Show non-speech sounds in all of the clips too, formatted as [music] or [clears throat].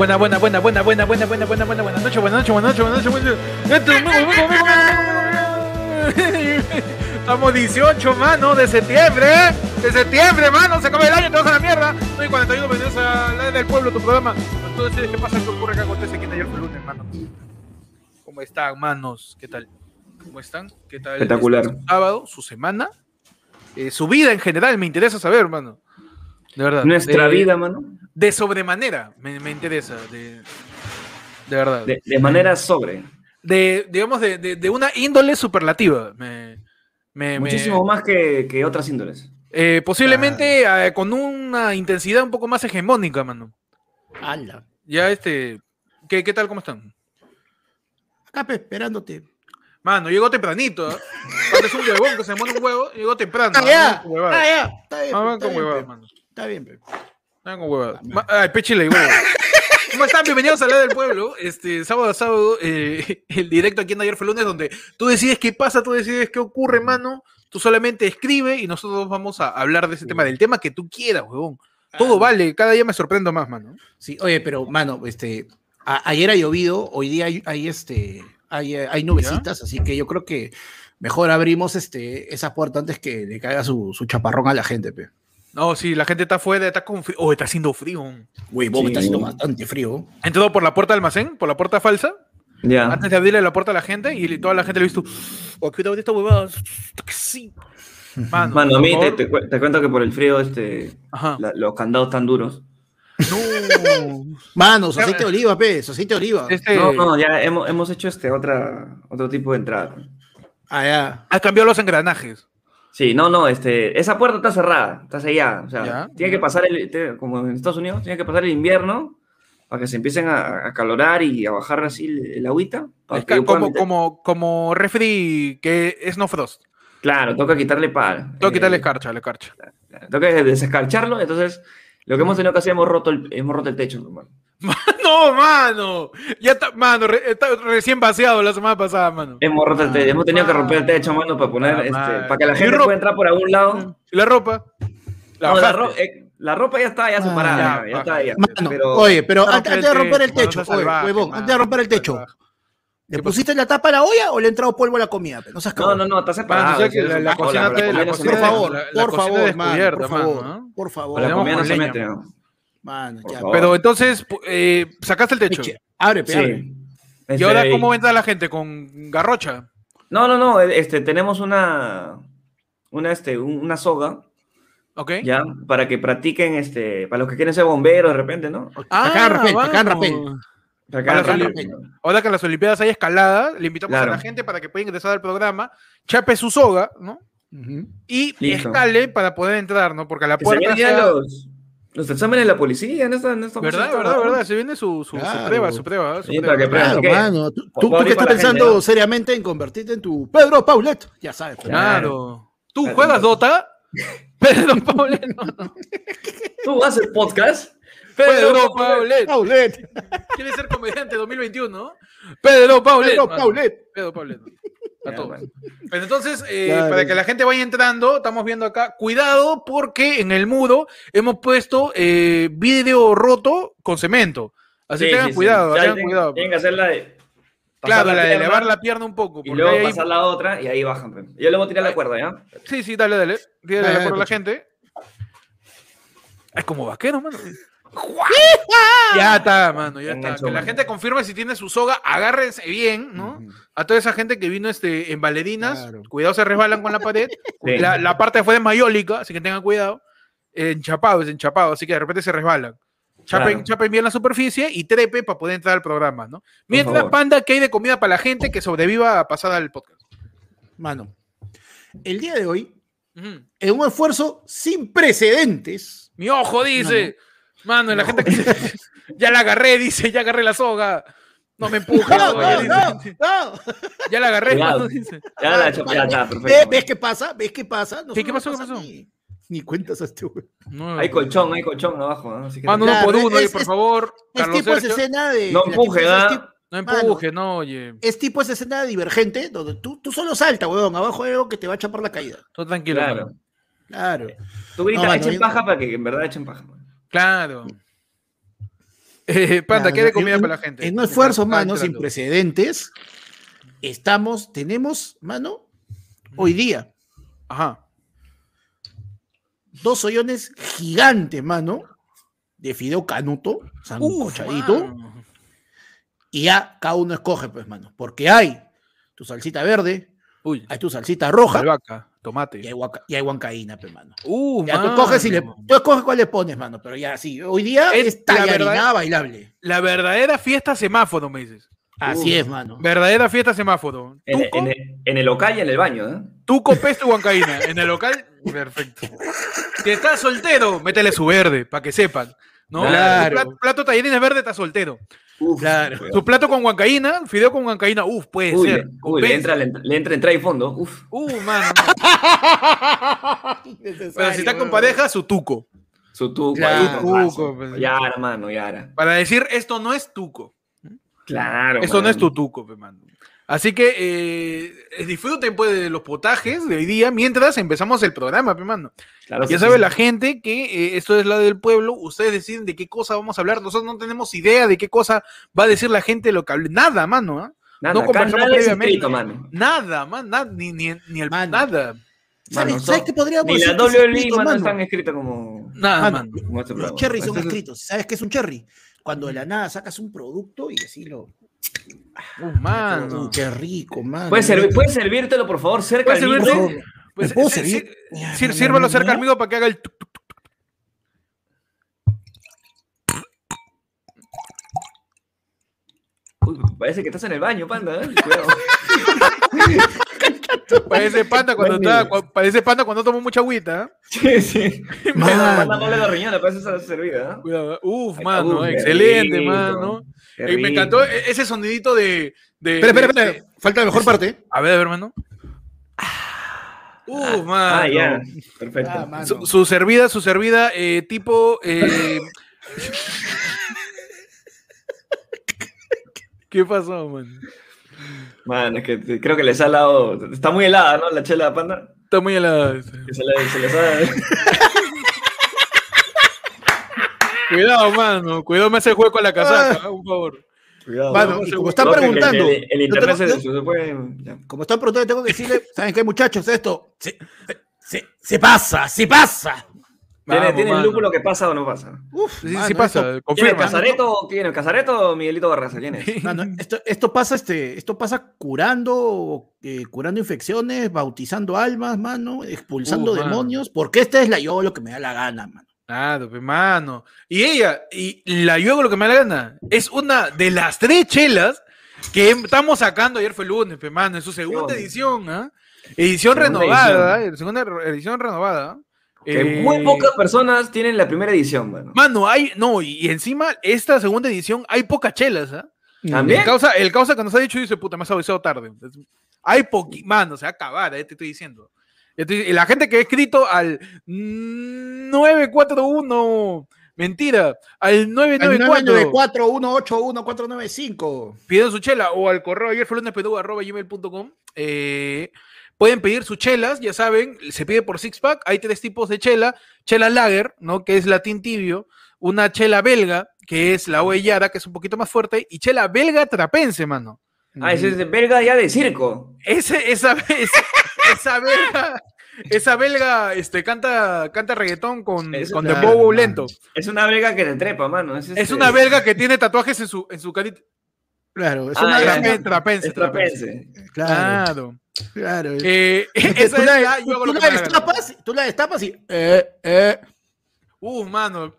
Buena, buena, buena, buena, buena, buena, buena, buena, buena, buena noche, buena noche, buena noche, buena noche, buena noche. Estamos 18, mano, de septiembre, de septiembre, mano, se acaba el año, te vas a la mierda. Soy 41, bienvenidos a la del pueblo, tu programa. Entonces, ¿qué pasa? ¿Qué ocurre? ¿Qué acontece? ¿Quién ayer fue el lunes, mano? ¿Cómo están, manos? ¿Qué tal? ¿Cómo están? ¿Qué tal? Espectacular. Su sábado, su semana, eh, su vida en general, me interesa saber, mano. De verdad. Nuestra De- vida, mano. De sobremanera, me, me interesa, de, de verdad. De, de manera sobre. de, digamos, de, de, de una índole superlativa. Me, me- me- Muchísimo más que, que otras índoles. eh, posiblemente eh, con una intensidad un poco más hegemónica, mano. Ala. Ya este. ¿Qué, qué tal? ¿Cómo están? Acá pe, esperándote. Mano, llegó tempranito. [laughs] ¿eh? Es un huevón que se muere un huevo, llegó temprano. Ah, huevadas. Ah, ya. Está bien. Está con bien. Está bien, pe. No, con huevadas. Ma- Ay, pechile, huevo. ¿Cómo están? Bienvenidos a la del pueblo. Este sábado a sábado, eh, el directo aquí en Ayer fue lunes, donde tú decides qué pasa, tú decides qué ocurre, mano. Tú solamente escribe y nosotros vamos a hablar de ese tema, del tema que tú quieras, huevón. Todo Ah, vale, cada día me sorprendo más, mano. Sí, oye, pero, mano, este. a- ayer ha llovido, hoy día hay, hay, este. Hay, hay nubecitas, así que yo creo que mejor abrimos este, esa puerta antes que le caiga su, su chaparrón a la gente, pe. No, sí, la gente está afuera, está con frío. Oh, está haciendo frío. Güey, vos Sí. está haciendo bastante frío. Entró por la puerta del almacén, por la puerta falsa, Ya. antes de abrirle la puerta a la gente y toda la gente le ha visto. Oh, cuidado de esta huevada. Sí. Mano, Mano, a mí te, favor. te cu- te cuento que por el frío este, Ajá. la- los candados están duros. No. [laughs] Mano, su aceite de oliva, pe, su aceite de oliva. Este, No, no, ya hemos, hemos hecho este otra, otro tipo de entrada. Ah, ya. Has cambiado los engranajes. Sí, no, no, este, esa puerta está cerrada, está sellada. O sea, Ya, tiene que pasar el, te- como en Estados Unidos, tiene que pasar el invierno para que se empiecen a, a calorar y a bajar así el, el agüita. para Es que pueda como, meter- como, como refri que es no frost. Claro, toca quitarle par. Tengo que quitarle eh, escarcha, la escarcha. Que desescarcharlo, entonces lo que hemos tenido que hacer hemos roto el, hemos roto el techo. hermano. [laughs] [laughs] No, mano. Ya está, mano, re- está recién vaciado la semana pasada, mano. Hemos roto el techo, hemos tenido que romper el techo, mano, para poner, Ah, este, para que la gente pueda entrar por algún lado. ¿Y la ropa? La No, la, bajaste. ro- eh, la ropa ya está ya Ah, separada, ya, ya, está ya. Mano, pero oye, pero antes, antes de romper el techo, seas oye, salvaje, huevón, antes de romper el techo. ¿le ¿Qué pusiste la tapa a la olla o le ha entrado polvo a la comida? No seas no, no, no, está separado. que la, cocina, Por favor, por favor, por favor, por favor. la comida no se mete. ¿no? Mano, ya. Pero entonces, eh, sacaste el techo. Abre. Sí. ¿Y Este, ahora cómo entra la gente? ¿Con garrocha? No, no, no, este, tenemos una, una, este, un- una soga, ¿Ok? ya, para que practiquen, este, para los que quieren ser bomberos de repente, ¿no? Ah, Acá en rapel, acá en rapel. Ahora que en las Olimpiadas hay escalada, le invitamos Claro. a la gente para que pueda ingresar al programa, chape su soga, ¿no? Y Listo. escale para poder entrar, ¿no? Porque a la Que se puerta. sea- los, los exámenes de la policía en esta, en esta ¿Verdad, verdad, verdad? Se viene su, su, su Claro. prueba, su prueba. Su Sí, prueba. para que prueben. Claro, ¿qué? mano. Tú, tú, que estás pensando gente, ¿no? seriamente en convertirte en tu Pedro Paulet, ya sabes. Claro. ¿Tú Claro. juegas Dota? [laughs] Pedro [laughs] Paulet. no, no. ¿Tú haces podcast? Pedro Paulet. Paulet. ¿Quieres ser comediante 2021? Pedro Paulet. Pedro mano. Paulet. Pedro Paulet. [laughs] A todos. bueno. Pues entonces, eh, Claro. para que la gente vaya entrando, estamos viendo acá, cuidado porque en el muro hemos puesto eh, vidrio roto con cemento. Así Sí, tengan sí, sí. cuidado, Ya tengan cuidado. Tienen que hacer la de. Claro, la de elevar la pierna un poco. Y luego ahí- pasar la otra y ahí bajan. pe. Yo le voy a tirar la cuerda, ¿ya? Sí, sí, dale, dale. Dale, Dale, dale por la gente. Es como vaquero, mano. Ya está, mano, ya está. Que la gente confirme si tiene su soga, agárrense bien, ¿no? A toda esa gente que vino este, en bailarinas, Claro. cuidado, se resbalan con la pared. [laughs] Sí. La, la parte fue de mayólica, así que tengan cuidado. Enchapado, es enchapado, así que de repente se resbalan. Chapen, Claro. chapen bien la superficie y trepe para poder entrar al programa, ¿no? Mientras. Panda, ¿qué hay de comida para la gente que sobreviva a pasar al podcast? Mano, el día de hoy, Ujú. en un esfuerzo sin precedentes, Mi ojo dice, mano, la gente que se- ya la agarré, dice, ya agarré la soga. No me empujes, No, no, no, no. ya la agarré, Cuidado. mano, dice. Ya la ya está, ¿Ves, perfecto. ves qué pasa? ¿Ves qué pasa? ¿Qué- qué pasó? no ¿Qué pasó? Ni, ni cuentas a este güey. No, Hay colchón, hay colchón abajo. ¿no? Así que Mano, uno por uno, es- oye, por es- favor. Es Carlos tipo esa Sergio. escena de. No empuje, ¿ah? No empuje, no, oye. Es tipo esa escena divergente donde tú, tú solo salta, weón. Abajo hay algo que te va a chapar la caída. Tú tranquilo. Claro. mano. Claro. Tú gritas, No, echen paja para que en verdad echen paja. Claro. Eh, Panda, Claro, ¿qué de comida en- para la gente? En un esfuerzo, mano, sin precedentes, estamos, tenemos, mano, hoy día, Ajá. dos hoyones gigantes, mano, de fideo canuto, sancochadito, y ya cada uno escoge, pues, mano, porque hay tu salsita verde, Uy, hay tu salsita roja, albahaca, y tomate. hay, huaca- y hay huancaína, mano. Uh, Ya tú escoges, y le, tú escoges cuál le pones, mano, pero ya sí, hoy día Es es, bailable. La verdadera fiesta semáforo, me dices. Así es, mano. Verdadera fiesta semáforo. En, el- en el local y en el baño, ¿eh? tuco, pesto y huancaína. En el local, perfecto. Si estás soltero, métele su verde, para que sepan. ¿no? Claro. Tu plato, plato tallarines verde, está soltero. Uf, Claro. Tu plato con huancaína, fideo con huancaína, uff, puede Uy, ser. le, uy, le entra, le, entra- le entra entrada y fondo. Uf. Uh, mano. [laughs] Pero si está con pareja, su tuco. Su tuco. Claro. Tuco, pues. Yara, mano, Yara. Para decir, esto no es tuco. Claro. Esto no es tu tuco, pe, mano. Así que eh, disfruten pues, de los potajes de hoy día mientras empezamos el programa, pe, mano. Claro Ya sí. sabe la gente que eh, esto es la del pueblo. Ustedes deciden de qué cosa vamos a hablar. Nosotros no tenemos idea de qué cosa va a decir la gente lo que hable. Nada, mano. ¿ah? Nada, no conversamos previamente. escrito, mano. Nada, man, nada, ni, ni, ni el Mano. nada. ¿Sabes, Mano, ¿sabes son- qué podríamos Ni la decir es WWE, escrito, mano? están escritas como, Nada, Mano, man. como este Los cherries son escritos. ¿Sabes qué es un cherry? Cuando de la nada sacas un producto y decirlo. Uh, mano. "Uy, qué rico, mano. ¿Puedes, servi- puedes servírtelo, por favor, cerca ¿Puedes del servirte? micro? Pues, ¿Me puedo sí, servir? sí, sí, ya, cerca amigo para que haga el. tuc, tuc, tuc. Uy, parece que estás en el baño, panda. ¿eh? [laughs] [laughs] [laughs] Parece panda cuando está, parece panda cuando toma mucha agüita. ¿eh? [laughs] sí, sí. [laughs] Mano. Panda no le da riñones, parece esa servida. ¿eh? Cuidado. Uf, Ay, mano, uf, excelente, rico, mano. Eh, me encantó e- ese sonidito de. de- Espera, espera, de- espera. Falta la mejor parte. A ver, hermano. Uf, mano. Ah, ya. Perfecto. Ah, mano. Su, su servida, su servida, eh, tipo. eh, ¿Qué pasó, man? Man, es que creo que les ha dado. Está muy helada, ¿no? La chela panda. Está muy helada. esta. Que se, le- se les [laughs] ha. Cuidado, mano. Cuidado, me hace juego con la casaca, por favor. Cuidado. Mano, como están preguntando, El, el yo internet tengo- se, se puede. ya. Como están preguntando, tengo que decirle, [laughs] ¿saben qué, muchachos? Esto se, se- se pasa, se pasa. ¿Tiene, Vamos, ¿tiene el lúpulo que pasa o no pasa? Uf, Sí, mano, sí pasa, esto- ¿Quién es confirma. Casareto? ¿Quién es Casareto o Miguelito Barraza? ¿Quién es? [laughs] mano, esto, esto pasa, este, esto pasa curando, eh, curando infecciones, bautizando almas, mano, expulsando Uh, mano. demonios, porque esta es la yo lo que me da la gana, mano. Claro, pe, mano. Y ella, y la yo hago lo que me da la gana, es una de las tres chelas que estamos sacando, ayer fue lunes, pe, mano, en su segunda edición, ¿ah? Edición Segunda renovada, ¿eh? segunda edición renovada. Que Eh, muy pocas personas tienen la primera edición, mano. Mano, hay, no, y, encima, esta segunda edición hay pocas chelas, ¿ah? ¿También? El causa, el causa que nos ha dicho dice, puta, me has avisado tarde. Entonces, Hay poqui, mano, se va a acabar, eh, te estoy diciendo. Y la gente que ha escrito al 941, mentira, al 994, 994-181-495. pidiendo su chela, o al correo ayer arroba gmail.com, eh, pueden pedir sus chelas, ya saben, se pide por six pack, hay tres tipos de chela, chela lager, ¿no? Que es latín tibio, una chela belga, que es la Oellada, que es un poquito más fuerte, y chela belga trapense, mano. Ah, ese es de belga ya de circo. Ese, esa, esa, esa belga, esa belga este, canta, canta reggaetón con, Eso, con dembow mano. lento. Es una belga que te trepa, mano. Es, Es una belga que tiene tatuajes en su, en su carita. Claro, es Ah, una trapense, Es trapense. trapense. Claro, Claro. Claro. Eh, esa tú, es la, yo tú la destapas, tú la destapas y. Eh, eh. Uh, mano.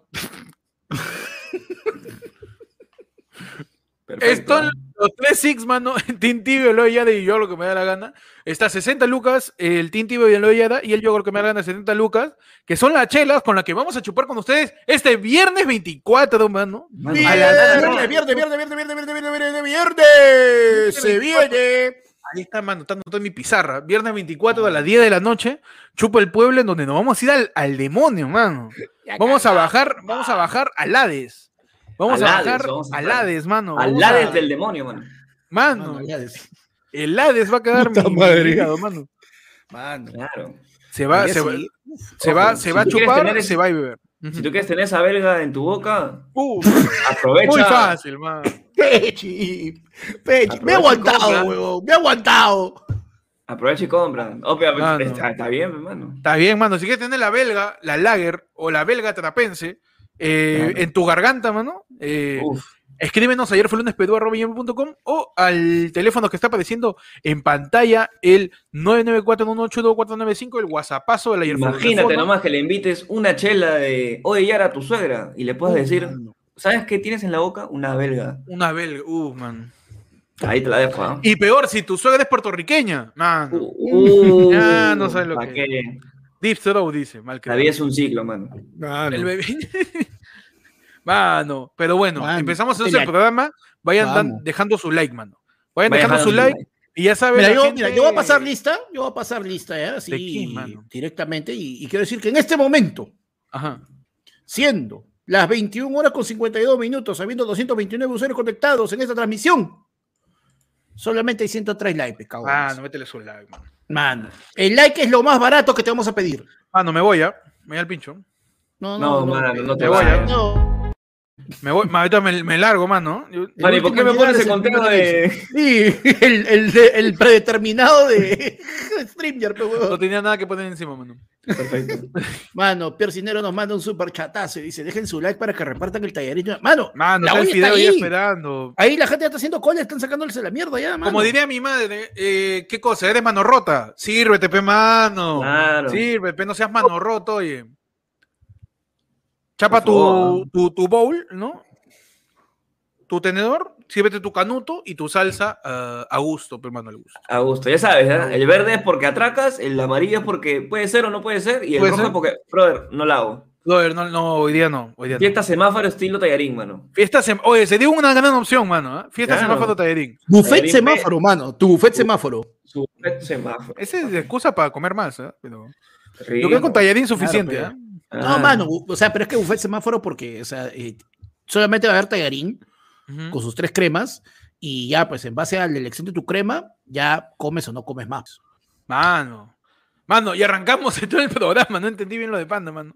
Perfecto. Están los tres Six, mano. Team Tibio, el Oyada y yo lo que me da la gana. Está 60 lucas, el Team Tibio y el Oyada, y el yo lo que me da la gana 70 lucas, que son las chelas con las que vamos a chupar con ustedes este viernes 24, mano. La- Viernes, viernes, viernes, viernes, viernes, viernes, viernes, viernes, viernes. Se viene. Ahí está, mano, está anotado en mi pizarra. Viernes 24 a las 10 de la noche, chupa el pueblo en donde nos vamos a ir al, al demonio, mano. [laughs] Vamos a bajar, vamos a bajar al Hades. Vamos a Hades, bajar vamos a al. Hades, mano. Al Vamos a- del demonio, mano. Mano, Mano, el Hades va a quedar mi madre. hígado, mano. Mano. Claro. Se va, se va, se va, se a chupar, tener se va a beber. Si tú quieres tener esa belga en tu boca, Uh, [laughs] aprovecha. muy fácil, man. Pechi, Pechi, me he aguantado, huevón, me he aguantado. Aprovecha y compra. Oh, pero, Ah, no. está, está bien, hermano. Está bien, mano. Si quieres tener la belga, la lager o la belga trapense eh, Claro. en tu garganta, mano, eh, escríbenos ayer o al teléfono que está apareciendo en pantalla, el 994-182-495, el whatsappazo del ayer Imagínate nomás que le invites una chela de oye Yara a tu suegra y le puedes decir, mano. ¿Sabes qué tienes en la boca? Una belga. Una belga, uh, man. Ahí te la dejo. ¿ah? Y peor, si tu suegra es puertorriqueña, mano. Uh, Ya, no sabes lo ¿pa' que- qué? Deep Throat dice, mal que La vida es un ciclo, mano. Mano. El bebé. [laughs] Mano, pero bueno, Mano, empezamos entonces el programa. Vayan dan- dejando su like, mano. Vayan Vaya dejando su dejando su like. Y ya saben. Mira, yo, gente- mira, yo voy a pasar lista, yo voy a pasar lista, ¿eh? Así, ¿De quién, mano? directamente, y, y quiero decir que en este momento, Ajá. siendo las 21 horas con 52 minutos, habiendo 229 usuarios conectados en esta transmisión, solamente hay 103 likes, pescado. Mano, métele su like, mano. Mano, el like es lo más barato que te vamos a pedir. Mano, me voy ya. Me voy al pincho. No, No, mano, no te Me voy, vayas. No. Me voy, ahorita me, me largo, mano. ¿y por qué me pones el conteo de. [laughs] Sí, el, el, de- el predeterminado de [laughs] StreamYard, pe, no tenía nada que poner encima, mano. Perfecto. [laughs] Mano, Pierre Cinero nos manda un super chatazo y dice, dejen su like para que repartan el tallerito. Mano, Mano, la está el fideo ahí ahí. esperando. Ahí la gente ya está haciendo cola, están sacándose la mierda ya, mano. Como diría mi madre, eh, ¿qué cosa? ¿Eres mano rota? Sírvete, pe, mano. Claro. Sírvete, no seas mano roto, oye. Chapa tu, tu, tu bowl, ¿no? Tu tenedor, sírvete tu canuto y tu salsa ah, a gusto, hermano, al gusto. A gusto, ya sabes, ¿eh? El verde es porque atracas, el amarillo es porque puede ser o no puede ser, y el rojo ser. es porque, brother, no la hago. Brother, no, no, hoy día no, hoy día no. Fiesta semáforo estilo tallarín, mano. Fiesta sem- Oye, se dio una gran opción, mano. ¿eh? Fiesta Claro. semáforo tallerín. Buffet semáforo, mano. Tu buffet semáforo. Su semáforo. Esa es excusa para comer más, ¿eh? Pero yo creo que con tallarín suficiente, Claro, ¿eh? No, mano, o sea, pero es que buffet semáforo porque, o sea, eh, solamente va a haber tallarín Ujú. con sus tres cremas y ya, pues en base a la elección de tu crema, ya comes o no comes más. Mano. Mano, y arrancamos [laughs] todo el programa, no entendí bien lo de Panda, mano.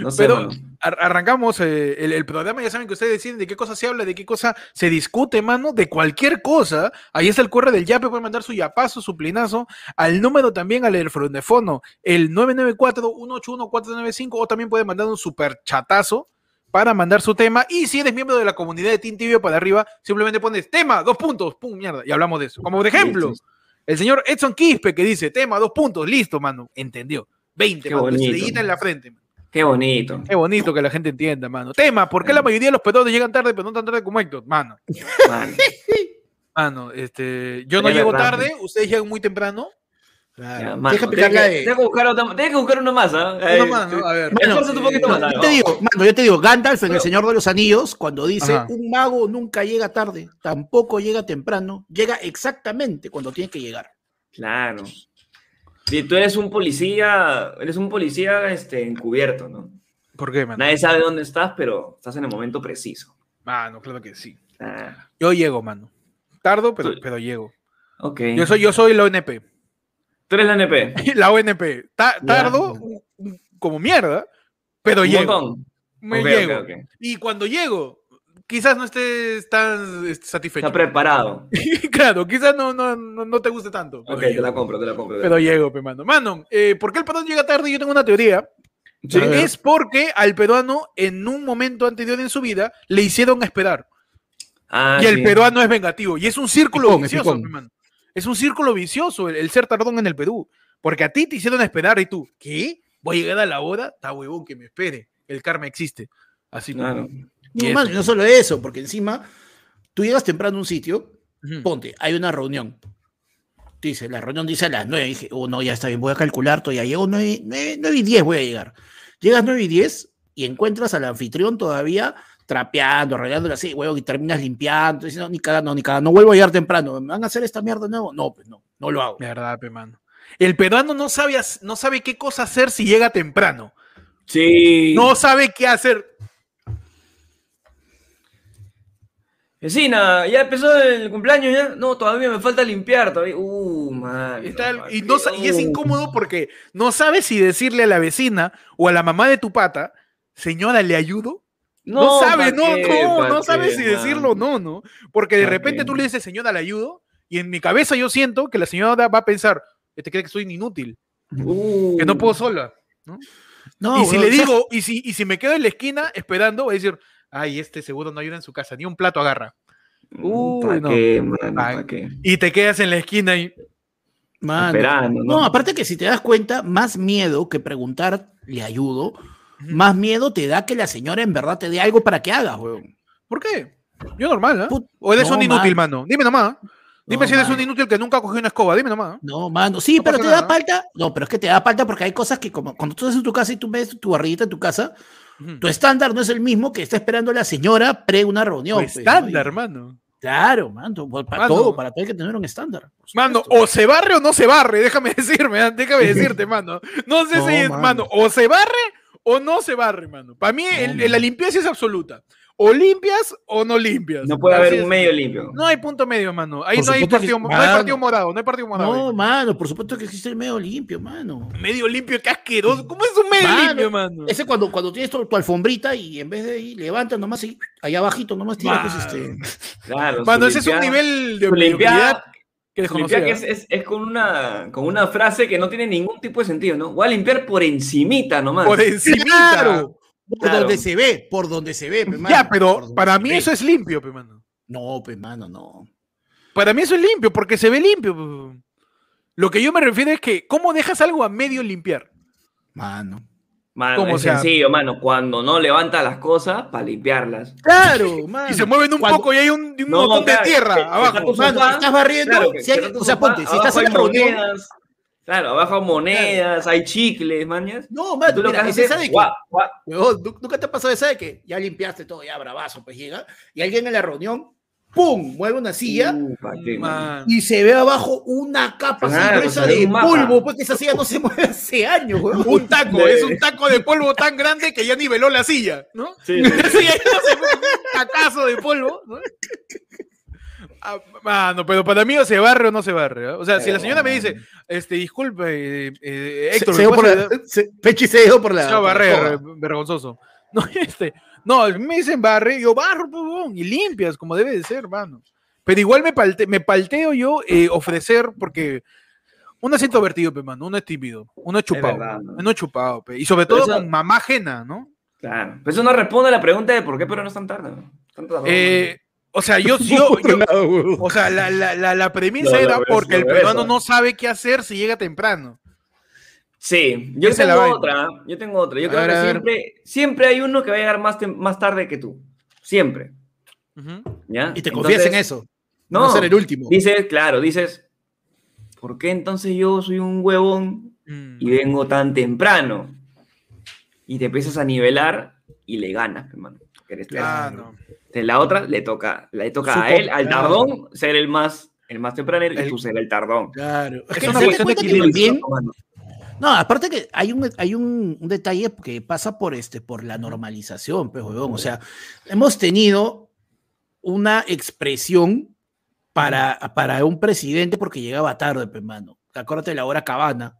No sé, Pero mano. ar- arrancamos eh, el, el programa, ya saben que ustedes deciden de qué cosa se habla, de qué cosa se discute, mano, de cualquier cosa. Ahí está el correo del Yape, pueden mandar su yapazo, su plinazo, al número también al fono, el 994-181-495, o también pueden mandar un super chatazo para mandar su tema. Y si eres miembro de la comunidad de Team Tibio para arriba, simplemente pones tema, dos puntos, pum, mierda, y hablamos de eso. Como por ejemplo. El señor Edson Quispe que dice tema, dos puntos, listo, mano, entendió. 20, Qué mano, bonito. en la frente. Qué bonito. Qué bonito que la gente entienda, mano. Tema, ¿por qué la mayoría de los pedones llegan tarde, pero no tan tarde como Héctor? Mano, Mano. [laughs] mano, este, yo no Es llego verdad, tarde, ustedes llegan muy temprano. Claro. mano, Deja tienes que, de- tienes que buscar otra- tienes que buscar uno más, ¿ah? Uno Eh, más, ¿no? A ver. Bueno, Esfuérzate un poquito No, más. yo te digo, mano, yo te digo, Gandalf en El Señor de los Anillos, cuando dice Ajá. un mago nunca llega tarde, tampoco llega temprano, llega exactamente cuando tiene que llegar. Claro. Si tú eres un policía, eres un policía este, encubierto, ¿no? ¿Por qué, mano? Nadie sabe dónde estás, pero estás en el momento preciso. Mano, claro que sí. Ah, Yo llego, mano. Tardo, pero, pero llego. ok. Yo soy, yo soy la ONP. Tú eres la NP. [laughs] La ONP. Ta- tardo como mierda, pero Un llego. montón. Me Ok, llego. ok, ok. Y cuando llego, quizás no estés tan este, satisfecho. Está preparado. [laughs] claro, quizás no, no, no, no te guste tanto. Ok, te la compro, te la compro. Pero llego, pe, mano. Mano, eh, ¿por qué el peruano llega tarde? Yo tengo una teoría. Sí. Es porque al peruano, en un momento anterior en su vida, le hicieron esperar. Ah, y el sí. peruano es vengativo. Y es un círculo vicioso, picón. Es un círculo vicioso el, el ser tardón en el Perú. Porque a ti te hicieron esperar y tú, ¿qué? Voy a llegar a la hora, está huevón que me espere. El karma existe. Así como- Claro. Y No, y no solo eso, porque encima tú llegas temprano a un sitio, Ujú. ponte, hay una reunión. Dice, la reunión dice a las 9. Dije, oh, no, ya está bien, voy a calcular, todavía llego 9, 9 y 10 voy a llegar. Llegas 9 y 10 y encuentras al anfitrión todavía trapeando, arreglándole así, huevo, y terminas limpiando, diciendo, ni cagando, ni cagando, no vuelvo a llegar temprano, ¿me van a hacer esta mierda de nuevo? No, pues no, no lo hago. De verdad, pe, mano. El peruano no sabe, no sabe qué cosa hacer si llega temprano. Sí. No sabe qué hacer. Vecina, ¿ya empezó el cumpleaños ya? No, todavía me falta limpiar. Todavía. Uh, man. Y, no sa- y es incómodo porque no sabes si decirle a la vecina o a la mamá de tu pata señora, ¿le ayudo? No, sabe, no, no, no sabe si decirlo o no, ¿no? Porque de repente tú le dices, señora, ¿le ayudo? Y en mi cabeza yo siento que la señora va a pensar, este cree que soy inútil, que no puedo sola, ¿no? y si le digo, y si, y si me quedo en la esquina esperando, voy a decir, ay, este seguro no ayuda en su casa, ni un plato agarra. Uy, no. qué, man, qué? Y te quedas en la esquina y... Esperando, ¿no? ¿no? aparte que si te das cuenta, más miedo que preguntar, ¿le ayudo? Más miedo te da que la señora en verdad te dé algo para que hagas, weón. ¿Por qué? Yo normal, ¿eh? O eres un inútil, mano. Dime nomás. Dime si eres un inútil que nunca cogió una escoba, dime nomás. No, mano, sí, pero te da falta. No, pero es que te da falta porque hay cosas que como cuando tú estás en tu casa y tú ves tu barriguita en tu casa, tu estándar no es el mismo que está esperando la señora pre una reunión. Tu pues, estándar, hermano. Claro, mano, para todo, para todo hay que tener un estándar. Mano, o se barre o no se barre, [laughs] déjame decirme, ¿eh? déjame [laughs] decirte, mano. No sé si mano, o se barre o no se barre, mano. Para mí, la limpieza es absoluta. O limpias o no limpias. No puede haber un medio limpio. No hay punto medio, mano. Ahí no hay, partido, no hay, partido, morado, no hay partido morado. No, mano, por supuesto que existe el medio limpio, mano. Medio limpio, qué asqueroso. ¿Cómo es un medio limpio, mano? Ese cuando, cuando tienes tu, alfombrita y en vez de ir, levantas nomás y allá abajito nomás tiras pues, este. Claro, mano, ese es un nivel de limpieza que limpiar que es, es, es, con, una, con una frase que no tiene ningún tipo de sentido, ¿no? Voy a limpiar por encimita nomás. Por encimita. Claro. Por donde se ve, por donde se ve, Ya, pero para mí eso es limpio, pe, mano. No, pe, mano, no. Para mí eso es limpio, porque se ve limpio. Lo que yo me refiero es que, ¿cómo dejas algo a medio limpiar? Mano. Mano, es sencillo, mano. Cuando no levanta las cosas, para limpiarlas. Claro, mano. Y se mueven un poco y hay un, montón de tierra abajo. Mano, estás barriendo. o sea, ponte, si estás en reunión. Claro, abajo monedas, hay chicles, mañas. No, man, tú lo que haces es de que, nunca te ha pasado esa de que ya limpiaste todo, ya bravazo, pues llega, y alguien en la reunión, ¡pum! mueve una silla uh, y se ve abajo una capa gruesa de polvo, pues esa silla no se [laughs] mueve hace años, weón. Un taco, es un taco de polvo tan grande que ya niveló la silla, ¿no? Sí. [laughs] La silla no se un tacazo de polvo, ¿no? Ah, no, pero para mí o se barre o no se barre. ¿eh? O sea, si la señora me dice, este, disculpe, eh, eh, Héctor, se, por la, Pechi se dio por la. No, barrer, vergonzoso. [laughs] No, este, no, me dicen barre, yo barro, y limpias, como debe de ser, hermano. Pero igual me, me palteo yo ofrecer, porque uno es introvertido, hermano, uno es tímido, uno es chupado, uno es chupado, y sobre todo con mamá ajena, ¿no? Claro, pero eso no responde a la pregunta de por qué pero no es tan tarde. eh, o sea, yo, [laughs] yo, o sea, la, la, la premisa era porque el peruano no sabe qué hacer si llega temprano. Sí, yo tengo otra, yo tengo otra. Yo creo que siempre, siempre hay uno que va a llegar más, más tarde que tú. Siempre. ¿Ya? Y te confías en eso. No, ser el último. Dices, claro, dices, ¿por qué entonces yo soy un huevón mm. y vengo tan temprano? Y te empiezas a nivelar y le ganas, hermano. Claro la otra le toca, le toca a él, al tardón, ser el más, el más temprano y tú ser el tardón. Claro. Es, que una cuestión de equilibrio. No, aparte que hay un, hay un, detalle que pasa por este, por la normalización, pues, O sea, hemos tenido una expresión para, para un presidente porque llegaba tarde, pues, mano. Acuérdate de la hora cabana.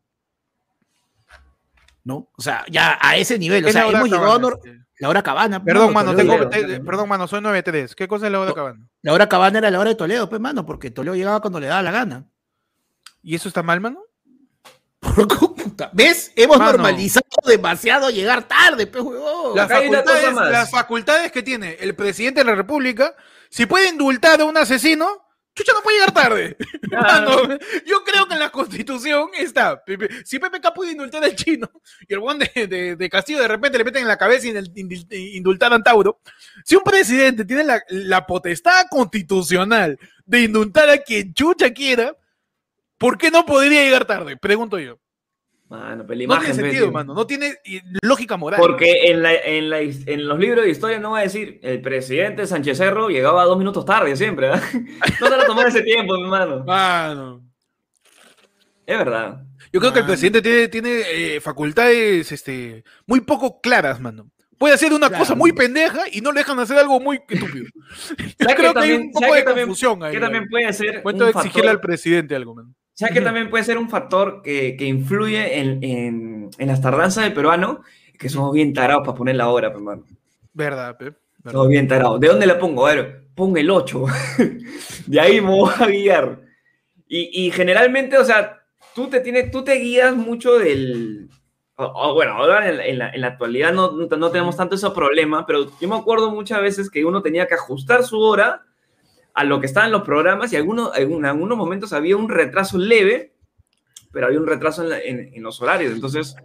¿No? O sea, ya a ese nivel. O sea, hemos llegado a, la hora cabana. Perdón, mano, tengo, perdón, mano, soy 9-3. ¿Qué cosa es la hora cabana? La hora cabana era la hora de Toledo, pues, mano, porque Toledo llegaba cuando le daba la gana. ¿Y eso está mal, mano? [laughs] ¿Ves? Hemos normalizado demasiado llegar tarde, pues, huevón. Las facultades, las facultades que tiene el presidente de la República, si puede indultar a un asesino, Chucha no puede llegar tarde. [laughs] yo creo que en la constitución está. Si PPK puede indultar al chino y el buen de, Castillo de repente le meten en la cabeza y indultar a Tauro, si un presidente tiene la, potestad constitucional de indultar a quien chucha quiera, ¿por qué no podría llegar tarde? Pregunto yo. no tiene sentido, mano. No tiene lógica moral. Porque en, en, los libros de historia no va a decir el presidente Sánchez Cerro llegaba dos minutos tarde siempre. ¿eh? [laughs] No se va a tomar ese tiempo, mi hermano. Mano. Es verdad. Yo creo que el presidente tiene, tiene eh, facultades este, muy poco claras, mano. Puede hacer una cosa muy pendeja y no le dejan hacer algo muy estúpido. [laughs] Yo creo que, hay un poco de confusión ahí. Que también puede ser. Cuento de exigirle al presidente algo, man. ¿Sabes que también puede ser un factor que, que influye en, en, en, las tardanzas del peruano? que somos bien tarados para poner la hora, hermano. Verdad, pe. Somos bien tarados. ¿De dónde la pongo? A ver, pon el 8. [laughs] de ahí me voy a guiar. Y, y, generalmente, o sea, tú te, tienes, tú te guías mucho del... bueno, ahora en la, en, la, actualidad no, no, tenemos tanto ese problema, pero yo me acuerdo muchas veces que uno tenía que ajustar su hora a lo que estaban los programas y algunos, en algunos momentos había un retraso leve, pero había un retraso en, los horarios. Entonces,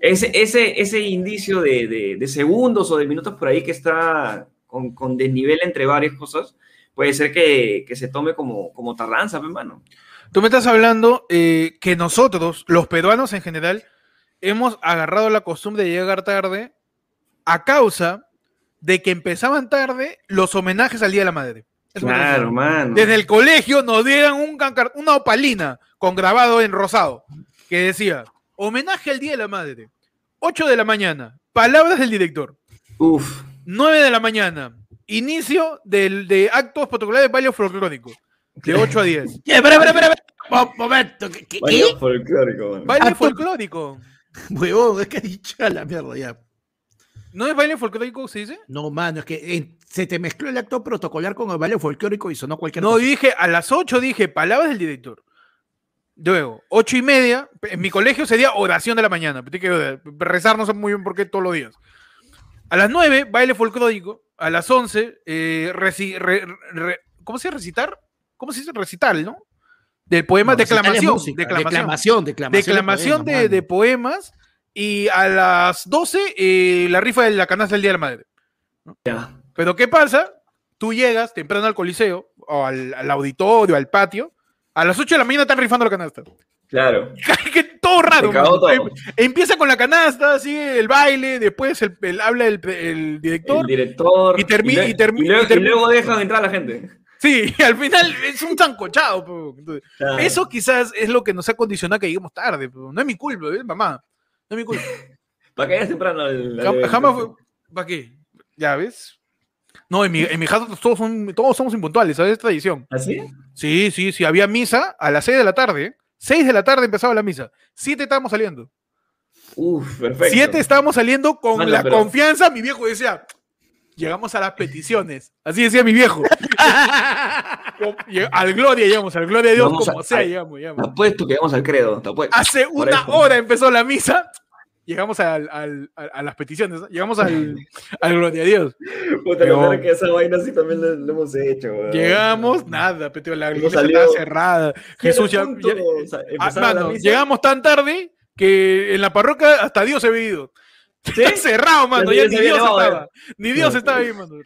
ese, ese, ese indicio de, de, segundos o de minutos por ahí que está con, con desnivel entre varias cosas, puede ser que, que se tome como, como tardanza, hermano. Tú me estás hablando eh, que nosotros, los peruanos en general, hemos agarrado la costumbre de llegar tarde a causa de que empezaban tarde los homenajes al Día de la Madre. Claro, mano. Desde el colegio nos dieran un una opalina con grabado en rosado que decía, homenaje al Día de la Madre. 8 de la mañana, palabras del director. Uf. 9 de la mañana, inicio del, de actos protocolares de baile folclórico. De 8 a 10. espera, espera, espera. Un momento. ¿Qué? Baile folclórico. Baile ah, folclórico. [laughs] Huevón, es que ha dicho a la mierda ya. ¿No es baile folclórico, se dice? No, mano, es que se te mezcló el acto protocolar con el baile folclórico y sonó cualquier no, cosa. No, dije, a las 8 dije palabras del director. Luego, ocho y media, en mi colegio sería oración de la mañana. que rezar no sé muy bien por qué todos los días. A las nueve, baile folclórico. A las once, eh, ¿cómo se dice recitar? ¿Cómo se dice recital, no? Del poema, declamación, declamación, declamación. de, poemas. Y a las doce, eh, la rifa de la canasta del Día de la Madre. Pero ¿qué pasa? Tú llegas temprano al coliseo, o al auditorio, al patio, a las 8 de la mañana están rifando la canasta. Claro. [laughs] todo raro. Em, empieza con la canasta, sigue el baile, después el, habla el, el, director. El director. Y, termina y, luego, dejan entrar a la gente. Sí, al final es un zancochado. Eso quizás es lo que nos ha condicionado que lleguemos tarde. No es mi culpa, mamá. No es mi culpa. [laughs] ¿Para qué temprano? Jamás fue. ¿Para qué? Ya ves. No, en mi, en mi todos, son, todos somos impuntuales, ¿sabes? Es tradición. ¿Así? ¿Ah, sí, sí, sí. Había misa a las 6 de la tarde. 6 de la tarde empezaba la misa. 7 estábamos saliendo. Uf, perfecto. 7 estábamos saliendo con la confianza. Mi viejo decía, llegamos a las peticiones. Así decía mi viejo. [laughs] al gloria llegamos, al gloria de Dios, como sea, llegamos, llegamos. Te apuesto que llegamos al credo. Hace una hora empezó la misa llegamos al, al, a, las peticiones, llegamos al, [laughs] al gloria a Dios. Puta, Pero, que esa vaina sí también lo, hemos hecho. Llegamos, nada, pero la iglesia estaba cerrada. Jesús ya, ah, llegamos tan tarde que en la parroquia hasta Dios se había ido. ¿Sí? [laughs] cerrado, mano. Ya ni Dios estaba. Ni Dios estaba ahí, mano.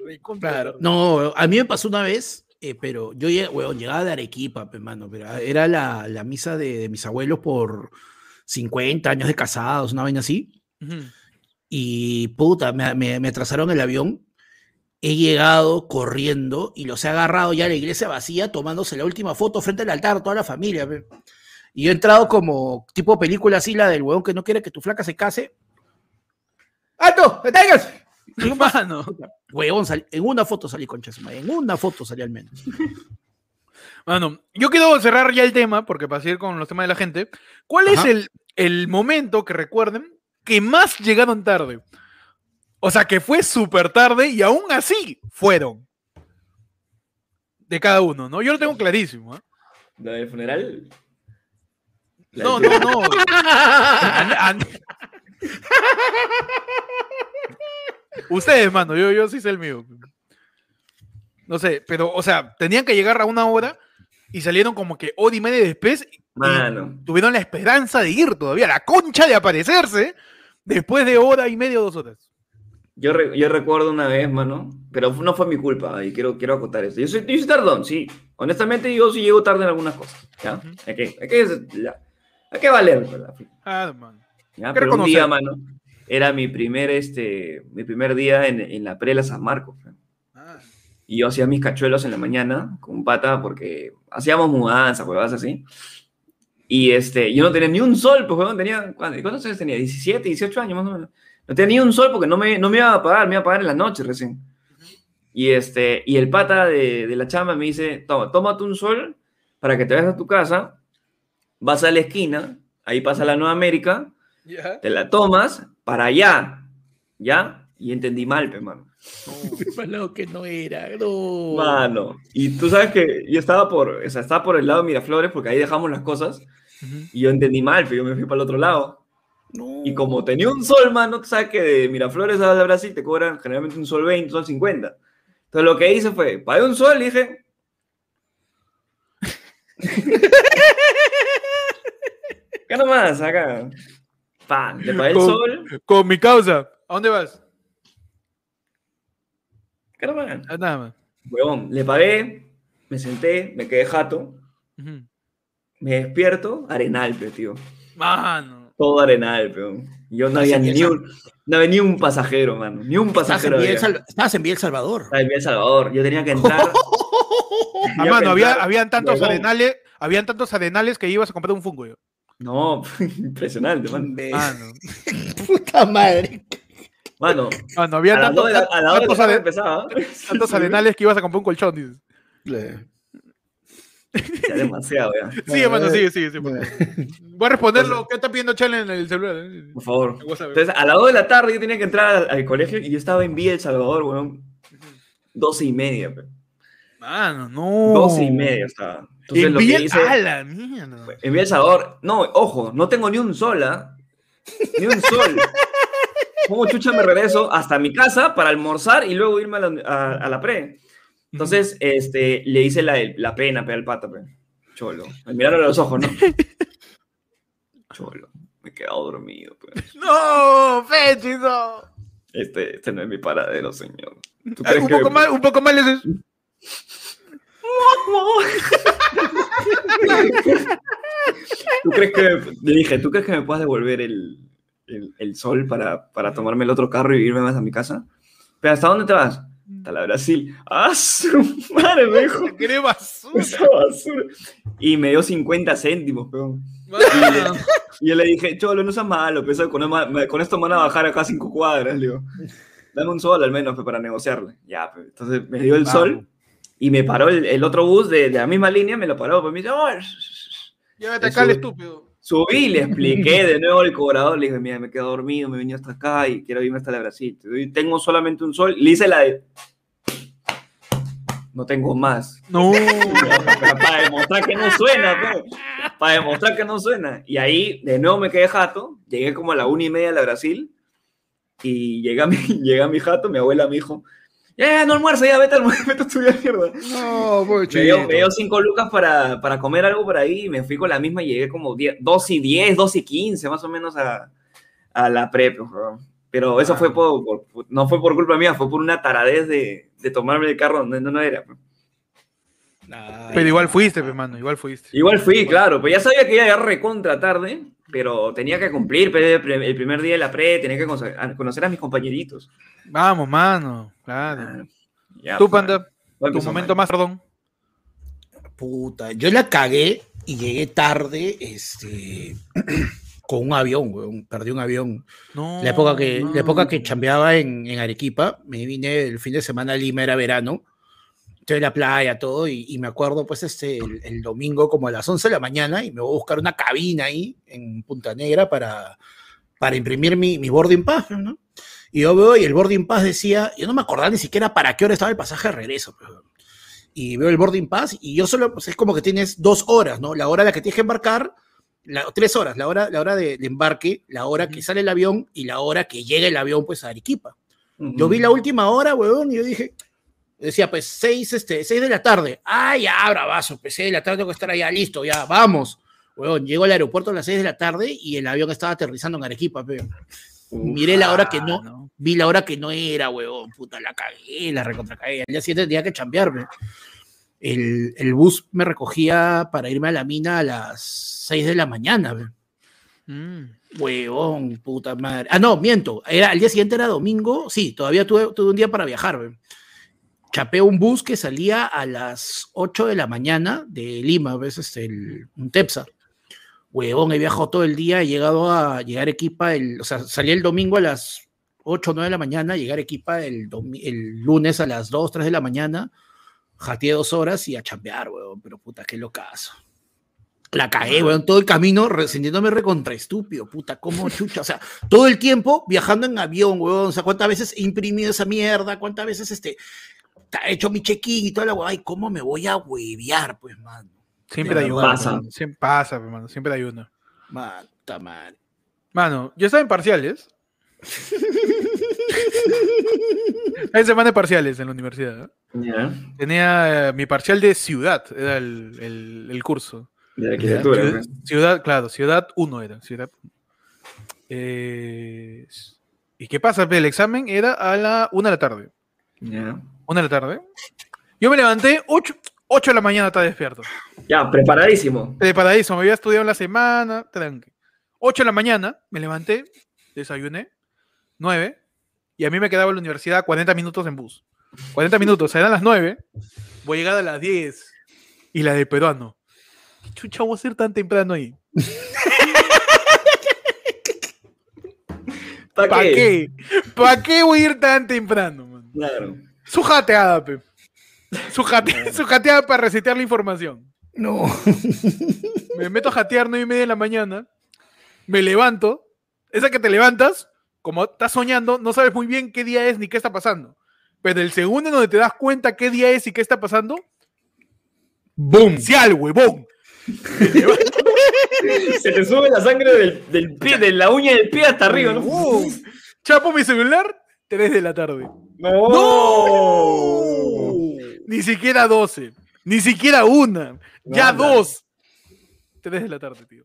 Claro. No, a mí me pasó una vez, eh, pero yo llegaba de Arequipa, hermano, pero era la, la misa de, de mis abuelos por 50 años de casados, una vaina así. Y puta, me, me, atrasaron el avión. He llegado corriendo y los he agarrado ya a la iglesia vacía, tomándose la última foto frente al altar, toda la familia. Y he entrado como tipo película así, la del huevón que no quiere que tu flaca se case. ¡Alto! ¡Deténganse! Hermano. [laughs] Huevón, en una foto salí, concha En una foto salí al menos. Bueno, yo quiero cerrar ya el tema, porque para seguir con los temas de la gente. ¿Cuál es el, el, momento que recuerden que más llegaron tarde? O sea, que fue súper tarde y aún así fueron. De cada uno, ¿no? Yo lo tengo clarísimo. ¿eh? ¿La del funeral? no, no, no, Ustedes, mano, yo, yo sí sé el mío. No sé, pero, o sea, tenían que llegar a una hora y salieron como que hora y media después. Mano. tuvieron la esperanza de ir todavía, la concha de aparecerse después de hora y media o dos horas. Yo, yo recuerdo una vez, mano, pero no fue mi culpa y quiero, quiero acotar eso. Yo soy, yo soy tardón, sí. Honestamente, yo sí llego tarde en algunas cosas. ¿ya? hay, que, hay, que, hay que valer, ¿verdad? Ah, mano. ¿Ya? Pero un día, mano, era mi primer, este, mi primer día en, en la prela San Marcos. Y yo hacía mis cachuelos en la mañana con pata porque hacíamos mudanza, huevadas así. Y este, yo no tenía ni un sol, pues, huevón, tenía, ¿cuántos años tenía? 17, 18 años más o menos. No tenía ni un sol porque no me, no me iba a pagar, me iba a pagar en la noche recién. Y, este, y el pata de, de la chamba me dice, toma, tómate un sol para que te vayas a tu casa, vas a la esquina, ahí pasa la Nueva América, Te la tomas para allá, ¿ya? Y entendí mal, pe, mano. [laughs] No, que no era, no. Mano, y tú sabes que yo estaba por, o sea, estaba por el lado de Miraflores porque ahí dejamos las cosas y yo entendí mal, pero yo me fui para el otro lado. Y como tenía un sol, mano, tú sabes que de Miraflores a Brasil te cobran generalmente un sol 20, un sol 50. Entonces lo que hice fue, pagué un sol y dije... [laughs] ¿Qué nomás? Acá. Pan, le pagué el sol. Con mi causa. ¿A dónde vas? ¿Qué nomás? A nada más. Huevón, le pagué, me senté, me quedé jato. Me despierto, arenal, pero tío. Mano. Todo arenal, pero. Yo no había ni un, no había ni un pasajero, mano. Ni un pasajero. Estabas en Vía El Salvador. Estaba en Vía El Salvador. Yo tenía que entrar. [laughs] ah, mano, había, habían tantos arenales, habían tantos arenales que ibas a comprar un fungo yo. No, [laughs] impresionante, mano. mano. [laughs] Puta madre. Mano, mano había tantos, tantos, empezaba. tantos arenales que ibas a comprar un colchón, dices. Ya demasiado, ya. [laughs] Sí, hermano, sigue, sigue, sí. Voy a responder lo que está pidiendo Chale en el celular. ¿eh? Por favor. Entonces, a las 2 de la tarde yo tenía que entrar al, colegio y yo estaba en Vía El Salvador, weón. 12 y media, pero. Mano, no. 12 y media estaba. Entonces, en lo Vía, que hice, a la mierda. En Vía El Salvador. No, ojo, no tengo ni un sol, ¿ah? Ni un sol. ¿Cómo chucha me regreso hasta mi casa para almorzar y luego irme a la, a la pre? Entonces, este, le hice la, la pena pe, al pata, pe. Cholo. Me miraron a los ojos, ¿no? [laughs] Cholo. Me he quedado dormido, pe. ¡No! ¡Fechizo! Este, este no es mi paradero, señor. ¿Tú crees un, que poco más, un poco más le ¿Tú crees que, le dije, ¿tú crees que me puedas devolver el, el, el sol para, para, tomarme el otro carro y irme más a mi casa? Pero ¿hasta dónde te vas? hasta la Brasil. ¡Ah, su madre! Me dijo. [laughs] ¡Qué basura! basura! Y me dio 50 céntimos, peón. Y, yo le dije, Cholo, no seas malo, pero con, esto me van a bajar acá cinco cuadras, le digo. Dame un sol al menos para negociarle. Ya, pues, entonces me dio el sol y me paró el, otro bus de, la misma línea, me lo paró, pues me dice, oh, Llévate acá el estúpido. Subí, le expliqué de [laughs] nuevo al cobrador, le dije, mira, me quedo dormido, me vine hasta acá y quiero irme hasta la Brasil. Tengo solamente un sol. Le hice la de... No tengo más. No. [laughs] para demostrar que no suena, para demostrar que no suena. Y ahí de nuevo me quedé jato, llegué como a la una y media a la Brasil y llegué a mi, [laughs] llegué a mi jato, mi abuela me dijo, ya, no almuerzo, ya, vete, [laughs] vete a estudiar mierda. No, muy me dio, me dio cinco lucas para, para, comer algo por ahí y me fui con la misma y llegué como 2 y 10, 2 y 15 más o menos a, a la prep. Pero eso fue ah. por, no fue por culpa mía, fue por una taradez de, de tomarme el carro donde no, no era. pero igual fuiste, hermano, igual fuiste. Igual fui, claro, pero ya sabía que iba a llegar recontra tarde, pero tenía que cumplir el primer día de la pre, tenía que conocer a mis compañeritos. Vamos, mano, claro. Ah, Tú, Panda, tu momento más, perdón. Puta, yo la cagué y llegué tarde, este, [clears throat] con un avión, weón. Perdí un avión. la época que, la época que chambeaba en, en, Arequipa, me vine el fin de semana a Lima, era verano. Estoy en la playa, todo, y, me acuerdo, pues, este, el, domingo como a las 11 de la mañana, y me voy a buscar una cabina ahí en Punta Negra para, para imprimir mi, mi boarding pass, ¿no? Y yo veo, y el boarding pass decía, yo no me acordaba ni siquiera para qué hora estaba el pasaje de regreso, y veo el boarding pass, y yo solo, pues es como que tienes dos horas, ¿no? La hora en la que tienes que embarcar, tres horas, la hora, la hora de, embarque, la hora que sale el avión y la hora que llega el avión, pues, a Arequipa. Yo vi la última hora, weón, y yo dije, decía, pues, seis, este, seis de la tarde. Ah, ya, bravazo, pues, seis de la tarde tengo que estar allá, listo, ya, vamos. Weón, llego al aeropuerto a las seis de la tarde y el avión estaba aterrizando en Arequipa, Miré la hora que no, vi la hora que no era, weón, puta, la cagué, la recontra cagué. Al día siguiente tenía que chambearme. El, el, bus me recogía para irme a la mina a las 6 de la mañana. Mm. Huevón, puta madre. Ah, no, miento. Era, al día siguiente era domingo. Sí, todavía tuve, tuve un día para viajar. Chapé un bus que salía a las 8 de la mañana de Lima, ¿ves? Este, el, un Tepsa. Huevón, he viajado todo el día, he llegado a llegar equipa, el, o sea, salí el domingo a las 8 o 9 de la mañana, llegar equipa el, el lunes a las 2, 3 de la mañana, jateé dos horas y a chambear, huevón, pero puta, qué locazo. La cagué, weón, todo el camino sintiéndome recontra estúpido, puta, como [laughs] chucha, o sea, todo el tiempo viajando en avión, weón, o sea, cuántas veces he imprimido esa mierda, cuántas veces este, he hecho mi check-in y toda la weón, ay, ¿cómo me voy a hueviar, pues, mano? Siempre hay uno. Pasa. Siempre pasa, hermano, siempre hay uno. Mata mal. Mano, yo estaba en parciales. Hay semana de parciales en la universidad. Tenía eh, mi parcial de ciudad, era el, el curso. De arquitectura. Pues. Ciudad, claro, Ciudad 1 era. Ciudad. Eh, ¿Y qué pasa? El examen era a la 1 de la tarde. Ya. 1 de la tarde. Yo me levanté 8, 8 de la mañana, estaba despierto. Ya, preparadísimo. Preparadísimo, me había estudiado en la semana, tranqui. 8 de la mañana, me levanté, desayuné, 9, y a mí me quedaba en la universidad 40 minutos en bus. 40 minutos, eran las 9, voy a llegar a las 10, y la de peruano chucha voy a ser tan temprano ahí? [laughs] ¿Para qué? ¿Para qué voy a ir tan temprano, man? Claro. Su. Su, jateada para resetear la información. No. [laughs] Me meto a jatear nueve y media de la mañana. Me levanto. Esa que te levantas, como estás soñando, no sabes muy bien qué día es ni qué está pasando. Pero el segundo en donde te das cuenta qué día es y qué está pasando, ¡boom! ¡Cial, huevón! [laughs] Se te sube la sangre del, pie, de la uña del pie hasta arriba, ¿no? Uh, chapo mi celular, 3 de la tarde. ¡No! Ni siquiera 12. Ni siquiera una. ya dos. 3 de la tarde, tío.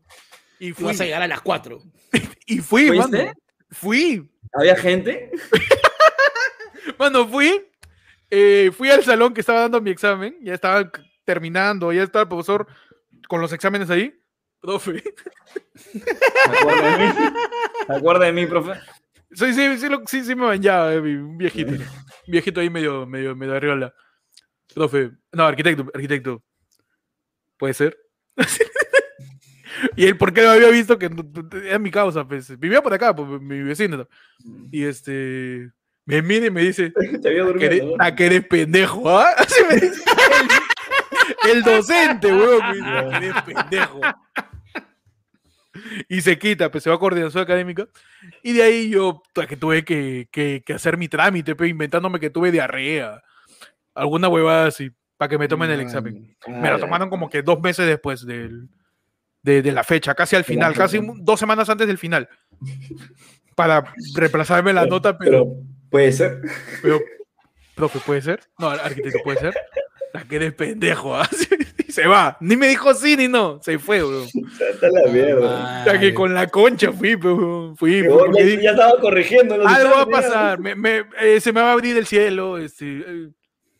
Y fui. Vas a llegar a las 4. [laughs] y fui, mano. Fui. ¿Había gente? [laughs] Mano, fui. Eh, fui al salón que estaba dando mi examen. Ya estaba terminando. Ya estaba el profesor con los exámenes ahí, profe. ¿Se acuerda de mí? profe? Sí, sí, sí, sí, sí me bañaba, eh, un viejito. Un viejito ahí medio, medio, medio arriola. Profe, no, arquitecto, arquitecto. ¿Puede ser? [laughs] y él, ¿por qué no había visto que era mi causa? Pues, vivía por acá, pues, mi vecino. Y este, me mira y me dice, [laughs] ¿a que eres pendejo? ¿ah? [laughs] Así me dice. El docente, weón. Eres pendejo. Y se quita, pues se va a coordinación académica. Y de ahí yo que tuve que, que, hacer mi trámite, pues, inventándome que tuve diarrea. Alguna huevada así, para que me tomen el examen. Me lo tomaron como que dos meses después del, de, de, la fecha, casi al final, casi dos semanas antes del final. Para reemplazarme la nota, pero. puede ser. Pero, profe, ¿puede ser? No, arquitecto, ¿puede ser? La que eres pendejo, ¿ah? [laughs] y se va. Ni me dijo sí ni no. Se fue, bro. Está la mierda. Ya que con la concha fui, bro. Fui. ya, estaba corrigiendo. Algo va a pasar. Me, eh, se me va a abrir el cielo. Este, eh,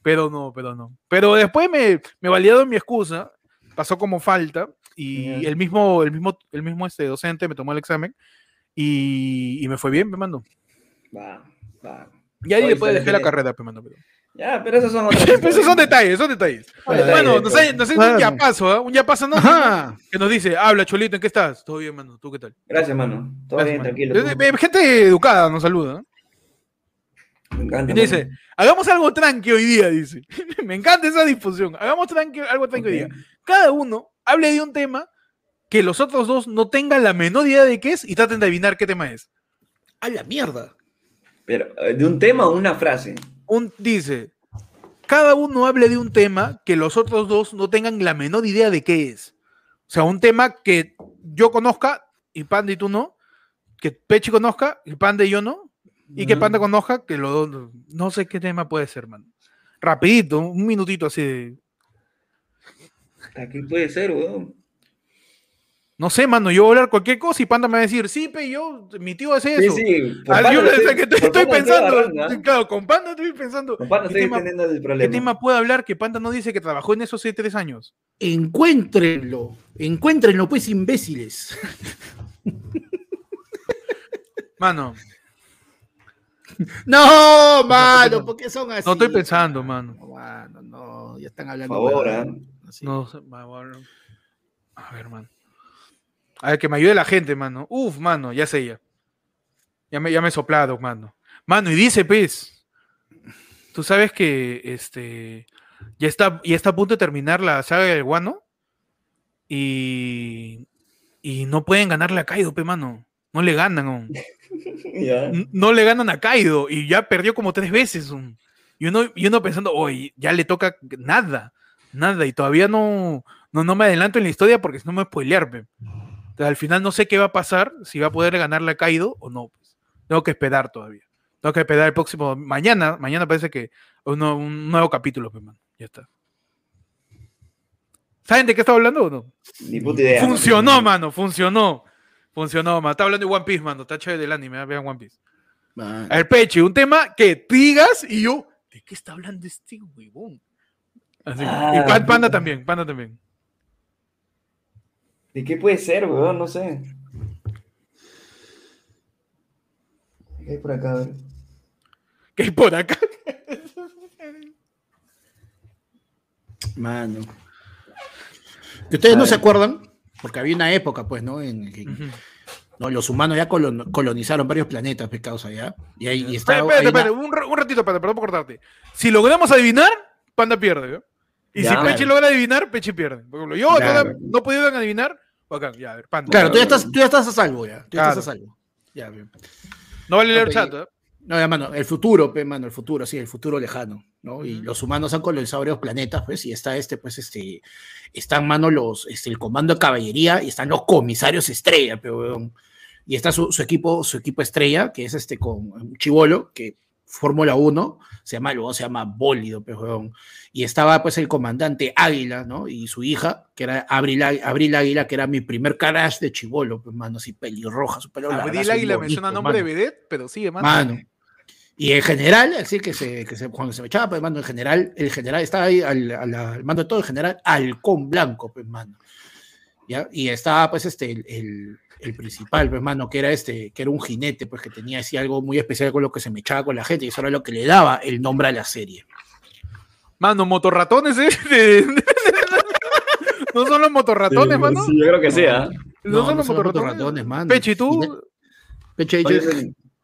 pero no, pero no. Pero después me, me validaron mi excusa. Pasó como falta. Y el mismo, el mismo, el mismo este docente me tomó el examen. Y, y me fue bien, me mandó. Va, va. Y ahí después dejé la carrera, me mandó. Pero... Ya, pero esos son otros. [laughs] esos son detalles, son detalles. bueno, nos hay, nos hay un ya paso, ¿eh? Un ya paso, ¿no? Que nos dice, habla, Cholito, ¿en qué estás? Todo bien, mano. ¿Tú qué tal? Gracias, mano. Todo bien, tranquilo. Gente educada nos saluda, ¿no? Me encanta, dice, hagamos algo tranqui hoy día, dice. [laughs] Me encanta esa discusión. Hagamos tranqui, algo tranqui hoy día. Cada uno hable de un tema que los otros dos no tengan la menor idea de qué es y traten de adivinar qué tema es. A la mierda. Pero, eh, ¿de un tema o una frase? dice, cada uno hable de un tema que los otros dos no tengan la menor idea de qué es. O sea, un tema que yo conozca y Panda y tú no, que Pechi conozca y Panda y yo no, y que Panda conozca que los dos, no sé qué tema puede ser, man. Rapidito, un minutito así de... ¿Qué puede ser, weón? No sé, mano, yo voy a hablar cualquier cosa y Panda me va a decir, sí, pe, yo, mi tío es eso. Sí, sí. Ah, yo que estoy, pensando, claro, con Panda estoy pensando. Con Panda estoy entendiendo el problema. ¿Qué tema puede hablar que Panda no dice que trabajó en eso hace tres años? Encuéntrenlo, encuéntrenlo, pues, imbéciles. Mano. [laughs] No, mano, ¿por qué son así? No estoy pensando, mano. No, mano, no, ya están hablando. Por favor, ¿eh? No, a ver, mano. A ver, que me ayude la gente, mano. Uf, mano, ya sé ya. Ya me, ya me he soplado, mano. Mano, y dice, pues, tú sabes que este ya está, ya está a punto de terminar la saga del guano. y, y no pueden ganarle a Kaido, pe mano. No le ganan. [laughs] No le ganan a Kaido y ya perdió como tres veces. Y, uno, y uno pensando, oye, ya le toca nada, nada. Y todavía no, no, no me adelanto en la historia porque si no me spoilear. Pe. al final no sé qué va a pasar, si va a poder ganarle a Kaido o no. Pues. Tengo que esperar todavía. Tengo que esperar el próximo. Mañana, mañana parece que un nuevo capítulo, pe, man. Ya está. ¿Saben de qué estaba hablando o no? Ni puta idea. Funcionó, mano, funcionó. Funcionó, mano. Está hablando de One Piece, mano. Está chévere del anime, ¿eh? vean One Piece. El peche, un tema que digas y yo, ¿de qué está hablando este huevón? Así. y ah. Panda también, Panda también. ¿De qué puede ser, weón? No sé. ¿Qué hay por acá? ¿Qué hay por acá? [laughs] Mano. Ustedes no se acuerdan, porque había una época, pues, ¿no? En, ¿no? Los humanos ya colonizaron varios planetas, pecados allá. Y ahí está. Espérate, espérate, un, ratito, espérate, perdón por cortarte. Si logramos adivinar, Panda pierde, ¿eh? Y si Pechi logra adivinar, Pechi pierde. Por ejemplo, yo no he podido adivinar, bacán, ya, a ver, Panda. Claro, tú ya estás, tú ya estás a salvo, ya. Tú ya estás a salvo. Ya, bien. No vale leer el chat, ¿eh? No, hermano, el futuro, hermano, el futuro, sí, el futuro lejano, ¿no? Y los humanos han colonizado varios planetas, pues, y está este, pues, este, están, mano, los, este, el comando de caballería y están los comisarios estrella, pero, y está su, equipo, su equipo estrella, que es este con Chivolo, que Fórmula 1, se llama, luego se llama Bólido, pero, y estaba pues el comandante Águila, ¿no? Y su hija, que era Abril, Abril Águila, que era mi primer carash de chivolo, pues, mano, así pelirroja, su pelo Abril Águila me suena nombre de vedette, pero sigue, mano. mano y en general, así que, se, que se, cuando se me echaba, pues, mando, en general, el general estaba ahí al, mando de todo, el general Halcón Blanco, pues, mano. ¿Ya? Y estaba, pues, este, el, el, principal, pues, mano, que era este, que era un jinete, pues, que tenía así algo muy especial con lo que se me echaba con la gente, y eso era lo que le daba el nombre a la serie. Mano, motorratones, ¿eh? [laughs] no son los motorratones, mano. Sí, yo creo que sí, ¿ah? No, son los motorratones, mano. Pechi, ¿tú? Pechi,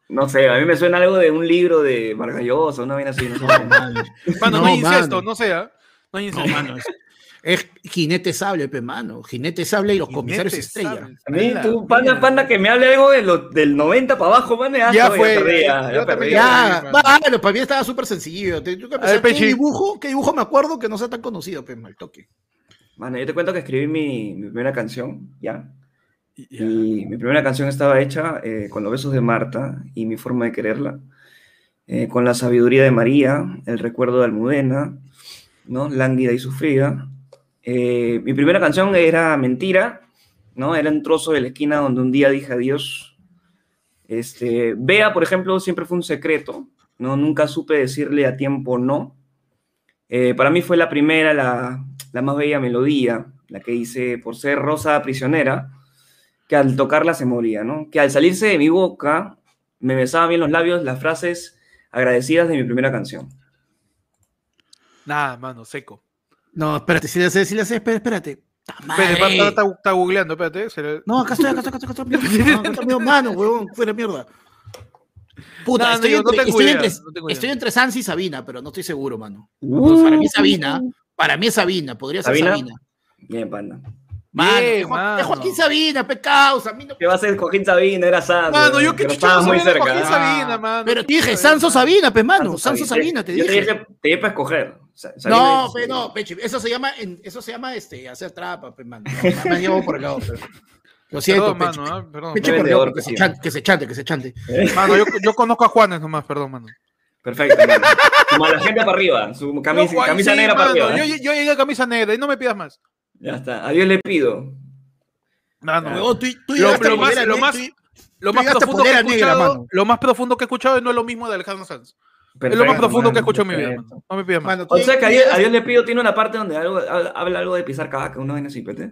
no sé, a mí me suena algo de un libro de Margallosa, una vaina así. No, [laughs] mano, no, hay incesto, no sea. No hay incesto. mano, es, jinete sable, pe, mano. Jinete sable y los comisarios estrella. A mí, tú, panda, panda, que me hable algo de lo, del 90 para abajo, man, ya, ya fue. Ya, perdí, ya, perdí, ya, bueno, para mí estaba súper sencillo. ¿Qué dibujo? ¿Qué dibujo me acuerdo que no sea tan conocido, pe, mal toque? Mano, yo te cuento que escribí mi, mi primera canción, ya. Y mi primera canción estaba hecha eh, con los besos de Marta y mi forma de quererla, eh, con la sabiduría de María, el recuerdo de Almudena, ¿no? Lánguida y sufrida. Eh, mi primera canción era Mentira, ¿no? Era un trozo de la esquina donde un día dije adiós. Este, Bea, por ejemplo, siempre fue un secreto, ¿no? Nunca supe decirle a tiempo no. para mí fue la primera, la, la más bella melodía, la que hice por ser Rosa Prisionera que al tocarla se moría, ¿no? Que al salirse de mi boca me besaban bien los labios las frases agradecidas de mi primera canción. Nada, mano, seco. No, espérate, si le sé, si le sé, espérate, espérate. Espérate, está, está, googleando, espérate. No, acá estoy, acá estoy, acá estoy, acá estoy, acá estoy, mano, huevón, fuera mierda. Puta, estoy, entre, estoy, entre, estoy entre Sansi y Sabina, pero no estoy seguro, mano. Uh, para mí es Sabina, para mí es Sabina, podría ser Sabina. Bien, panda. Mano, Bien, Juan, Joaquín Sabina, pecados. A mí ¿Qué va a ser Joaquín Sabina? Era Sanso. Mano, yo que estaba muy cerca. Joaquín Sabina, mano. Pero te dije Sanso Sabina, pe, mano. Sanso Sabina, te dije. Te dije, te dije para escoger. no, pe, no, peche. Eso se llama, eso se llama este, hacer trapa, pe, mano. No, me llevo por el lado, pero. [laughs] Lo siento, perdón, Peche. Mano, ¿eh? perdón. Peche perdió, que, se chante, que se chante, que se chante. Mano, yo, yo conozco a Juanes nomás, perdón, mano. Perfecto, mano. Como a la gente para arriba, su camisa, no, camisa sí, negra mano, para arriba. Yo, yo llegué a camisa negra y no me pidas más. Ya está, a Dios le pido. No, no. Tú, tú lo, lo, más, lo, más, lo más profundo que he escuchado, lo más profundo que he escuchado no es lo mismo de Alejandro Sanz. es lo más profundo que he escuchado en mi vida. No me pidas más. o sea que a Dios, le pido tiene una parte donde algo, habla algo de pisar cabaca, uno viene así, pete.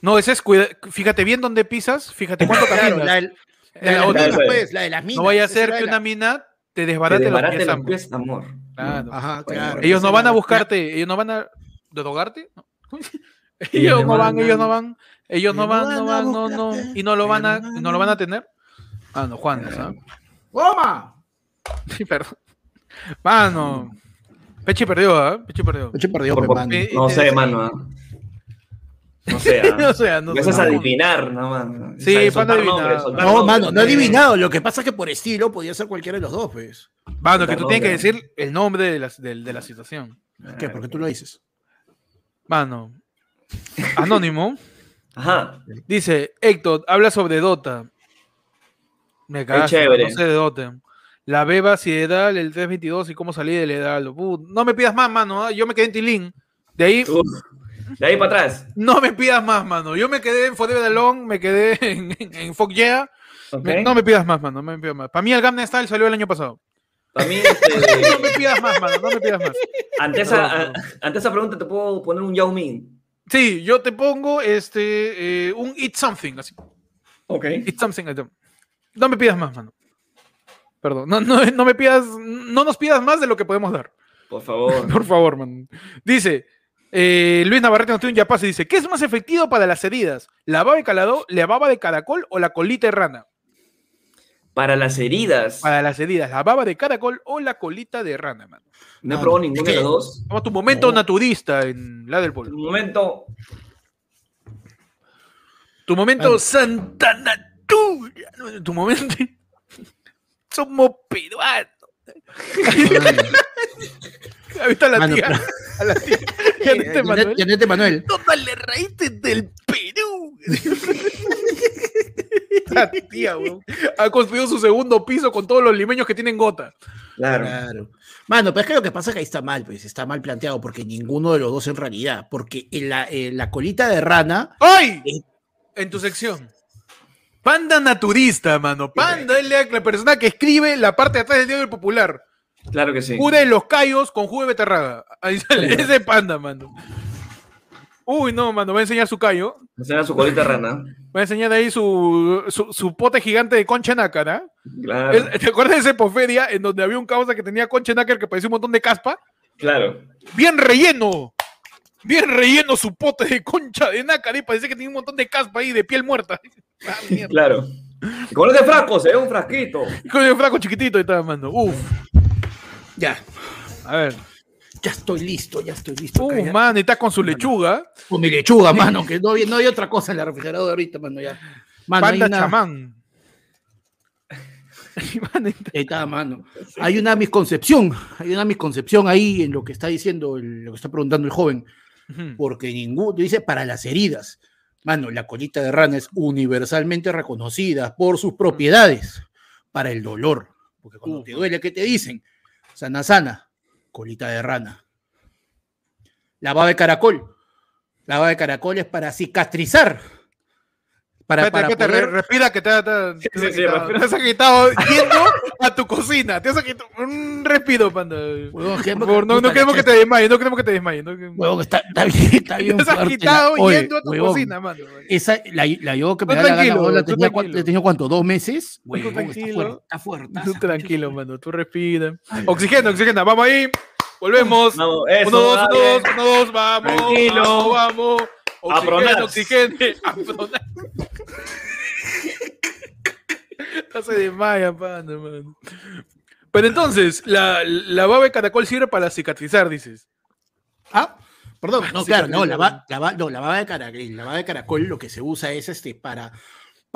No, ese es cuida, fíjate bien dónde pisas, fíjate cuánto caminas. la, la, la, pues, la de las minas. No vaya a ser que una mina te desbarate, te desbarate los pies, amor. Claro. Ajá, claro. Ellos no van a buscarte, ellos no van a drogarte. [laughs] [laughs] ellos no van, ellos no van ellos no van, no van, no, no, y no lo van a, no lo van a tener. Ah, no, Juan, ¿sabes? ¡Goma! Sí, perdón. Mano. Peche perdió, ¿eh? Peche perdió. Peche perdió, por, No sé, mano. ¿eh? No sé. [laughs] no sé, no adivinar, no, mano. Sí, para adivinar. no, mano, no he adivinado. Lo que pasa es que por estilo podía ser cualquiera de los dos, pues. Mano, que tú tienes que decir el nombre de la, de la situación. ¿Qué? ¿Por qué tú lo dices? Mano, Anónimo. Ajá. Dice, Héctor, habla sobre Dota. Me cagaste, no sé de Dota. La beba Siedal, el 322 y cómo salí del Edal. no me pidas más, mano. ¿ah? Yo me quedé en Tilín. De ahí. de ahí para atrás. No me pidas más, mano. Yo me quedé en Forever Alone, me quedé en, en, Fuck Yeah. no me pidas más, mano. No me pidas más. Para mí el Gamma Style salió el año pasado. Para mí, [laughs] este... no me pidas más, mano. No me pidas más. Ante esa, ante esa pregunta te puedo poner un Yao Ming. Sí, yo te pongo este, eh, un Eat Something, así. Ok. Eat Something. No me pidas más, mano. Perdón, no, no, no me pidas, no nos pidas más de lo que podemos dar. Por favor. [laughs] Por favor, man. Dice, eh, Luis Navarrete nos tiene un yapaz y dice, ¿qué es más efectivo para las heridas? ¿La baba de calado, la baba de caracol o la colita de rana? Para las heridas. Para las heridas, la baba de caracol o la colita de rana, man. No he probado ninguno de los dos. Vamos tu momento naturista en la del pueblo. Tu momento. Tu momento Santa Natura. Tu momento. [laughs] Somos peruanos. Ahí está la tía. A [laughs] la tía. [laughs] Yanete Manuel. Yanete Manuel. le raíces del Perú. [laughs] la tía, weón. Ha construido su segundo piso con todos los limeños que tienen gota. Claro. claro. Mano, pero es que lo que pasa es que ahí está mal, pues, está mal planteado, porque ninguno de los dos en realidad, porque en la, la colita de rana... ¡Ay! En tu sección. Panda naturista, mano. Panda es la, persona que escribe la parte de atrás del diario popular. Claro que sí. Jude los callos con jugo de beterraga. Ahí sale, ese panda, mano. Uy, no, mano, va a enseñar su callo. Va a enseñar su colita rana. Va a enseñar ahí su, su, pote gigante de concha nácar, Claro. ¿Te acuerdas de esa epoferia en donde había un causa que tenía concha nácar que parecía un montón de caspa? Claro. Bien relleno. Bien relleno su pote de concha de nácar y parecía que tenía un montón de caspa ahí de piel muerta. [laughs] Ah, claro. con ese frasco, se ve un frasquito. con ese frasco chiquitito y estaba mando. Uf. Ya. A ver. Ya estoy listo, ya estoy listo. Uh, man, está con su lechuga. Con mi lechuga, mano, que no, no hay otra cosa en la refrigeradora ahorita, mano, ya. Mano, Panda hay una... chamán. [laughs] ahí está, mano. Hay una misconcepción, hay una misconcepción ahí en lo que está diciendo, lo que está preguntando el joven. Porque ninguno, dice para las heridas. Mano, la colita de rana es universalmente reconocida por sus propiedades para el dolor. Porque cuando te duele, ¿qué te dicen? Sana, sana, colita de rana. La baba de caracol. La baba de caracol es para cicatrizar. Para, para respira que te, te, sí, sí, te has quitado yendo a tu cocina. Te has quitado un respiro, panda. no, no queremos que te desmayes, no queremos que te desmayes. No, está, está, bien, está [laughs] bien. Te has quitado yendo a tu cocina, mano. Esa, la, la yo que me da la gana, la tenía, ¿le tenía cuánto? ¿Dos meses? Huevón, está fuerte. Está fuerte. Tú tranquilo, mano, tú respira. Oxigena, oxigena, vamos ahí. Volvemos. Eso, uno, dos, uno, dos, uno, dos, vamos. Tranquilo. Vamos, vamos. Oxigene, oxigene. [laughs] Se desmaya, panda, man. Pero entonces, la, la baba de caracol sirve para cicatrizar, dices. Ah, perdón, no, claro, no, la, la, no, la baba de caracol, la baba de caracol lo que se usa es este para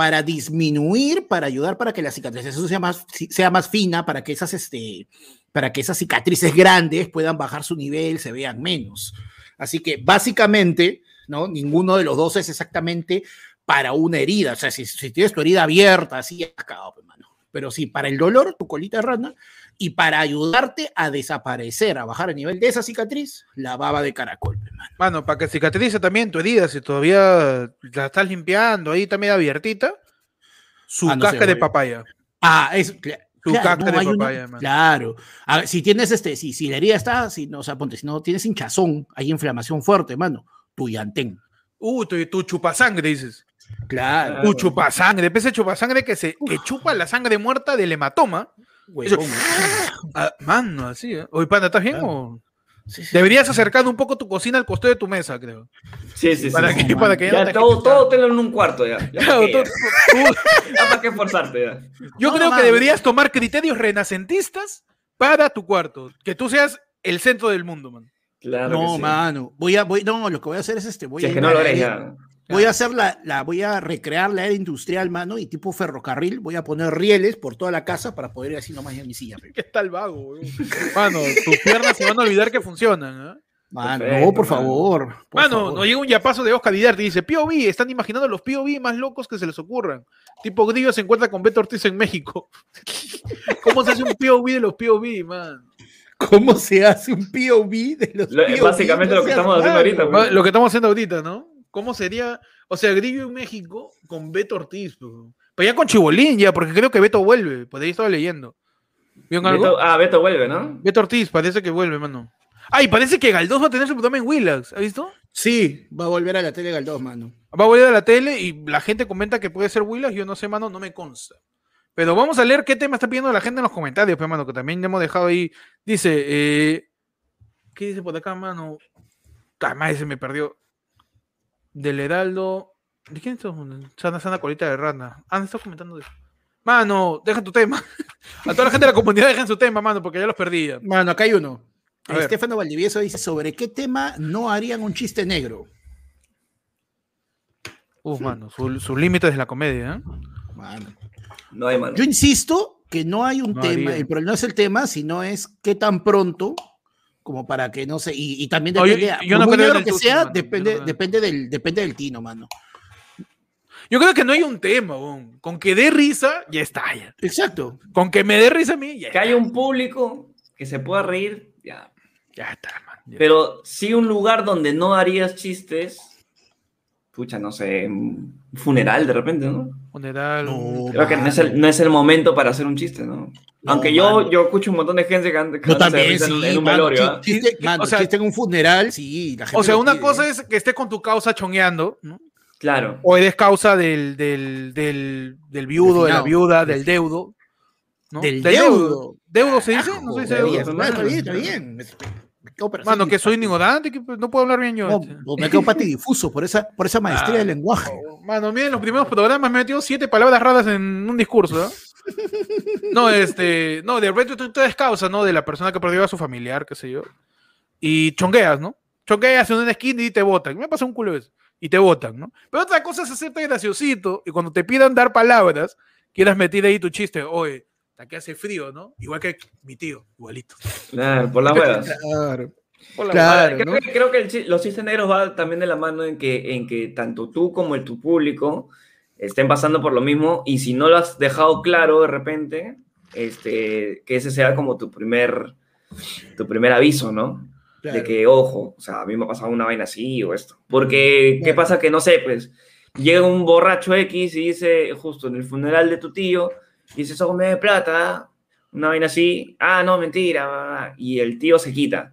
para disminuir, para ayudar para que la cicatrización sea más, sea más fina, para que esas, este, para que esas cicatrices grandes puedan bajar su nivel, se vean menos. Así que básicamente, ¿no? Ninguno de los dos es exactamente para una herida. O sea, si, tienes tu herida abierta, así, acabado, hermano. Pero sí, para el dolor, tu colita de rana, y para ayudarte a desaparecer, a bajar el nivel de esa cicatriz, la baba de caracol, hermano. Bueno, para que cicatrice también tu herida, si todavía la estás limpiando ahí también abiertita, su ah, casca de papaya. Ah, es su casca de papaya, Claro. si tienes este, si, si la herida está, si no, o sea, ponte, si no tienes hinchazón, hay inflamación fuerte, hermano, tu llantén. Uh, tu, tu chupasangre, dices. Claro. Un chupasangre, ese chupasangre que se que chupa la sangre muerta del hematoma. Ah, mano, así. ¿eh? Oye, panda, ¿estás bien o...? Deberías acercar un poco tu cocina al costado de tu mesa, creo. Sí, sí, para sí. Que, para que ya, todo, todo tenlo en un cuarto ya. Ya, para, [laughs] qué esforzarte ya. Yo creo que deberías tomar criterios renacentistas para tu cuarto. Que tú seas el centro del mundo, man. Claro no, mano. Voy a, voy, no, lo que voy a hacer es este. Voy a que no lo ya. Voy a hacer la, la, voy a recrear la era industrial, mano, y tipo ferrocarril. Voy a poner rieles por toda la casa para poder ir así nomás en mi silla. ¿Qué tal vago, [laughs] Mano, tus piernas se van a olvidar que funcionan, ¿eh? Mano, no, por favor. mano, nos llega un yapazo de Oscar Vidarte y dice, POV, están imaginando los POV más locos que se les ocurran. Tipo Grillo se encuentra con Beto Ortiz en México. [laughs] ¿Cómo se hace un POV de los POV, man? ¿Cómo se hace un POV de los POV? Básicamente lo que estamos haciendo ahorita. Lo que estamos haciendo ahorita, ¿no? ¿Cómo sería? O sea, Grillo en México con Beto Ortiz. Pero ya con Chibolín, ya, porque creo que Beto vuelve. Pues ahí estaba leyendo. ah, Beto vuelve, ¿no? Beto Ortiz, parece que vuelve, mano. Ay, parece que Galdós va a tener su programa en Willax, ¿has visto? Sí, va a volver a la tele Galdós, mano. Va a volver a la tele y la gente comenta que puede ser Willax, yo no sé, mano, no me consta. Pero vamos a leer qué tema está pidiendo la gente en los comentarios, pues, mano, que también hemos dejado ahí. Dice, eh, ¿qué dice por acá, mano? Ah, se me perdió. Del Heraldo. ¿De quién es esto? Sana, sana colita de rana. Ah, me estás comentando de eso. Mano, deja tu tema. [laughs] A toda la gente de la comunidad dejen su tema, mano, porque ya los perdí. Mano, acá hay uno. Estefano Valdivieso dice: ¿Sobre qué tema no harían un chiste negro? Uf, mano, sus límites de la comedia, ¿eh? No hay mano. Yo insisto que no hay un tema, el problema no es el tema, sino es qué tan pronto, como para que no sé, y, también depende, yo, no creo que sea, depende, depende, del, depende del tino, mano. Yo creo que no hay un tema, con que dé risa, ya está. Ya. Exacto. Con que me dé risa a mí, ya Que haya un público que se pueda reír, ya. Ya está, man. Pero sí un lugar donde no harías chistes, pucha, no sé, un funeral de repente, ¿no? Funeral. No, Creo que no es, el, no es, el, momento para hacer un chiste, ¿no? Aunque yo, yo escucho un montón de gente que, que también, sí, en, un velorio. ¿ah? Chiste, o sea, chiste en un funeral, sí. La gente o sea, una cosa es que esté con tu causa chongueando, ¿no? Claro. O eres causa del, del, del, del viudo, de la viuda, del deudo. ¿no? Del, deudo. ¿Deudo se dice? No se dice deudo. Está bien, está bien. Mano, que soy ignorante, que pues, no puedo hablar bien yo. No, me quedo patidifuso por esa, por esa maestría de ah, lenguaje. Mano, miren, los primeros programas me he metido siete palabras raras en un discurso, ¿no? [laughs] no, este, no, de repente tú, te das causa, ¿no? De la persona que perdió a su familiar, qué sé yo. Y chongueas, ¿no? Chongueas en una esquina y te votan. Me pasa un culo eso. Y te votan, ¿no? Pero otra cosa es hacerte graciosito y cuando te pidan dar palabras, quieras meter ahí tu chiste, oye, que hace frío, ¿no? Igual que mi tío, igualito. Claro, por las [laughs] huevas. claro. claro creo, que, los chistes negros va también de la mano en que, en que tanto tú como el, tu público estén pasando por lo mismo y si no lo has dejado claro de repente, este, que ese sea como tu primer, tu primer aviso, ¿no? De que, ojo, o sea, a mí me ha pasado una vaina así o esto. Porque, ¿qué pasa? Que no sé, pues, llega un borracho X y dice, justo en el funeral de tu tío, y dice, eso de plata, una vaina así, ah, no, mentira, y el tío se quita.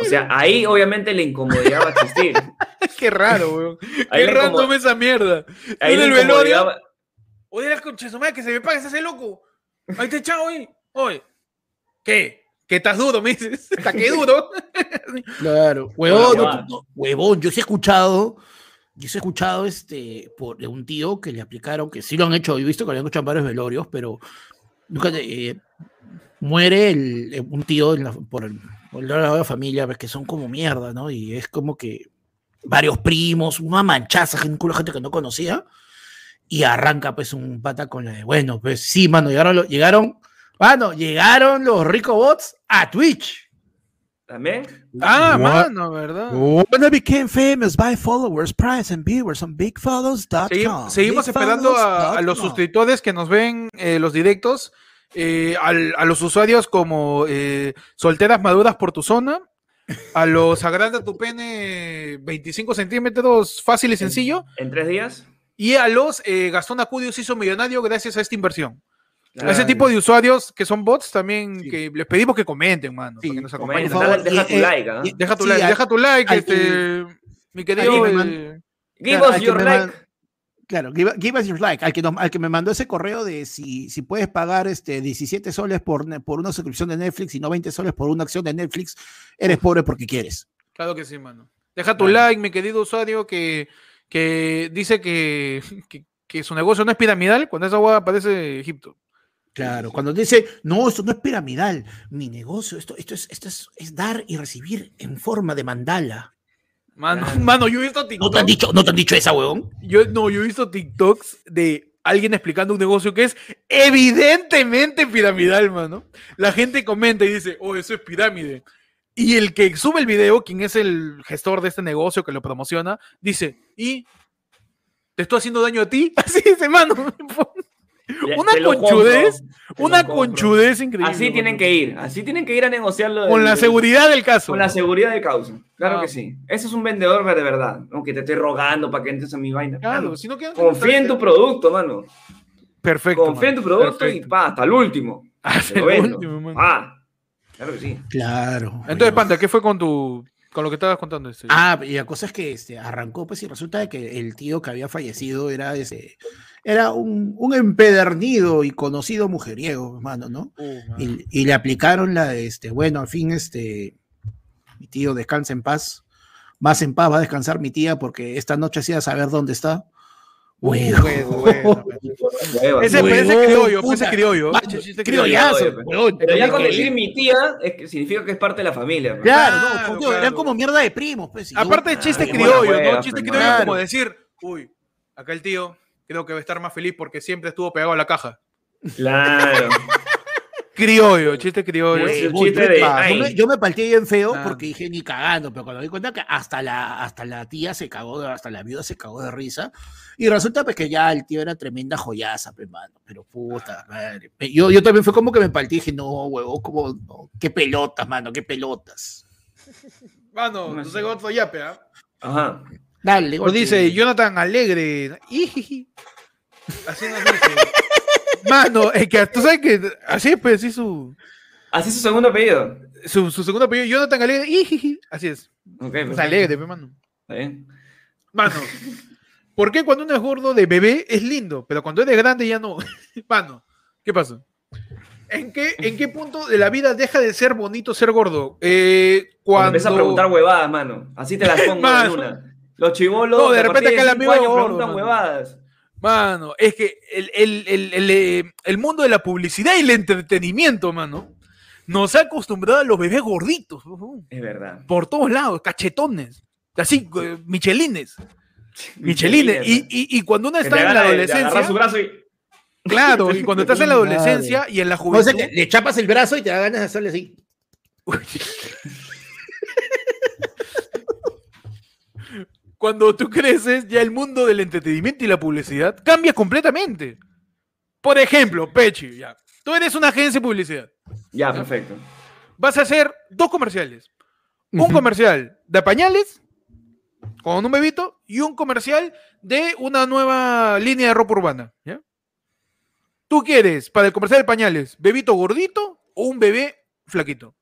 O sea, ahí [laughs] obviamente la incomodidad va a existir. [laughs] Qué raro, weón. Qué raro esa mierda. Ahí en el velorio. Oye, las conchas, que se me pague, se hace loco. Ahí te echado hoy. Oye, ¿qué? Que estás duro, me dices. [laughs] Está que duro. claro, huevón, huevón, yo sí he escuchado yo he escuchado este, por un tío que le aplicaron, que sí lo han hecho, he visto que lo han hecho varios velorios, pero eh, muere el, un tío por, el, por de la familia, ves que son como mierda, ¿no? Y es como que varios primos, una manchaza, gente, gente que no conocía, y arranca pues un pata con la de, bueno, pues sí, mano, llegaron, llegaron, mano, llegaron los rico bots a Twitch. ¿También? Ah, mano, ¿verdad? When I became famous by followers, price and viewers on bigfollows.com. seguimos esperando a, los suscriptores que nos ven eh, los directos, eh, a los usuarios como eh, Solteras Maduras por tu zona, a los Agranda tu pene 25 centímetros fácil y sencillo. ¿En, tres días? Y a los Gastón Acudio se hizo millonario gracias a esta inversión. Ese tipo de usuarios que son bots también, que les pedimos que comenten, mano. que nos acompañen. deja, tu like, ¿ah? Deja tu like, deja tu like, este, mi querido. Eh, give us your like. Claro, give, us your like. Al que, al que me mandó ese correo de si, si puedes pagar este 17 soles por, por una suscripción de Netflix y no 20 soles por una acción de Netflix, eres pobre porque quieres. Claro que sí, mano. Deja tu like, mi querido usuario, que, que dice que, que, que, su negocio no es piramidal cuando esa agua aparece Egipto. Claro, cuando dice, no, esto no es piramidal, mi negocio, esto, esto, es, esto es, dar y recibir en forma de mandala. Mano, [laughs] mano, yo he visto TikToks. ¿No te han dicho, ¿no te han dicho esa, huevón? Yo, no, yo he visto TikToks de alguien explicando un negocio que es evidentemente piramidal, mano. La gente comenta y dice, oh, eso es pirámide. Y el que sube el video, quien es el gestor de este negocio que lo promociona, dice, ¿y te estoy haciendo daño a ti? [laughs] Así dice, mano. [laughs] una conchudez, una conchudez increíble. Así tienen que ir, así tienen que ir a negociarlo. Con la seguridad del caso. Con la seguridad del caso, claro ah. que sí. Ese es un vendedor de verdad, aunque te estoy rogando para que entres a mi vaina. Claro, si no Confía en tu producto, mano. Perfecto. Confía en tu producto y pa, hasta el último. Hasta el último, Ah, claro que sí. Claro. Entonces, Panda, ¿qué fue con tu con lo que estabas contando. Este? Ah, y la cosa es que este, arrancó, pues, y resulta que el tío que había fallecido era ese, era un, empedernido y conocido mujeriego, hermano, ¿no? Uh, y, le aplicaron la, este, bueno, al fin, este, mi tío descansa en paz, más en paz va a descansar mi tía porque esta noche hacía saber dónde está. Huevo. Ese, ese criollo, ese criollo. Criollazo. Pero ya cuando decir mi tía, es que significa que es parte de la familia. Claro, no, eran como mierda de primos. Pues, Aparte de chiste criollo, ¿no? Chiste criollo como decir, uy, acá el tío creo que va a estar más feliz porque siempre estuvo pegado a la caja. Claro. [laughs] criollo, chiste criollo. chiste de, yo, me, yo, me, partí bien feo porque dije ni cagando, pero cuando me di cuenta que hasta la, hasta la tía se cagó, hasta la viuda se cagó de risa. Y resulta pues que ya el tío era tremenda joyaza, pues, mano. Pero puta madre. Yo, yo también fue como que me partí y dije, no, huevo, como, qué pelotas, mano, qué pelotas. Mano, no sé cómo ya, ¿ah? Ajá. Dale, o dice Jonathan Alegre. Así nos dice. Mano, es que tú sabes que así es, pues, así su. Así es su segundo apellido. Su, su segundo apellido, Jonathan Alegre. Así es. Ok, es alegre, pues, mano. Está bien. Mano, ¿por qué cuando uno es gordo de bebé es lindo, pero cuando es de grande ya no? [laughs] Mano, ¿qué pasa? ¿En qué, ¿En qué punto de la vida deja de ser bonito ser gordo? Eh, cuando... Empieza a preguntar huevadas, mano. Así te las [laughs] pongo en una. Los chivolos. No, de repente que el amigo. preguntan huevadas. Mano, es que eh, el, mundo de la publicidad y el entretenimiento, mano, nos ha acostumbrado a los bebés gorditos. Es verdad. Por todos lados, cachetones. Así, eh, michelines. Michelines. Y, y, y, cuando uno está en la adolescencia. Su brazo y... Claro, y cuando estás en la [laughs] adolescencia y en la juventud. O sea, le chapas el brazo y te da ganas de hacerle así. [laughs] cuando tú creces, ya el mundo del entretenimiento y la publicidad cambia completamente. Por ejemplo, Pechi, ya. Tú eres una agencia de publicidad. Ya, perfecto. Vas a hacer dos comerciales. Un comercial de pañales con un bebito y un comercial de una nueva línea de ropa urbana. ¿ya? ¿Tú quieres para el comercial de pañales bebito gordito o un bebé flaquito?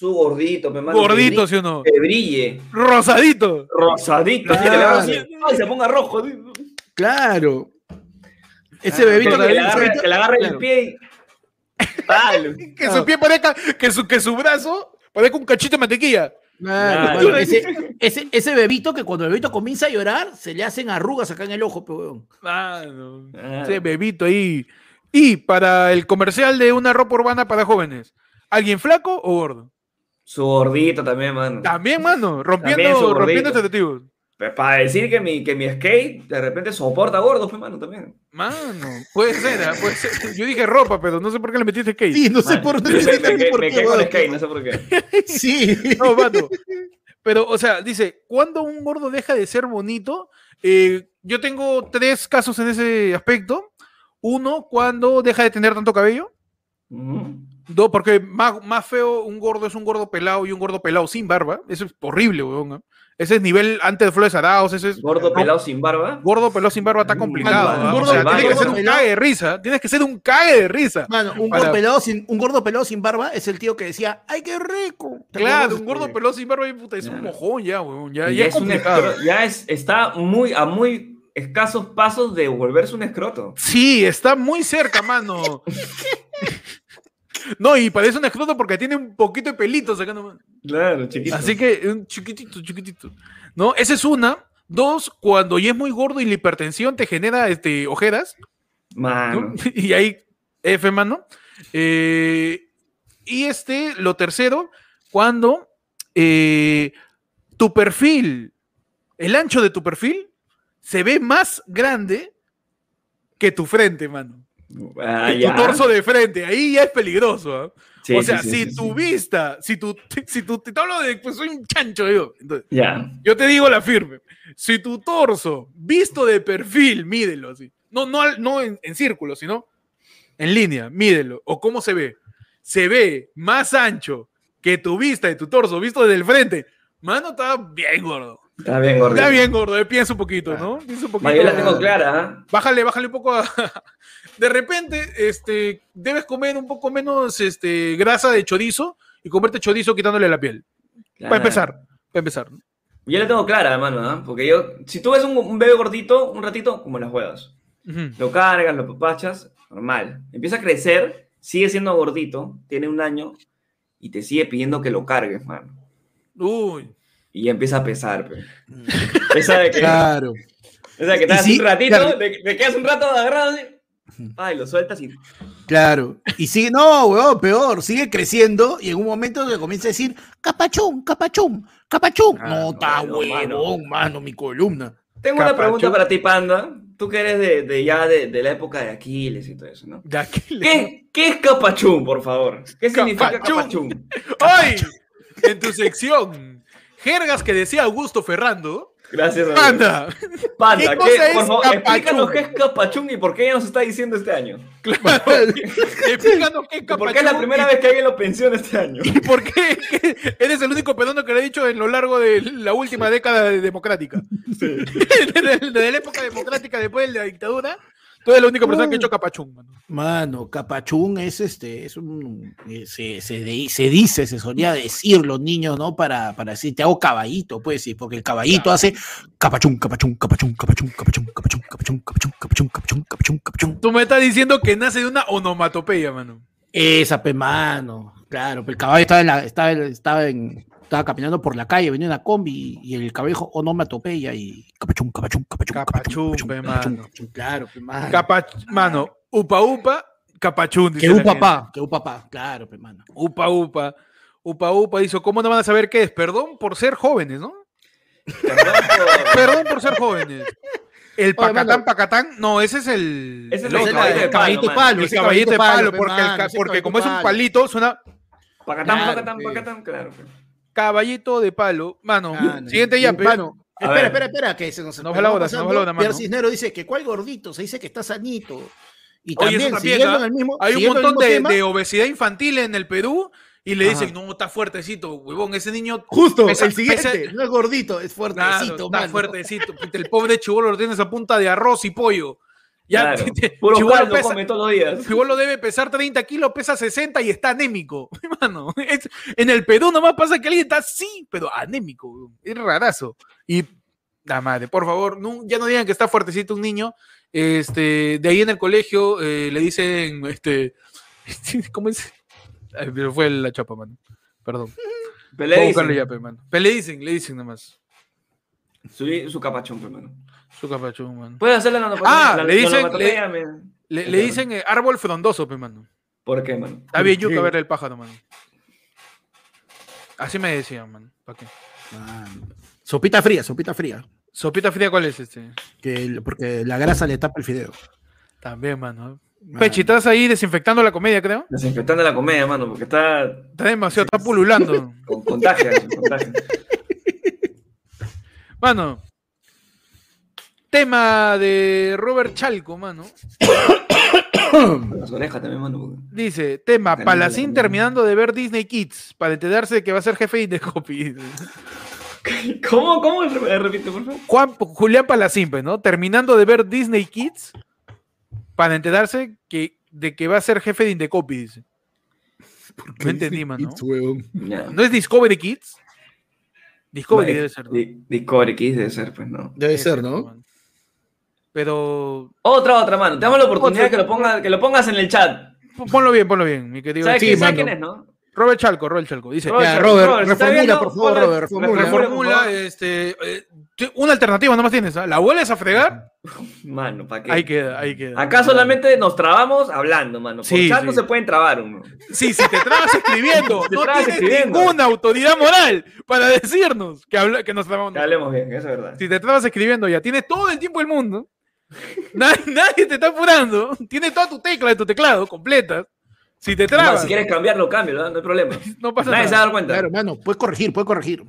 Su gordito, me Gordito, ¿sí o no? Que brille. Rosadito. Rosadito. Ay, se ponga rojo. Claro. Ese bebito que, le agarre, que le agarre el pie. [laughs] que su pie parezca, que su, que su brazo parezca un cachito de mantequilla. Claro, ese, ese, ese, bebito que cuando el bebito comienza a llorar, se le hacen arrugas acá en el ojo, pero ah, no. Ese bebito ahí. Y para el comercial de una ropa urbana para jóvenes, ¿alguien flaco o gordo? Su gordito también, mano. También, mano, rompiendo, rompiendo estereotipos. Para decir que mi, que mi skate de repente soporta gordos, pues, mano, también. Mano, puede ser, ¿eh? puede ser. Yo dije ropa, pero no sé por qué le metiste skate. Sí, no sé por, qué. me, quedé con skate, no sé por qué. [laughs] sí. No, mano. Pero, o sea, dice, ¿cuándo un gordo deja de ser bonito? Eh, yo tengo tres casos en ese aspecto. Uno, cuando deja de tener tanto cabello. No, porque más, más feo un gordo es un gordo pelado y un gordo pelado sin barba. Eso es horrible, weón. ¿eh? Ese es nivel antes de Flores Araos. Ese es, ¿Gordo pelado sin barba? Gordo pelado sin barba está complicado. o sea, tienes que ser un cague de risa. Tienes que ser un cague de risa. Mano, un, gordo pelado sin, un gordo pelado sin barba es el tío que decía, ¡ay, qué rico! Claro, un gordo pelado sin barba puta, es un mojón ya, weón. Ya, ya, es, complicado. ya es, está muy, a muy escasos pasos de volverse un escroto. Sí, está muy cerca, mano. [laughs] No, y parece un escroto porque tiene un poquito de pelito sacando. Claro, chiquito. Así que, un chiquitito, chiquitito. ¿No? Esa es una. Dos, cuando ya es muy gordo y la hipertensión te genera este, ojeras. Mano. [laughs] Y ahí F, mano. Eh, y este, lo tercero, cuando eh, tu perfil, el ancho de tu perfil, se ve más grande que tu frente, mano. Ah, tu torso de frente, ahí ya es peligroso. ¿ah? o sea, si tu vista, si tu, si tu, te hablo de, pues soy un chancho yo. Yo te digo la firme. Si tu torso, visto de perfil, mídelo así. No, no, no en, en círculo, sino en línea, mídelo. O cómo se ve. Se ve más ancho que tu vista de tu torso, visto desde el frente. Mano, está bien gordo. Está bien gordo. Está bien gordo, eh, piensa un poquito, ¿no? Piensa un poquito. Yo la tengo clara, ¿ah? Bájale, bájale un poco a, [laughs] de repente, este, debes comer un poco menos este, grasa de chorizo y comerte chorizo quitándole la piel. Para empezar, para empezar. Yo la tengo clara, hermano, ¿no? porque yo, si tú ves un, bebé gordito, un ratito, como las juegas. Lo cargas, lo papachas, normal. Empieza a crecer, sigue siendo gordito, tiene un año y te sigue pidiendo que lo cargues, mano. Uy. Y empieza a pesar, pero. Pesa de que. Claro. O sea, que te das un ratito, te, quedas un rato agarrado así. Ay, lo sueltas y. Claro. Y sigue, no, weón, peor, sigue creciendo y en un momento le comienza a decir, capachón, capachón, capachón. Ah, no, está bueno, mano, mi columna. Tengo una pregunta para ti, Panda. Tú que eres de, de ya de, de, la época de Aquiles y todo eso, ¿no? De Aquiles. ¿Qué, qué es capachún, por favor? ¿Qué significa capachún? ¡Ay! En tu sección, jergas que decía Augusto Ferrando, Gracias. Panda. Panda, ¿Qué, ¿qué por favor, explícanos qué es capachún y por qué ya nos está diciendo este año. Claro. [laughs] explícanos qué es capachún. Porque es la primera vez que alguien lo pensiona este año. ¿Y por qué? Eres el único pedono que le he dicho en lo largo de la última década democrática. Sí. [laughs] Desde la época democrática después de la dictadura Tú eres la única persona que ha hecho capachún, mano. Mano, capachún es este, es un, eh, se, se, se, dice, se solía decir los niños, ¿no? Para, para decir, te hago caballito, pues sí, porque el caballito hace capachún, capachún, capachún, capachún, capachún, capachún, capachún, capachún, capachún, capachún, capachún, capachún. Tú me estás diciendo que nace de una onomatopeya, mano. Esa, pe, mano. Claro, el caballo estaba en la, estaba, estaba en, estaba caminando por la calle, venía una combi y el caballo dijo, oh, no me atropella y capachún, capachún, capachún, capachún, capachún, mano. claro, pe, mano. Capach, mano, upa upa, capachún. Que upa pa, que upa pa, claro, pe, mano. Upa upa, upa upa, dice, ¿cómo no van a saber qué es? Perdón por ser jóvenes, ¿no? Perdón por ser jóvenes. El pacatán, pacatán, no, ese es el. Ese es el, caballito de palo. El caballito de palo, porque, porque como es un palito, suena. Pacatán, pacatán, pacatán, claro. Caballito de palo. Mano, siguiente ya, Mano, espera, espera, espera, que se nos no va la hora, no va la hora, Pierre Cisnero dice que cuál gordito, se dice que está sanito. Y también, Oye, ¿ah? el mismo, hay un montón de, de, obesidad infantil en el Perú y le dicen, no, está fuertecito, huevón, ese niño... Justo, el siguiente, no es gordito, es fuertecito, Está fuertecito, el pobre chivolo lo tienes a punta de arroz y pollo. Ya, claro. [laughs] Puro pesa, come todos los días. Chibolo debe pesar 30 kilos, pesa 60 y está anémico. [laughs] Hermano, es, en el Perú nomás pasa que alguien está así, pero anémico. Es rarazo. Y la madre, por favor, no, ya no digan que está fuertecito un niño. Este, de ahí en el colegio eh, le dicen, este, [laughs] ¿cómo es? Ay, pero fue la chapa, mano. Perdón. Pero le dicen. Ya, mano. Pero le dicen, le dicen nomás. Su, su capachón, hermano. Su capachón, mano. Puede hacer la Ah, la, le dicen, le, le, dicen eh, árbol frondoso, pe, mano. ¿Por qué, mano? Está bien yuca ver el pájaro, mano. Así me decían, mano. ¿Para qué? Sopita fría, sopita fría. ¿Sopita fría cuál es este? Que, porque la grasa le tapa el fideo. También, mano. Pechi, estás ahí desinfectando la comedia, creo. Desinfectando la comedia, mano, porque está. Está demasiado, está pululando. Con contagia, contagia. [laughs] Mano, tema de Robert Chalco, mano. Las orejas también, mano. Dice, tema, Palacín terminando de ver Disney Kids para enterarse de que va a ser jefe de copy. [laughs] ¿Cómo? ¿Cómo? Repite, por favor. Juan, Julián Palacín, pues, ¿no? Terminando de ver Disney Kids para enterarse que, de que va a ser jefe de Indecopy, dice. No entendí, mano. ¿No es Discovery Kids? Discovery debe ser. Discovery Kids debe ser, pues no. Debe ser, ¿no? Pero. Otra, otra, mano. Te damos la oportunidad que lo, pongas, que lo pongas en el chat. Ponlo bien, ponlo bien, mi querido. ¿Sabes, quién es, no? Robert Chalco, Robert Chalco. Dice, Robert, Robert, reformula, por favor, Robert, reformula. Reformula, este, eh, una alternativa nomás tienes, ¿ah? ¿la vuelves a fregar? [laughs] Mano, ¿para qué? Ahí queda, ahí queda. Acá solamente nos trabamos hablando, mano. Por sí, chat no se pueden trabar uno. Sí, si te trabas [laughs] escribiendo, no tienes escribiendo. ninguna autoridad moral para decirnos que, habla, que nos trabamos. Que hablemos bien, eso es verdad. Si te trabas escribiendo, ya tienes todo el tiempo del mundo. [laughs] nadie, nadie te está apurando. Tienes toda tu tecla de tu teclado completa. Si te trabas. si quieres cambiarlo, cámbialo, no hay problema. [laughs] No pasa Nadie nada. se va a dar cuenta. Claro, mano, puedes corregir, puedes corregir.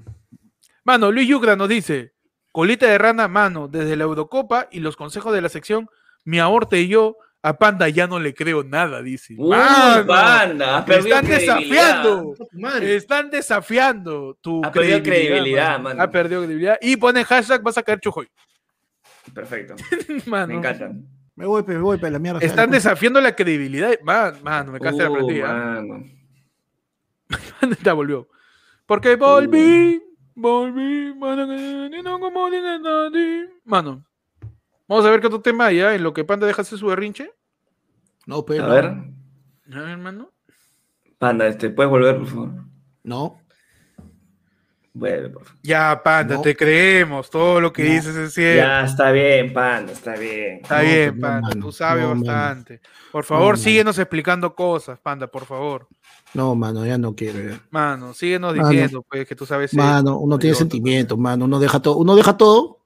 Mano, Luis Yucra nos dice: colita de rana, mano, desde la Eurocopa y los consejos de la sección, mi aborte y yo. A Panda ya no le creo nada, dice. Uy, Panda, están desafiando. Están desafiando tu ha credibilidad. Perdido credibilidad mano. Ha perdido credibilidad. Y pone hashtag vas a caer chujoy. Perfecto. [laughs] mano. Me encantan. Me voy, me voy, la mierda. Están desafiando la credibilidad. Man, mano, me casé uh, la partida. ya volvió. Porque volví, uh. volví, mano, Mano, vamos a ver qué otro tema hay, ¿ya? En lo que Panda deja hacer su berrinche. No, pero. A ver. A ver, hermano. Panda, este, ¿puedes volver, por favor? No. Vuelve, por favor. Ya, Panda, no. te creemos. Todo lo que no. dices es cierto. Ya, está bien, Panda, está bien. Está no, bien, Panda. Mano. Tú sabes bastante. Mano. Por favor, síguenos explicando cosas, Panda, por favor. No, mano, ya no quiero. Ya. Mano, síguenos diciendo, pues, que tú sabes. Mano, uno tiene sentimientos, mano. Uno deja todo. Uno deja todo.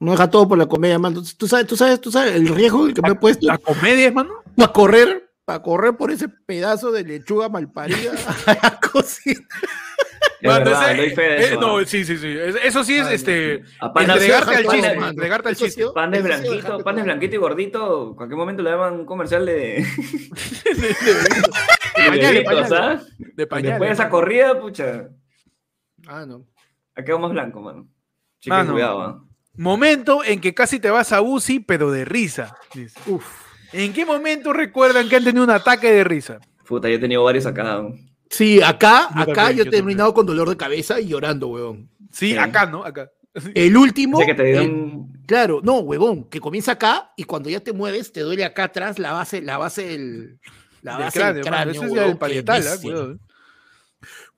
Uno deja todo por la comedia, mano. Tú sabes, tú sabes, tú sabes el riesgo que me he puesto. ¿La comedia, mano? Para correr, para correr por ese pedazo de lechuga malparida a la cocina. Verdad, eh, eso, no, sí, sí, sí. Eso sí es este. Entregarte al chiste. Entregarte al chiste. Pan es blanquito, pan es blanquito y gordito. En cualquier momento le daban un comercial de. [laughs] de, pañales, pañales. De pañales. Después de esa corrida, pucha. Ah, no. Ha quedado más blanco, mano. Chico, mano, cuidado, ¿eh? Momento en que casi te vas a UCI, pero de risa. Dice. Uf. ¿En qué momento recuerdan que han tenido un ataque de risa? Puta, yo he tenido varios acá. Sí, acá, yo acá también, yo he terminado también. con dolor de cabeza y llorando, huevón. Sí, sí. acá, ¿no? Acá. El último. que te el, claro, no, huevón, que comienza acá y cuando ya te mueves te duele acá atrás la base, la base del, la base cráneo, del cráneo. Ese es el parietal, ¿eh?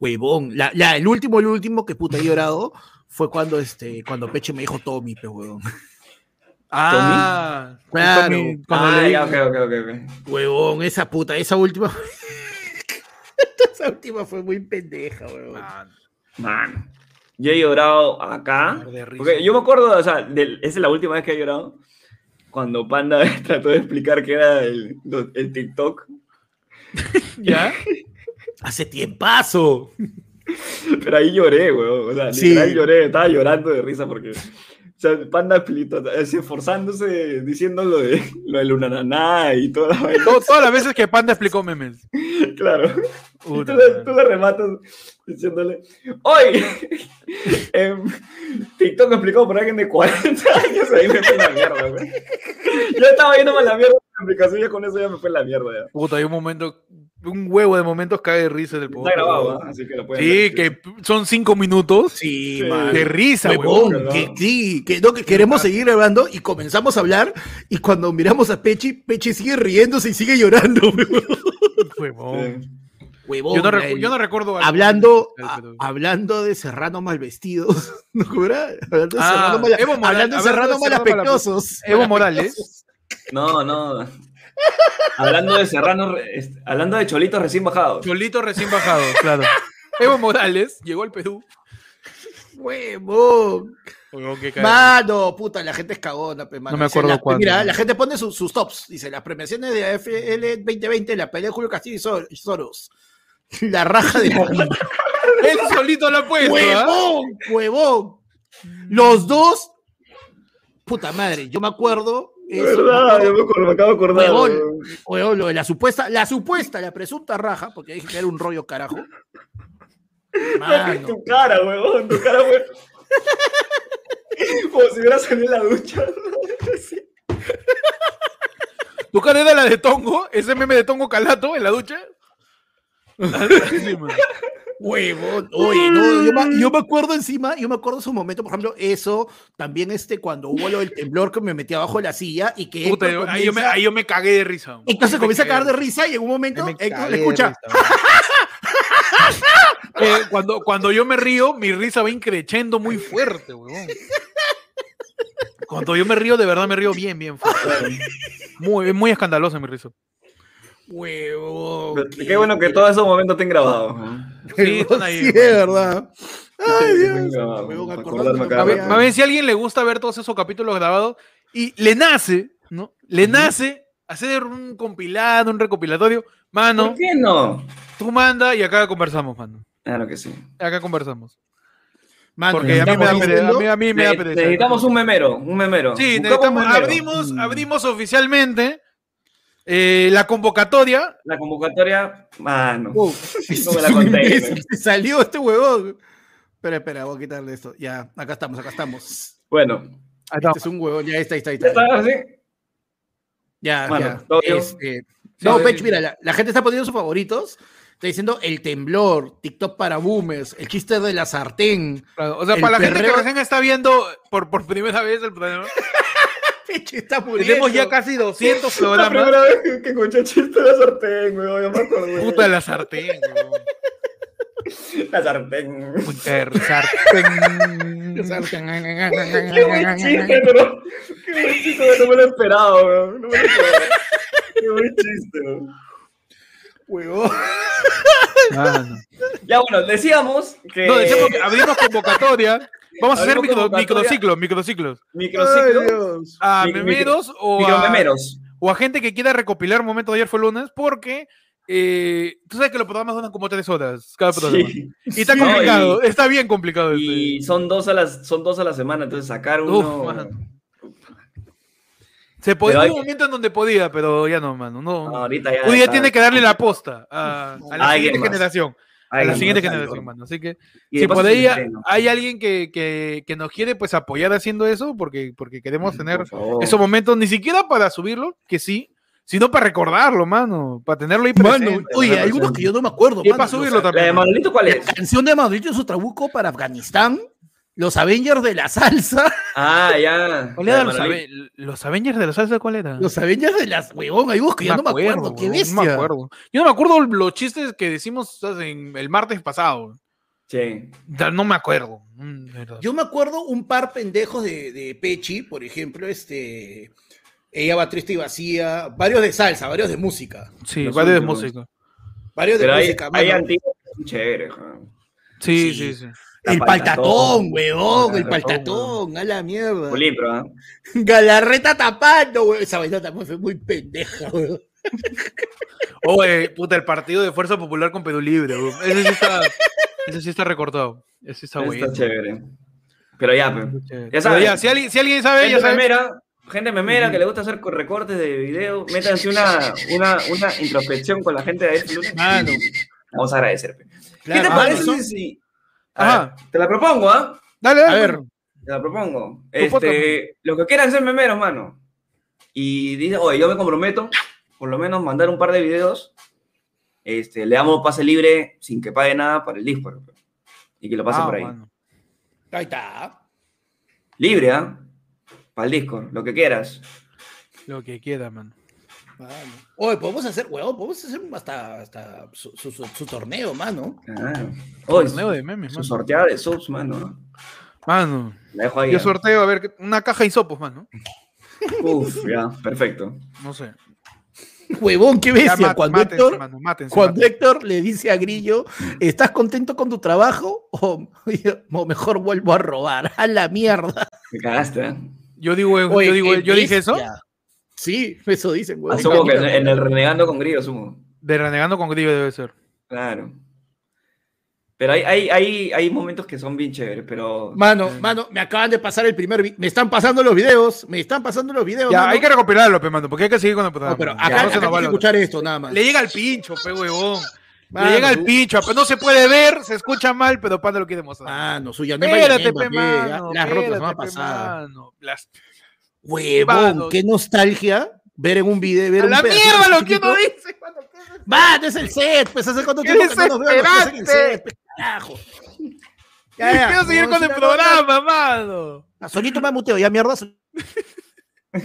Huevón, la, la, el último, el último que puta he llorado fue cuando este, cuando Peche me dijo Tommy, pe huevón. Ah, claro. Tommy, ah, le ya, okay, okay, okay. Huevón, esa puta, esa última. [laughs] esa última fue muy pendeja, huevón. Man. Man. Yo he llorado acá. Porque yo me acuerdo, o sea, de, esa es la última vez que he llorado. Cuando Panda [laughs] trató de explicar qué era el, el TikTok. [laughs] ¿Ya? Hace tiempazo. Pero ahí lloré, weón. O sea, Sí. literal lloré, estaba llorando de risa porque. O sea, Panda Pilito, esforzándose, diciendo lo de lo del Lunananá y toda la vaina. Todas las veces que Panda explicó memes. Claro. Y tú, le- madre. tú le rematas diciéndole, hoy, [laughs] em, TikTok explicado por alguien de 40 años, ahí me fue la mierda, güey. Yo estaba yéndome a la mierda de la explicación, ya con eso ya me fue la mierda. Ya. Puta, hay un momento, un huevo de momentos cae de risa del Está grabado, ¿ah? así que lo pueden Sí, ver. que son cinco minutos Sí, man. de risa, Huevón, que, sí, que, no, que queremos seguir grabando y comenzamos a hablar y cuando miramos a Pechi, Pechi sigue riéndose y sigue llorando, [laughs] huevón. Huevón. Sí. Huevón, Yo no, el- yo no recuerdo. algo. hablando, a- hablando de serrano mal vestidos, [laughs] ¿no cómo era? Hablando de Ah, serrano mal, Moral- hablando de serrano mal-. Evo Morales. No, no. Hablando de Serrano, hablando de Cholitos recién bajados. Cholito recién bajado, claro. [laughs] Evo Morales llegó al Perú. Huevón. Mano, puta, la gente es cagona, pe, mano. No me acuerdo la- cuándo. Mira, la gente pone sus- sus tops. Dice, las premiaciones de AFL 2020, la pelea de Julio Castillo y Sor- y Soros. [laughs] La raja de [laughs] Él solito lo ha puesto. ¿ah? ¡Huevón! ¡Huevón! Los dos. Puta madre, yo me acuerdo. Es eso, verdad, me yo me, acuerdo, me acabo de acordar. Huevón. lo de la supuesta, la supuesta, la presunta raja, porque dije que era un rollo carajo. Mano, Tu cara, huevón, tu cara fue. Como si hubiera salido en la ducha. ¿Tu cara era la de Tongo? ¿Ese meme de Tongo Calato en la ducha? Sí. Huevón. Oye, no, yo me, yo me acuerdo encima, yo me acuerdo su momento, por ejemplo, eso, también este, cuando hubo lo del temblor que me metí abajo de la silla y que Puta, ahí, yo me, ahí yo me cagué de risa. entonces comienza a cagar de risa y en un momento Héctor le de escucha. risa, [laughs] Eh, cuando, cuando yo me río, mi risa va increchendo muy fuerte, weón. Cuando yo me río, de verdad me río bien, bien fuerte. Muy, muy escandaloso mi risa. Huevón. Qué bueno que todos esos momentos estén grabados. Sí, están ahí, Sí, es verdad. Ay, Dios. A ver, a ver si a alguien le gusta ver todos esos capítulos grabados y le nace, ¿no? Le nace hacer un compilado, un recopilatorio. Mano, ¿Por qué no? tú manda y acá conversamos, mano. Claro que sí. Acá conversamos. Mano, Porque a mí me da pereza. A mí, a mí me da pereza. necesitamos un memero, un memero. Sí, necesitamos, un memero. abrimos, abrimos oficialmente eh, la convocatoria. La convocatoria, mano. [laughs] No me la [laughs] es un conté, imbécil, güey. se salió este huevón. Espera, espera, voy a quitarle esto. Ya, acá estamos, acá estamos. Bueno. Este es un huevón, ya está, ahí está, ahí ¿ya está. está así? Ya, Bueno, ya. Este, no, sí, Pech, mira, la, la gente está poniendo sus favoritos. Está diciendo el temblor, TikTok para boomers, el chiste de la sartén. Claro, O sea, para la gente que recién está viendo por, por primera vez el programa, Está muriendo. tenemos ya casi 200 La programas. primera vez que- escuché chiste de la sartén, weón, ya me acordé. Puta la sartén, weón. La sartén. Puta la sartén. Qué buen chiste, pero. Qué buen chiste, weón, no me lo esperaba, weón. No me lo esperaba. Qué buen chiste, weón. Huevón. Mano. Ya, bueno, decíamos que. No, decimos que abrimos convocatoria. Vamos a hacer micro, microciclos, microciclos. Microciclo. Ay, Dios. A memeros o, a, o a gente que quiera recopilar momentos de ayer fue lunes, porque eh, tú sabes que los programas duran como tres horas cada programa. Sí. Y está [laughs] Sí. complicado, está bien complicado. Y este. son dos a las, son dos a la semana, entonces sacar uno. Se podía, hay hubo un momento en donde podía, pero ya no, mano. No. No, ahorita ya. Hoy día está- tiene que darle la posta a, a la siguiente más. generación. A la siguiente generación, mano. Así que Y si de por ahí hay alguien que, que, que nos quiere pues apoyar haciendo eso, porque, porque queremos tener Por favor. esos momentos, ni siquiera para subirlo, que sí, sino para recordarlo, mano, para tenerlo ahí Mano, presente. oye, mano, hay algunos sí. que yo no me acuerdo. Y mano. para subirlo ¿La de también. mano. Manolito cuál es? La canción de Madrid su trabuco para Afganistán, los Avengers de la salsa, Ah, ya. ¿Cuál era los, Manolito. Ave- los Avengers de la salsa? ¿Cuál era? los Avengers de las huevón, hay unos que ya no me acuerdo, qué weón, bestia. No me acuerdo. Yo no me acuerdo los chistes que decimos ¿sabes? en el martes pasado. Sí. No me acuerdo. mm. Yo me acuerdo un par pendejos de, de Pechi, por ejemplo, este ella va triste y vacía, varios de salsa, varios de música, sí, los varios de música. varios de Pero hay, música, hay mano. antiguos chéveres. Sí, Sí. sí, sí. El paltatón, huevón, el Paltatón, a la mierda. Pulipro, ¿ah? Galarreta tapando, huevón. Esa vaina también fue muy pendeja, huevón. [laughs] Oye, puta, el partido de Fuerza Popular con Perú Libre. weón. Ese sí está, ese sí está recortado. Ese sí está Está bueno. chévere. Pero ya. Chévere. Ya Pero saben. ya, si alguien, si alguien sabe, ya Gente sabe. memera, gente memera que le gusta hacer co- recortes de video, métanse una, una, una introspección con la gente de este lunes. Mano. Vamos a agradecer. pe. ¿Qué te Claro, parece si- Ajá. ver, te la propongo, ¿ah? Dale, dale. A ver, Te la propongo. Este, los que quieran ser memeros, mano. Y dicen, oye, yo me comprometo, por lo menos mandar un par de videos. Este, le damos pase libre sin que pague nada para el Discord. Y que lo pasen Ah, por ahí. mano. ahí está. Libre, ¿ah? Para el Discord, lo que quieras. Lo que queda, mano. Oye, podemos hacer, huevón, podemos hacer hasta, hasta su, su- su- su torneo, mano. Ah. Oye, Torneo de memes, su mano. sorteada de subs, mano. Mano. La dejo ahí. Yo sorteo, a ver, una caja de hisopos, mano. Uf, ya, perfecto. No sé. Huevón, qué bestia. cuando mátense, Héctor, mano, mátense, cuando mátense. Héctor le dice a Grillo, ¿estás contento con tu trabajo? O, o mejor vuelvo a robar. A la mierda. Me cagaste, ¿eh? Yo digo, yo, digo, yo dije eso. Sí, [laughs] eso dicen, huevón. Asumo que en, el Renegando con Grillo, asumo. De renegando con Grillo debe ser. Claro. Pero hay, hay, hay, hay momentos que son bien chéveres, pero. Mano, mano, me acaban de pasar el primer Me están pasando los videos. Me están pasando los videos. Ya, mano. hay que recopilarlo, pe, mano, porque hay que seguir con el programa. No, pero Ya, acá, no se nos va escuchar esto, nada más. Le llega al pincho, pe, huevón. Mano, Le llega al pincho, pero no se puede ver, se escucha mal, pero Panda lo quiere mostrar. Mano, su Yanema espérate, Yanema, pe, mano. Las rotas espérate, pe, pasada. mano. Las- Huevón, qué nostalgia ver en un video. Ver A un la mierda lo que uno dice. Va, es el set, pues hace cuánto ¡Qué tiempo que no nos los que hacen el set, pe, carajo. [laughs] Ya, ya, Quiero seguir con el programa, mano. nota- Solito me muteo, ya mierda. [laughs]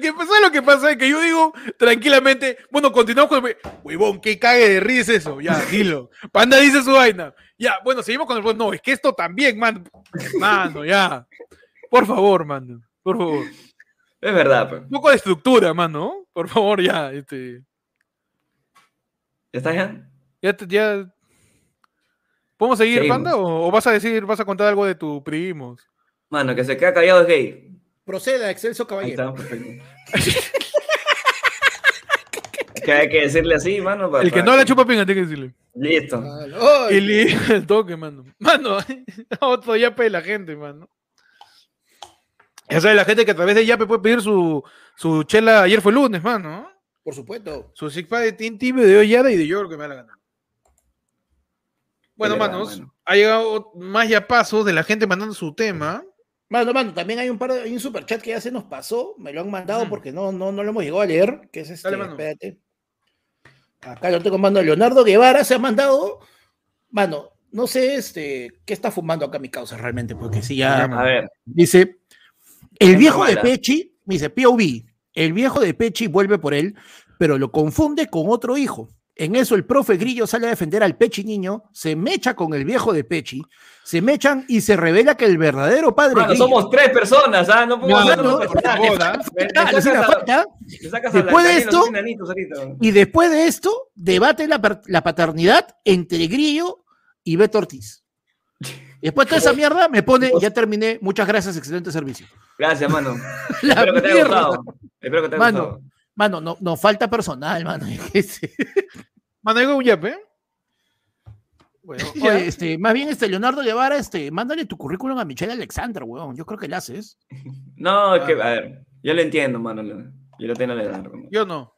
¿Qué pasa lo que pasa? Es que yo digo tranquilamente, bueno, continuamos con el. Huevón, qué cague de risa eso. Ya, [laughs] dilo. Panda dice su vaina. Ya, bueno, seguimos con el. No, es que esto también, mano. Mano, ya. Por favor, mano. Por favor. Es verdad, pues. Un poco de estructura, mano. Por favor, ya. Este. ¿Ya está ya? Ya, ya. ¿Podemos seguir, Panda? O, vas a decir, vas a contar algo de tus primos? Mano, que se queda callado es gay. Proceda, excelso caballero. [laughs] que hay que decirle así, mano. el que no la chupa pinga, tiene que decirle. Listo. y li [laughs] el toque, mano. Mano, [laughs] otro yape de la gente, mano. Esa es la gente que a través de yape puede pedir su, su chela. Ayer fue lunes, mano. Por supuesto. Su six de Tinti, de Ollada y de York que me da la gana. Bueno, manos, ha llegado más ya pasos de la gente mandando su tema. Mano, mano, también hay un par de, hay un superchat que ya se nos pasó, me lo han mandado porque no, no, no lo hemos llegado a leer, que es este, espérate. Acá lo tengo mandando Leonardo Guevara, se ha mandado, mano, no sé este, qué está fumando acá mi causa realmente, porque si ya, a ver. dice, el viejo de Pechi, me dice, POV, el viejo de Pechi vuelve por él, pero lo confunde con otro hijo. En eso el profe Grillo sale a defender al Pechi niño, se mecha con el viejo de Pechi, se mechan y se revela que el verdadero padre. Bueno, somos tres personas, ¿ah? No podemos no, Después de esto, y después de esto, debate la, la paternidad entre Grillo y Beto Ortiz. Después de toda esa mierda me pone, ya terminé, muchas gracias, excelente servicio. Gracias, mano. [laughs] Espero que te haya gustado. Espero que te haya gustado. Mano, no, no falta personal, mano. [laughs] mano, digo un yape. Bueno, [laughs] este, más bien, este, Leonardo Guevara, este, mándale tu currículum a Michelle Alexandra, weón. Yo creo que le haces. No, es que, a ver, yo lo entiendo, mano. Yo lo tengo dar. Yo no.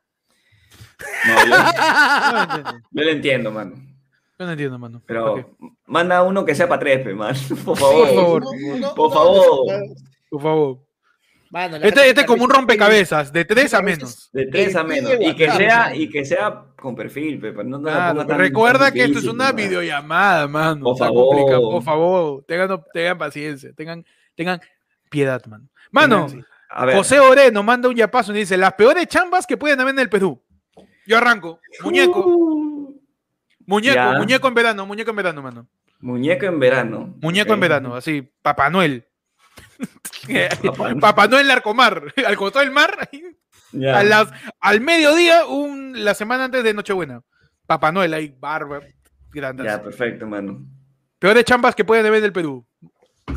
No, yo, yo lo entiendo, mano. Yo no entiendo, mano. Pero manda uno que sea para tres, man. [laughs] Por favor. Por favor. por favor. Por favor este, este es como un rompecabezas, de tres a menos. De tres a menos. Y que sea, y que sea con perfil, Pepe. No, recuerda que esto es una videollamada, mano. Por favor. Por favor, tengan, tengan paciencia, tengan, tengan piedad, mano. Mano, José Ore nos manda un yapazo y dice: las peores chambas que pueden haber en el Perú. Yo arranco. Muñeco. Uh. Muñeco, muñeco en verano, muñeco en verano, mano. Muñeco en verano. Muñeco en verano, así, Papá Noel. [laughs] Papá Noel Narcomar, [laughs] al costado del mar, al mediodía, un, la semana antes de Nochebuena. Papá Noel ahí, barba, grande. Ya, perfecto, mano. Peores chambas que pueden haber del Perú.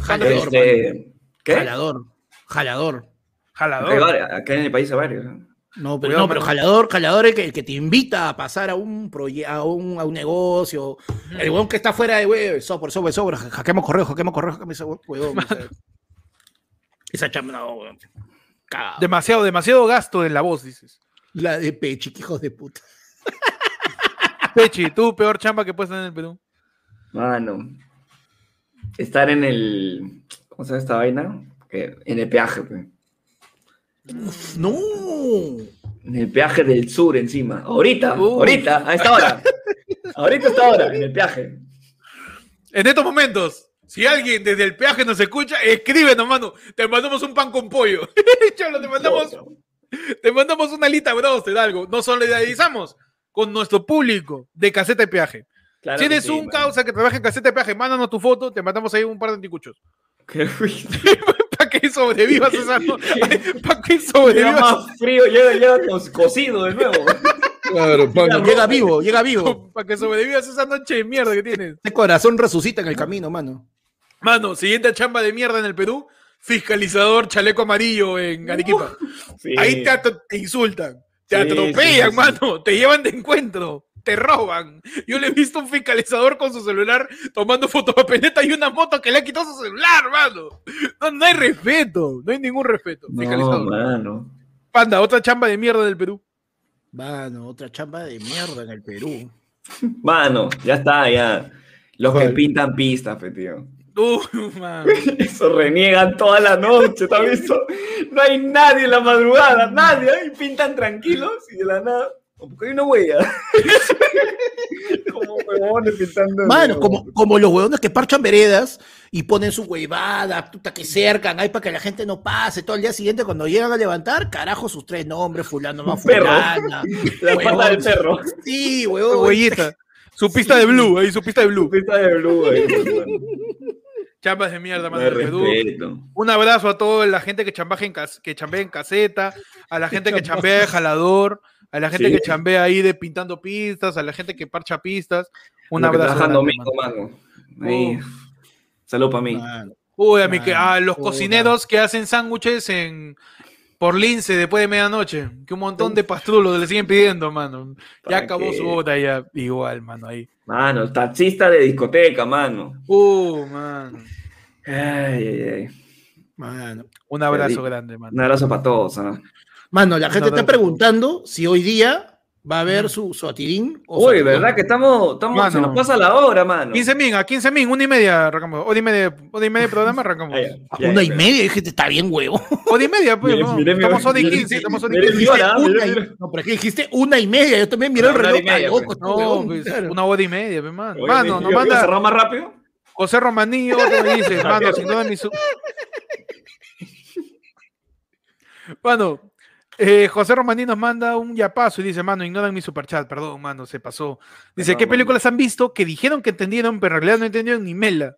Jalador. Este, ¿Qué? Jalador. Jalador. Jalador. Acá en el país hay varios. No, pero, no, pero jalador, jalador es el que, te invita a pasar a un, a un, a un negocio. El huevón que está fuera de, wey, software, software, software, hackeamos correo, hackeamos correo, hackeamos huevón. [laughs] Esa chamba, no, Demasiado, demasiado gasto en la voz, dices. La de Pechi, hijos de puta. [laughs] Pechi, tú, peor chamba que puedes tener en el Perú. Mano, estar en el. ¿Cómo se llama esta vaina? en el peaje, pues. no. En el peaje del sur, encima. Ahorita, ahorita, a esta hora. ahorita, a esta hora, en el peaje. En estos momentos. Si alguien desde el peaje nos escucha, escríbenos, mano. Te mandamos un pan con pollo. [laughs] Cholo, te mandamos, te mandamos una lista de algo. Nos solidarizamos con nuestro público de caseta de peaje. si eres un causa que trabaja en caseta de peaje, mándanos tu foto, te mandamos ahí un par de anticuchos. [laughs] [laughs] que sobrevivas esa Para que sobrevivas. Llega más frío, llega, llega cocido de nuevo. Claro, llega vivo, llega vivo. Para que sobrevivas esa noche de mierda que tienes. Este corazón resucita en el camino, mano. Mano, siguiente chamba de mierda en el Perú, fiscalizador chaleco amarillo en Arequipa. Ahí te, insultan, te atropellan, mano, te llevan de encuentro, te roban. Yo le he visto un fiscalizador con su celular tomando fotopapeleta y una moto que le ha quitado su celular, mano. No, hay respeto, no hay ningún respeto. Fiscalizador. mano. Panda, otra chamba de mierda del Perú. Mano, otra chamba de mierda en el Perú. Mano, ya está, ya. Los que pintan pistas, fe, tío. [laughs] Eso reniegan toda la noche, No hay nadie en la madrugada, nadie, y pintan tranquilos y de la nada. Porque hay una huella. [laughs] como huevones pintando. Mano, como, como los huevones que parchan veredas y ponen su huevada, puta que cercan ahí para que la gente no pase. Todo el día siguiente, cuando llegan a levantar, carajo, sus tres nombres, fulano más fulana. [laughs] La pata del perro. Sí, huevón. Huellita. Su pista de blue, ahí su pista de blue. Pista de blue, ahí, [laughs] Chambas de mierda, Perú. respeto. Un abrazo a toda la gente que chambea en, cas- que chambea en caseta, a la gente que chambea de jalador, a la gente Sí. que chambea ahí de pintando pistas, a la gente que parcha pistas. Un Lo abrazo. trabajan grande, domingo, mano. mano. Salud para mí. Mano. Uy, a, mi que, a los cocineros que hacen sándwiches en por lince después de medianoche, que un montón de pastrulos le siguen pidiendo, mano. Ya acabó su hora ya igual, mano, ahí. Mano, taxista de discoteca, mano. Uh, mano. Ay, ay, ay. Mano. Un abrazo grande, mano. Un abrazo para todos. ¿ah? Mano, la gente está preguntando si hoy día va a haber su, su atirín. o su Uy. ¿verdad que estamos, estamos se Mano. nos pasa la hora, mano? 15 min, a 15 min, una y media arrancamos. Hora y media, hora y media de programa arrancamos. Ah, ya, una y media, dije, está bien huevo. Hora y media, pues. Mire, no. mire, estamos hora y mire, 15, estamos hora y mire, 15. mire, hora, Una mira, y- mira. no, pero es que dijiste una y media, yo también miré el Una reloj. media, está loco, pues. este No, pues, claro. una hora y media, pues, mano. Oye, Mano, ¿yo- nos manda cerrado más rápido? José Romanillo, otro me dice, [laughs] mano, sin duda mi su... Mano, eh, José Romaní nos manda un yapazo y dice, mano, ignoran mi superchat, perdón, mano, se pasó. Dice, ¿qué mano. películas han visto que dijeron que entendieron, pero en realidad no entendieron ni mela?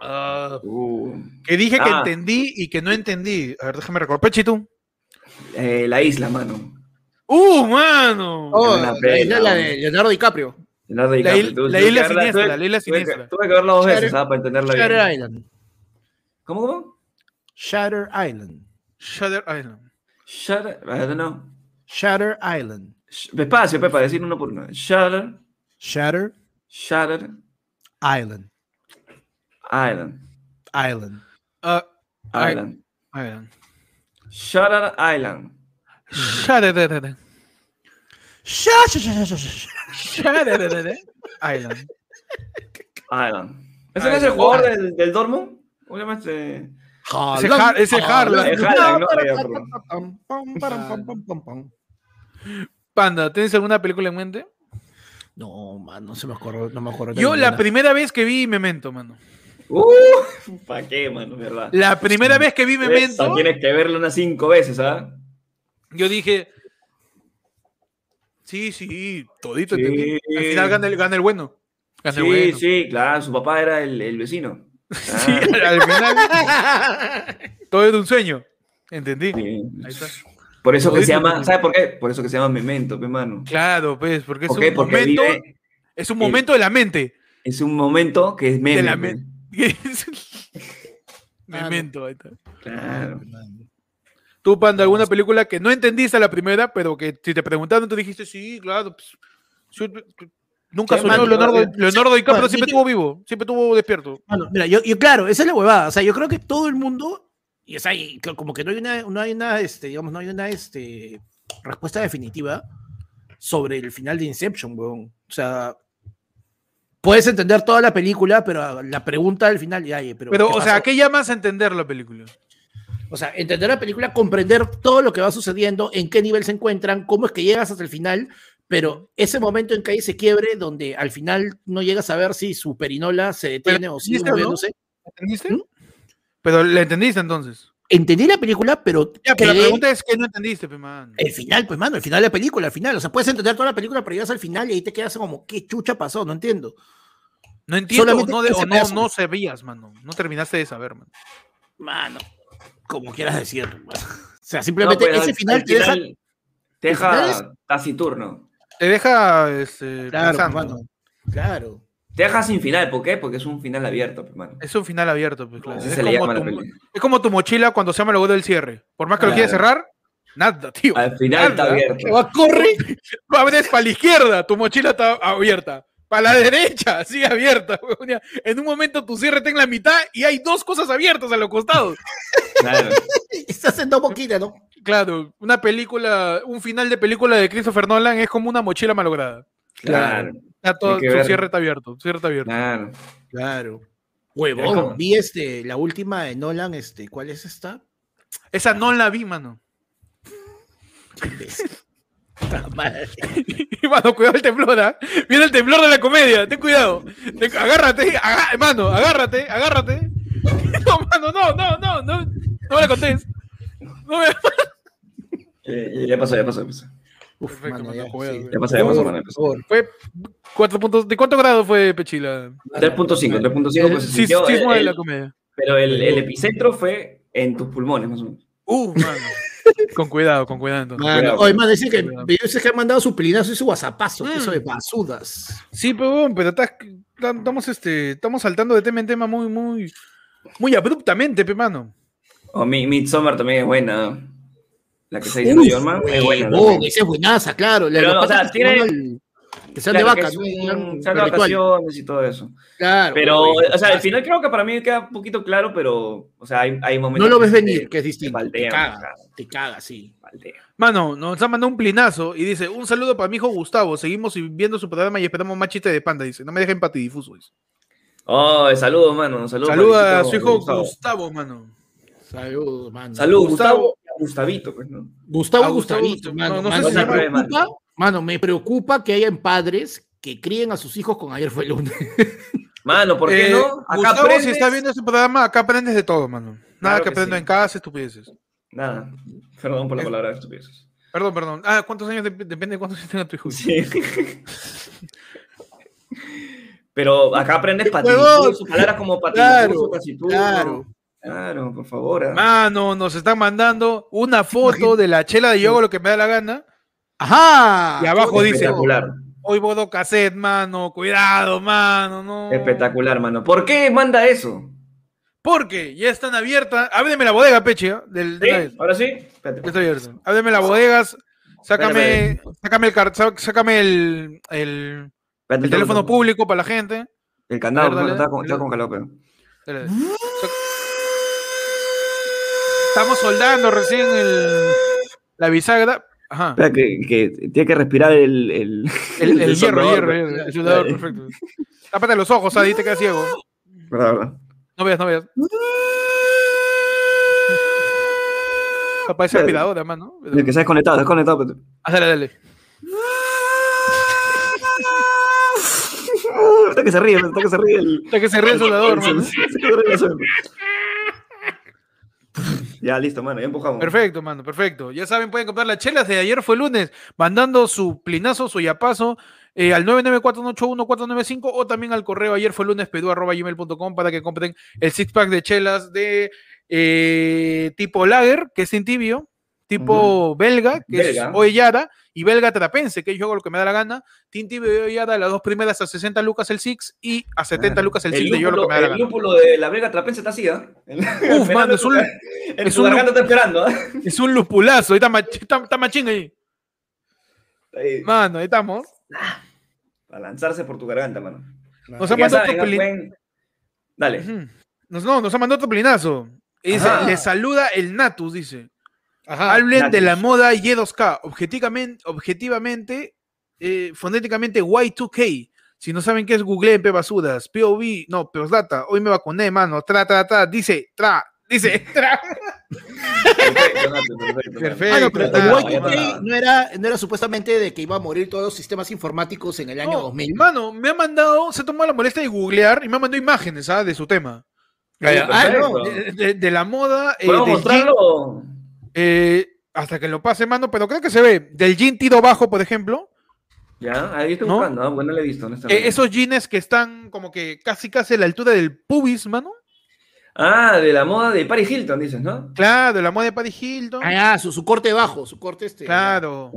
Ah, Uh, que dije que Ah. entendí y que no entendí. A ver, déjame recordar. Pechi, tú. eh, la isla, mano. ¡Uh, mano! Oh, la isla la de. Leonardo DiCaprio. Leonardo La DiCaprio. il- Tuve- la isla siniestra, tuve- la isla tuve que- siniestra. Tuve que verla dos Shatter- veces, ¿ah? Para entenderla Shatter bien. Island. ¿Cómo, cómo? Shatter Island. Shutter Island. Shatter, I don't know. Shatter Island. Despacio, Pepa, decir uno por uno. Shatter, Shatter Shatter Island. Island. Island. Ah, Island. Island. Shatter Island. Shutter Island. Sha. Shutter Island. Island. ¿Ese no es el jugador del, del Dortmund? Obviamente. Ese Har- ese Harlan. Eh. Panda, ¿tienes alguna película en mente? No, man, no se me acuerdo, no me acuerdo. Yo la primera vez que vi Memento, mano. Uh, ¿Para qué, mano? ¿Verdad? La primera vez que vi Esa Memento, Tienes que verlo unas cinco veces, ¿ah? yo dije, sí, sí, todito. Sí. Al final gana el, gana el bueno. Gana el Sí, bueno. sí, claro. Su papá era el, el vecino. [laughs] Sí, al final todo era un sueño. ¿Entendí? sí. Ahí está. Por eso que se llama. ¿sabes por qué? Por eso que se llama Memento, pe mano. Claro, pues, porque es ¿Por qué? un Porque momento, vive- es un momento de la mente. es un momento que es meme. De la pe. mente. [laughs] Memento, ahí está. Claro. Tú, Panda, alguna película que no entendiste la primera, pero que si te preguntaron, tú dijiste, sí, claro. pues, nunca soñó mano, Leonardo, Leonardo DiCaprio, bueno, siempre estuvo vivo, siempre estuvo despierto. Bueno, mira, yo, yo, claro, esa es la huevada. O sea, yo creo que todo el mundo, y o sea, y como que no hay una, no hay una, este, digamos, no hay una, este, respuesta definitiva sobre el final de Inception, weón. O sea, puedes entender toda la película, pero la pregunta del final, ya, pero. Pero, ¿qué o sea, pasó? ¿qué llamas a entender la película? O sea, entender la película, comprender todo lo que va sucediendo, en qué nivel se encuentran, cómo es que llegas hasta el final, pero ese momento en que hay ese quiebre donde al final no llegas a ver si su perinola se detiene o sigue ¿entendiste o no? moviéndose. ¿Entendiste? ¿Mm? Pero la entendiste entonces. Entendí la película, pero, Ya, pero la pregunta es que no entendiste, pe, man. el final, pues, mano, el final de la película, al final. O sea, puedes entender toda la película, pero llegas al final y ahí te quedas como, ¿qué chucha pasó? No entiendo. No entiendo, o solamente no, de- ese o no, no sabías, mano. No terminaste de saber, man. Mano, como quieras decir. O sea, simplemente ese al- final al te deja. final Te el final deja taciturno. Te deja este, Claro, pensando. mano. Claro. Te deja sin final. ¿Por qué? Porque es un final abierto, pe, mano. Es un final abierto, pues claro. Es se le como, tu, peli. es como tu mochila cuando se llama el logo del cierre. Por más que lo quieras cerrar, nada, tío. Al final está Nada. abierto. Va, corre. Tú abres para la izquierda, tu mochila está abierta. Para la derecha, [laughs] sigue abierta. ya. En un momento tu cierre está en la mitad y hay dos cosas abiertas a los costados. Claro. [laughs] Estás en dos boquitas, ¿no? Claro, una película, un final de película de Christopher Nolan es como una mochila malograda. Claro. Está todo, su ver. cierre está abierto, su cierre está abierto. Claro. Huevón, vi este, la última de Nolan, este, ¿cuál es esta? Esa no la vi, mano. [laughs] y mano, cuidado el temblor, ¿ah? Viene el temblor de la comedia, ten cuidado. agárrate, mano, agárrate, agárrate. [laughs] No, mano, no, no, no, no, no me la contés. No me... eh, [laughs] ya pasó, ya pasó, ya pasó. Uf, Perfecto, ya, ya, pasó, ya pasó, mano, Fue cuatro puntos, ¿de cuánto grado fue Pechila? 3.5, 3.5 pues sí, sí, de la comedia. Pero el, el epicentro fue en tus pulmones, más o menos. Uh, mano. Con cuidado, con cuidado. Entonces. Mano, hoy más decir que dice que han mandado su pelinazo y su whatsappazo, eso de mm. basudas. Sí, pero, pero estamos, este, estamos saltando de tema en tema muy, muy, muy abruptamente, pe mano. Oh, mi Midsommar también es buena. La que está diciendo Jorman es buena. Oh, esa es buenaza, claro. Pero, o sea, tiene, que sean de vaca, sean, de vacaciones y todo eso. Claro. Pero, o sea, al final creo que para mí queda un poquito claro, pero, o sea, hay, hay momentos. No lo ves venir, que es distinto. te caga, te caga, sí. Mano, nos ha mandado un plinazo y dice: Un saludo para mi hijo Gustavo. Seguimos viendo su programa y esperamos más chiste de panda. Dice: No me dejen patidifuso. Dice. Oh, saludos, mano. Saludos Saluda a su hijo Gustavo, mano. Saludos, mano. Saludos, Gustavo. Gustavito, pues, ¿no? Gustavo, Gustavito, mano. No, sé si se preocupa, Mano, me preocupa que hayan padres que críen a sus hijos con ayer fue el lunes. [laughs] Mano, ¿por qué eh, no? Acá Gustavo, aprendes... si está viendo este programa, acá aprendes de todo, mano. Nada que, aprendo en casa, estupideces. Nada. Perdón por la palabra estupideces. Perdón, perdón. Ah, ¿cuántos años? depende de cuántos años tenga tu hijo. Sí. [laughs] Pero acá aprendes sus palabras como claro, claro. Claro, por favor. ¿eh? Mano, nos están mandando una foto de la chela de yoga, lo que me da la gana. Ajá. Y abajo dice, hoy bodo cassette, mano, cuidado, mano, no. Espectacular, mano. ¿Por qué manda eso? Porque ya están abiertas. Ábreme la bodega, Peche. ¿eh? Del, ¿Sí? ¿Ahora sí? Espérate. Ábreme las bodegas. Sácame, sácame el, sácame el, el, el teléfono público para la gente. El candado, está, con, está con calor, pero. Estamos soldando recién el, la bisagra. Ajá. que, que, tiene que respirar el. El, el, el [laughs] hierro, hierro, hierro, el soldador, perfecto. Tápate los ojos, ahí te quedas ciego. No veas, no veas. Es aspirador, además, ¿no? El que se ha desconectado, desconectado. Pero... Ah, dale, dale. [laughs] Está que se ríe, está que se ríe el. Está que se ríe el soldador, [laughs] man. Ya, listo, mano, ya empujamos. Perfecto, mano, perfecto. Ya saben, pueden comprar las chelas de ayer fue lunes, mandando su plinazo, su yapazo eh, al 99481 o también al correo ayer fue lunes gmail.com para que compren el six pack de chelas de eh, tipo lager, que es sin tibio, tipo belga, que es Oellada, y belga trapense, que yo hago lo que me da la gana. Tinti Oellada, las dos primeras a 60 lucas el Six y a 70 lucas el, Six de yo lo que me da la gana. El lúpulo de la belga trapense está así, ¿eh? Uf, [laughs] mano, es un. es un, está esperando, ¿eh? [laughs] Es un lupulazo, ahí está, está, machín ahí. Mano, ahí estamos. Para lanzarse por tu garganta, mano. Nos ha mandado otro pelinazo. Dale. Nos, no, nos ha mandado otro pelinazo. Dice, le saluda el Natus, dice. Hablen de la moda Y2K. Objetivamente, objetivamente eh, fonéticamente Y2K. Si no saben qué es Google en basuras, POV, no, data hoy me vacuné, mano, tra, tra, tra, dice, tra, dice, [laughs] tra. Perfecto. pero Y2K no era, no era supuestamente de que iba a morir todos los sistemas informáticos en el año 2000. Mano, me ha mandado, se tomó la molestia de googlear y me ha mandado imágenes ¿ah? de su tema. Ah, de, la moda. Eh, mostrarlo? Eh, hasta que lo pase, mano, pero creo que se ve. Del jean tiro bajo, por ejemplo. Ya, ahí estoy buscando, ¿no? bueno, lo he visto. Eh, esos jeans que están como que casi casi a la altura del pubis, mano. Ah, de la moda de Paris Hilton, dices, ¿no? Claro, de la moda de Paris Hilton. Ah, su, su corte bajo, su corte este. Claro.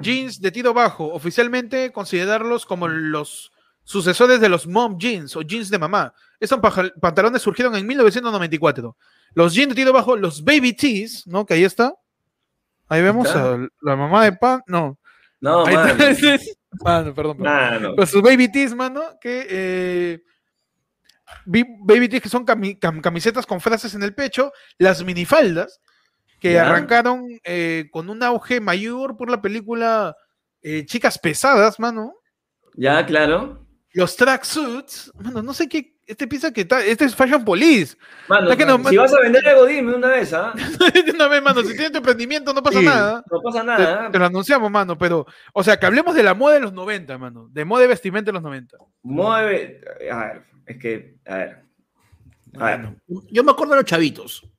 Jeans de tiro bajo. Oficialmente considerarlos como los sucesores de los mom jeans o jeans de mamá. Estos pantalones surgieron en 1994. Los jeans de tiro bajo, los baby tees, ¿no? Que ahí está. Ahí vemos a la mamá de pan. No. No, ahí [laughs] mano. perdón. perdón. Los baby tees, mano, que. Eh, baby tees que son camisetas con frases en el pecho. Las minifaldas, que arrancaron eh, con un auge mayor por la película eh, Chicas Pesadas, mano. Ya, claro. Los tracksuits, mano, no sé qué. Este piensa que está. Este es Fashion Police. Mano, si vas a vender algo, dime una vez, ¿ah? [laughs] una vez, mano. Si tienes tu emprendimiento, no pasa nada. No pasa nada. Te, lo anunciamos, mano. Pero, o sea, que hablemos de la moda de los 90, mano. De moda de vestimenta de los 90. Moda de. A ver, es que. A ver. A ver. Yo me acuerdo de los chavitos.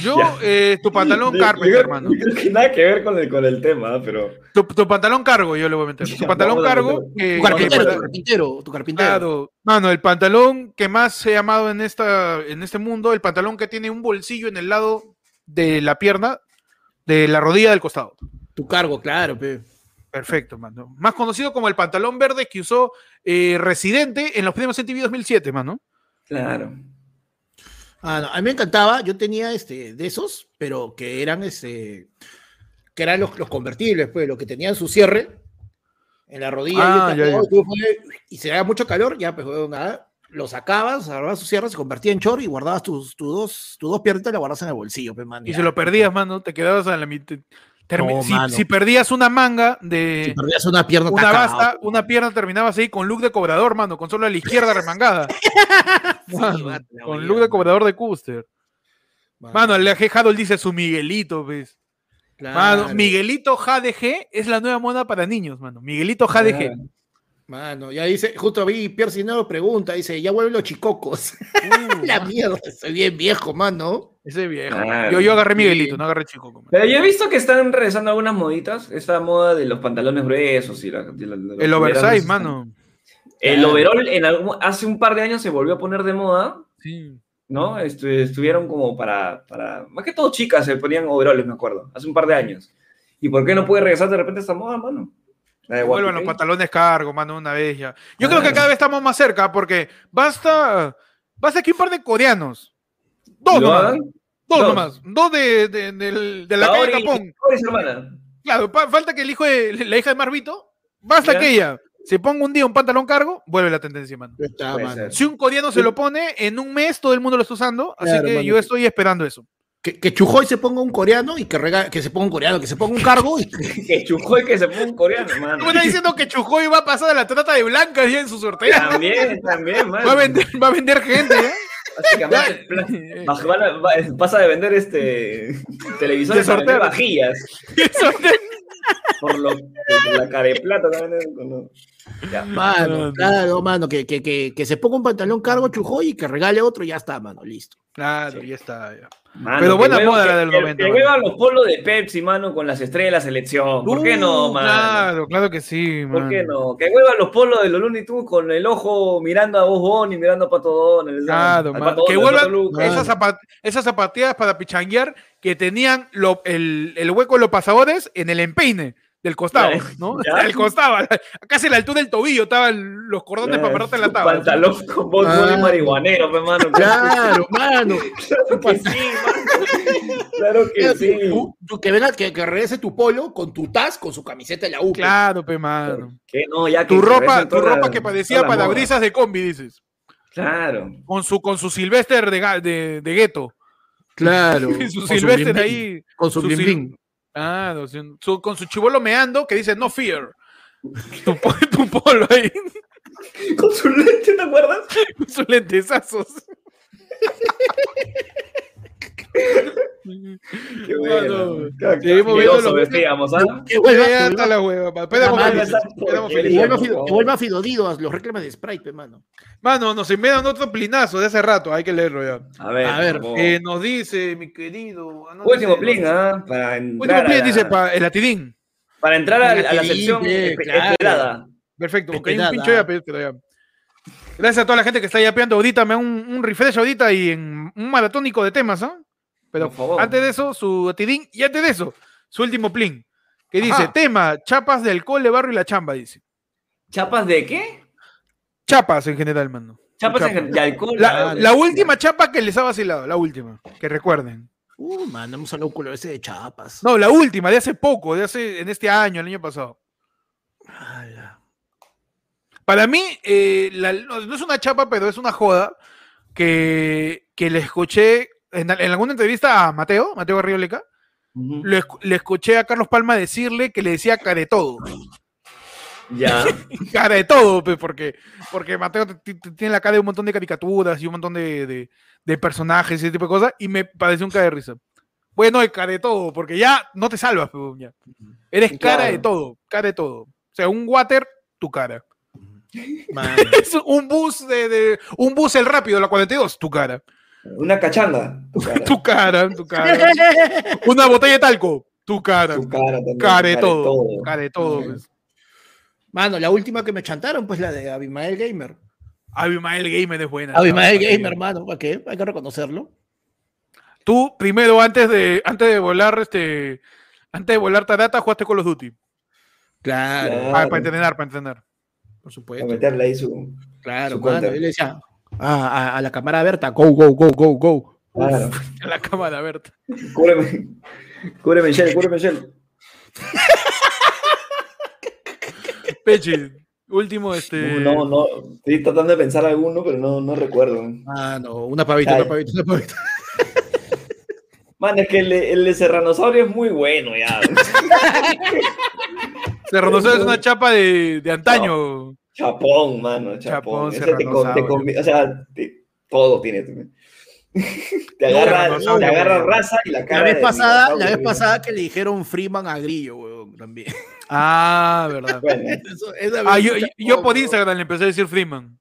Yo, eh, tu pantalón Carpenter, hermano. Creo que nada que ver con el, con el tema, pero. Tu, tu, pantalón cargo, yo le voy a meter. Tu pantalón cargo. tu carpintero, tu carpintero, tu carpintero. Claro, mano, el pantalón que más se ha llamado en, esta, en este mundo, el pantalón que tiene un bolsillo en el lado de la pierna, de la rodilla del costado. Tu cargo, claro, pe. Perfecto, mano. Más conocido como el pantalón verde que usó eh, Residente en los primeros MTV 2007, mano. Claro. Ah, a mí me encantaba, yo tenía este, de esos, pero que eran, este, que eran los, los convertibles, pues, los que tenían su cierre en la rodilla ah, y, se daba mucho calor, ya pues nada, lo sacabas, agarrabas su cierre, se convertía en chor y guardabas tus, tus dos, tus dos piernitas y la guardabas en el bolsillo, pues, Y se lo perdías, mano, te quedabas en la mitad si, perdías una manga de. Si perdías una pierna, una basta, una pierna terminaba así con look de cobrador, mano, con solo a la izquierda remangada. [laughs] con look de cobrador de Custer. Mano, el Haddle dice su Miguelito, ¿ves? Mano, Miguelito JDG es la nueva moda para niños, mano. Miguelito JDG. Mano, ya dice, justo vi Pierre Sinero pregunta, dice, ya vuelven los chicocos. [laughs] Uh, la mierda, estoy bien viejo, mano. Ese viejo. yo, yo agarré Miguelito, no agarré Chicoco. Pero yo he visto que están regresando algunas moditas, esta moda de los pantalones gruesos y la, El oversize, mano. El overall en hace un par de años se volvió a poner de moda. Sí. ¿No? estuvieron como para, para. Más que todo chicas se ponían overoles, me acuerdo. Hace un par de años. ¿Y por qué no puede regresar de repente esta moda, mano? Vuelvan los pantalones cargo, mano, una vez ya. Yo creo que cada vez estamos más cerca porque basta, basta que un par de coreanos, dos nomás, dos, nomás, dos de, de, de, la calle Capón. Claro, falta que el hijo de la hija de Marvito, basta que ella se ponga un día un pantalón cargo, vuelve la tendencia, mano. Si un coreano se lo pone, en un mes todo el mundo lo está usando, así que yo estoy esperando eso. Que, que Chujoy se ponga un coreano y que, que se ponga un coreano, que se ponga un cargo. Y... que [laughs] Chujoy que se ponga un coreano, [laughs] mano. Tú me estás diciendo que Chujoy va a pasar de la trata de blancas ya en su sorteo. También, también, mano. Va a vender, va a vender gente, ¿eh? Básicamente, [laughs] pasa de vender este televisores a vender vajillas. [laughs] por, lo, por la cara de plata también. Mano, claro, mano, que, que, que, que, se ponga un pantalón cargo Chujoy y que regale otro y ya está, mano, listo. Claro, ya está. Ya. pero buena moda la del momento. Que huevan los polos de Pepsi, mano, con las estrellas de la selección. ¿Por qué no, uh, mano? Claro, claro que sí, ¿Por qué no? Que huevan los polos de los Looney Tunes con el ojo mirando a vos y mirando a Pato Donald. Claro, que vuelvan esas, esas, zapatillas para pichanguear que tenían lo, el, el hueco de los pasadores en el empeine del costado, ¿no? [laughs] Del costado, casi a la altura del tobillo estaban los cordones para pararte en la tabla. Pantalón con voz ah. marihuanero, hermano. Claro, [laughs] mano. Claro que sí, mano. Claro que sí. Tú, que venga, que, que, regrese tu polo con tu taz, con su camiseta de la U. Claro, pe, mano. Que no, ya que tu ropa, tu ropa que parecía para brisas de combi, dices. Claro. Con su, con su Silvester de, de, de gueto. Claro. [laughs] su Silvester ahí. Con su, su Ah, con su chivolo meando que dice no fear. Tu, [laughs] tu polo ahí. Con su lente, ¿te acuerdas? Con sus lentesazos. [laughs] [laughs] Qué bueno. Seguimos viendo lo vestíamos. Que vuelva la hueva. Que vuelva Fidodido a los reclames de Sprite, mano. Mano, nos envían otro plinazo de hace rato, hay que leerlo ya. A ver, a ver eh, nos dice, mi querido. Último plin, ¿ah? Para entrar. Último plin, dice, para el atidín. Para entrar a, la sección esperada. Perfecto, porque hay un pincho ya, pero ya. Gracias a toda la gente que está yapeando ahorita. Me da un, un refresh ahorita y en un maratónico de temas, ¿ah? Pero antes de eso, su tidín, y antes de eso, su último plin, que dice, tema, chapas de alcohol de barrio y la chamba, dice. ¿Chapas de qué? Chapas en general, mano. Chapas de alcohol. La, última chapa que les ha vacilado, la última, que recuerden. Uh, man, hemos hablado un culo ese de chapas. No, la última, de hace poco, de hace, en este año, el año pasado. Para mí, eh, no, es una chapa, pero es una joda que, que le escuché en, alguna entrevista a Mateo, Mateo Garrido le, escuché a Carlos Palma decirle que le decía care todo. Ya. cara de todo, pues, [laughs] porque, porque Mateo tiene la cara de un montón de caricaturas y un montón de, de, personajes y ese tipo de cosas, y me parece un cara de risa. Bueno, es cara de todo, porque ya no te salvas, pues, ya. Eres cara de todo, cara de todo. O sea, un water, tu cara. [laughs] es un bus de, de, un bus el rápido, la 42, tu cara. Una cachanga, tu cara. [laughs] tu cara, tu cara. [laughs] Una botella de talco, tu cara. Tu cara también. Cara de todo. Cara de todo. Pues. Mano, la última que me chantaron, pues la de Abimael Gamer. Abimael Gamer es buena. Abimael Gamer, hermano, ¿para qué? Hay que reconocerlo. Tú, primero, antes de, antes de volar, este, antes de volar Tarata, jugaste con los Duty. Claro. Ah, para entrenar, para entrenar. Por supuesto. Para meterle ahí su. Claro, su él le decía a, a, la cámara abierta, go, go, go, go, go. Claro. [laughs] A la cámara abierta. Cúbreme, cúbreme, Michelle, cúbreme, Michelle. Peche, último, este. No, no, estoy tratando de pensar alguno, pero no, no recuerdo. Ah, no, una pavita, una pavita, una pavita. [laughs] Man, es que el, el de Serranosaurio es muy bueno ya. [laughs] Serranosaurio es una chapa de, de antaño. Chapón, mano, chapón. chapón te, o sea, todo tiene. [laughs] Te agarra, te agarra raza y la cara. La vez, pasada, la vez pasada que le dijeron Freeman a Grillo, weón, también. [laughs] Ah, verdad. [laughs] ah, yo, yo, por Instagram le empecé a decir Freeman.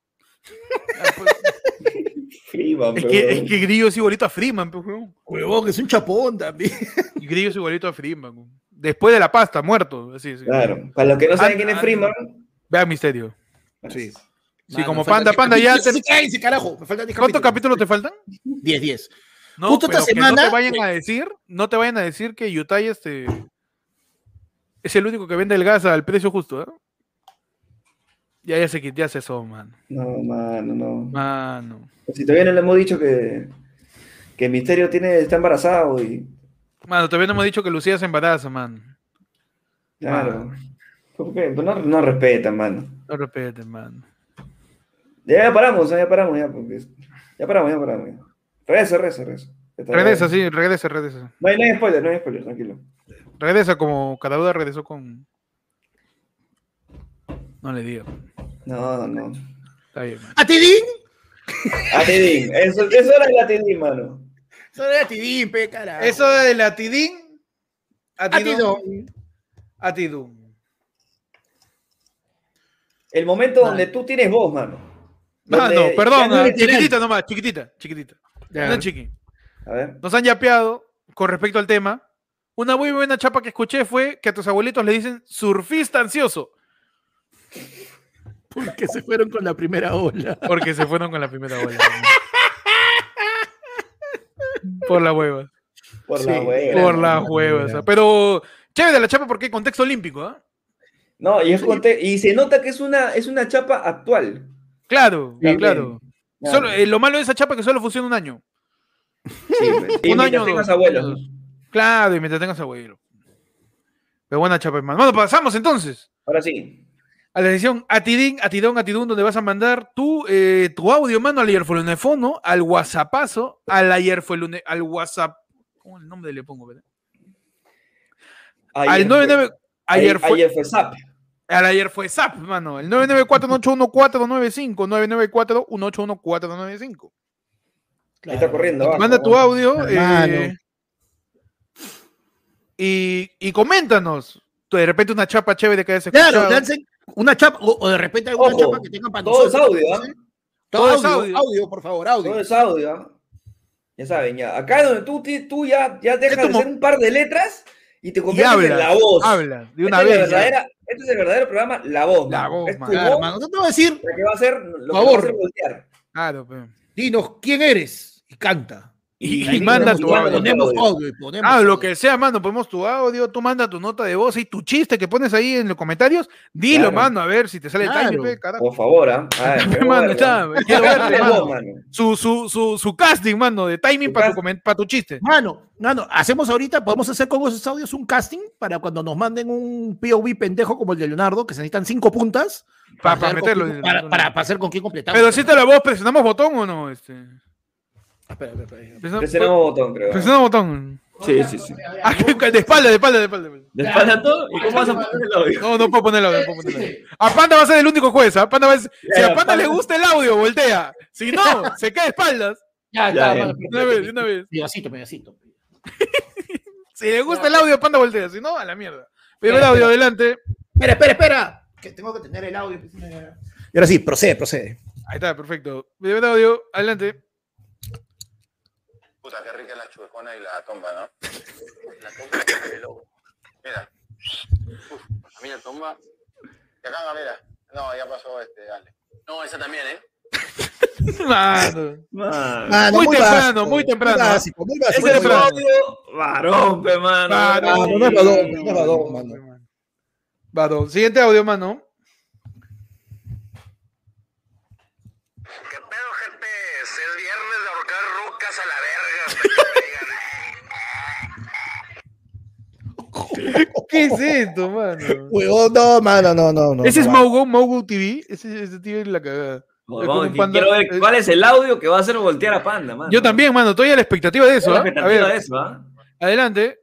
Freeman, es, que, es que Grillo es igualito a Freeman, huevón. que es un chapón también. Y Grillo es igualito a Freeman. Después de la pasta, muerto. Así, Claro, para los que no saben quién es Freeman. Vea Misterio. Sí. Sí, como Panda, Panda ya. Te... carajo. ¿Cuántos capítulos te faltan? 10, 10. No, Justo esta semana. no te vayan a decir, no te vayan a decir que Utah este, es el único que vende el gas al precio justo, ¿eh? Ya, ya se ya se eso, man. No, mano, no. Mano. Si todavía no le hemos dicho que, que Misterio tiene, está embarazado y. Mano, todavía no hemos dicho que Lucía se embaraza, man. Claro. ¿Por qué? Pues no, no respetan, mano. No respetan, mano. Ya, paramos, ya paramos, ya, porque ya paramos, ya paramos. Ya. Regresa, regresa, regresa. Regresa, sí, regresa, regresa. No hay, no hay spoiler, no hay spoiler, tranquilo. Regresa como cada duda regresó con. No le digo. No, no. Está bien. ¿A Tidín? A Tidín. Eso, eso era el Atidín, mano. Eso era Tidín, pe, carajo. Eso del Atidín. Atidón. Atidún. El momento donde tú tienes voz, mano. Ah, no, perdón, chiquitita nomás, chiquitita, chiquitita. No, chiqui. A ver. Nos han yapeado con respecto al tema. Una muy buena chapa que escuché fue que a tus abuelitos le dicen surfista ansioso. [laughs] Porque se fueron con la primera ola. Porque se fueron con la primera ola. Por la hueva. Por la hueva. Por la hueva. Pero chévere la chapa porque hay contexto olímpico, ¿ah? No, y, es y se nota que es una, es una chapa actual. Claro, claro. Eh, lo malo de esa chapa es que solo funciona un año. Sí, un año. tengas abuelos. Claro, y mientras tengas abuelo. Pero buena chapa, hermano. Bueno, pasamos entonces. Ahora sí. A la edición Atidín, Atidón, Atidún, donde vas a mandar tu, eh, tu audio, mano, al ayer fue al WhatsAppazo, al ayer fue lunes, al WhatsApp. ¿Cómo el nombre le pongo, verdad? al 99. Ayer, fue. Ayer fue SAP. Al ayer fue SAP, mano. El 994-181-495. 994-181-495. Claro. Está corriendo. Manda tu audio. Eh, y, y coméntanos. De repente una chapa chévere que hayas escuchado. Claro, una chapa, o, de repente alguna chapa que tengan para Todo es audio, ¿eh? Todo, todo, es audio, audio, por favor, audio. Todo es audio. ¿ah? Ya saben, ya. Acá es donde tú, tú ya, ya dejas de hacer un par de letras y te conviertes en la voz. Habla, de una vez. este es el verdadero programa La Voz. La Voz, es claro, No te voy a decir. Lo que va a hacer, lo favor. Que va a hacer voltear. Claro, pues. Dinos quién eres y canta. Y, manda tu audio. Ponemos audio ponemos ah, lo que sea, mano. Ponemos tu audio, tú manda tu nota de voz y tu chiste que pones ahí en los comentarios. Dilo, mano, a ver si te sale el timing, Por favor, ¿ah? Su, su, su, su, casting, mano, de timing para tu, para tu chiste. Mano, mano, hacemos ahorita, podemos hacer con esos audios un casting para cuando nos manden un POV pendejo como el de Leonardo, que se necesitan cinco puntas. Para, meterlo. para, para, hacer con quién completar. Pero si te la voz, presionamos botón o no, este. Espera, espera, espera. Presionamos botón, creo. Presionamos botón. Sí, sí, sí. Ah, de espalda, de espalda, de espalda. ¿De espalda todo? ¿Y cómo vas a poner el audio? No, no puedo poner el audio. No puedo poner el audio. A Panda va a ser el único juez. Panda va a ser- si a Panda le gusta el audio, voltea. Si no, [laughs] se cae de espaldas. Ya, Ya, ya, una vez, de una vez. Pedacito, pedacito. [laughs] Si le gusta el audio, Panda voltea. Si no, a la mierda. Primer Espera, audio, adelante. Espera, espera, espera. Que tengo que tener el audio. Y ahora sí, procede, procede. Ahí está, perfecto. Primer audio, adelante. Puta, qué rica la chujona y la tomba, ¿no? La tomba de lobo. Mira. Uf, a mí la tomba. Y acá, mira. No, ya pasó este, dale. No, esa también, ¿eh? Mano. Man. Mano, Muy temprano, básico, muy temprano. básico, muy básico. Ese es temprano. audio varón, pe, mano. Varón. Mano, no es badón, no es badón, mano. Badón. Siguiente audio, mano. ¿Qué pedo, gente? Es el viernes de ahorcar rucas a la verga. [laughs] ¿Qué es esto, mano? Huevón, no, mano, no, no, no. Ese es Mogo, Mogo TV. Ese, ese tío es la cagada. Es panda- quiero ver cuál es el audio que va a hacer voltear a Panda, mano. Yo también, mano. Estoy a la expectativa de eso. Tengo la ¿ah? A expectativa ver, de eso, ¿ah? adelante.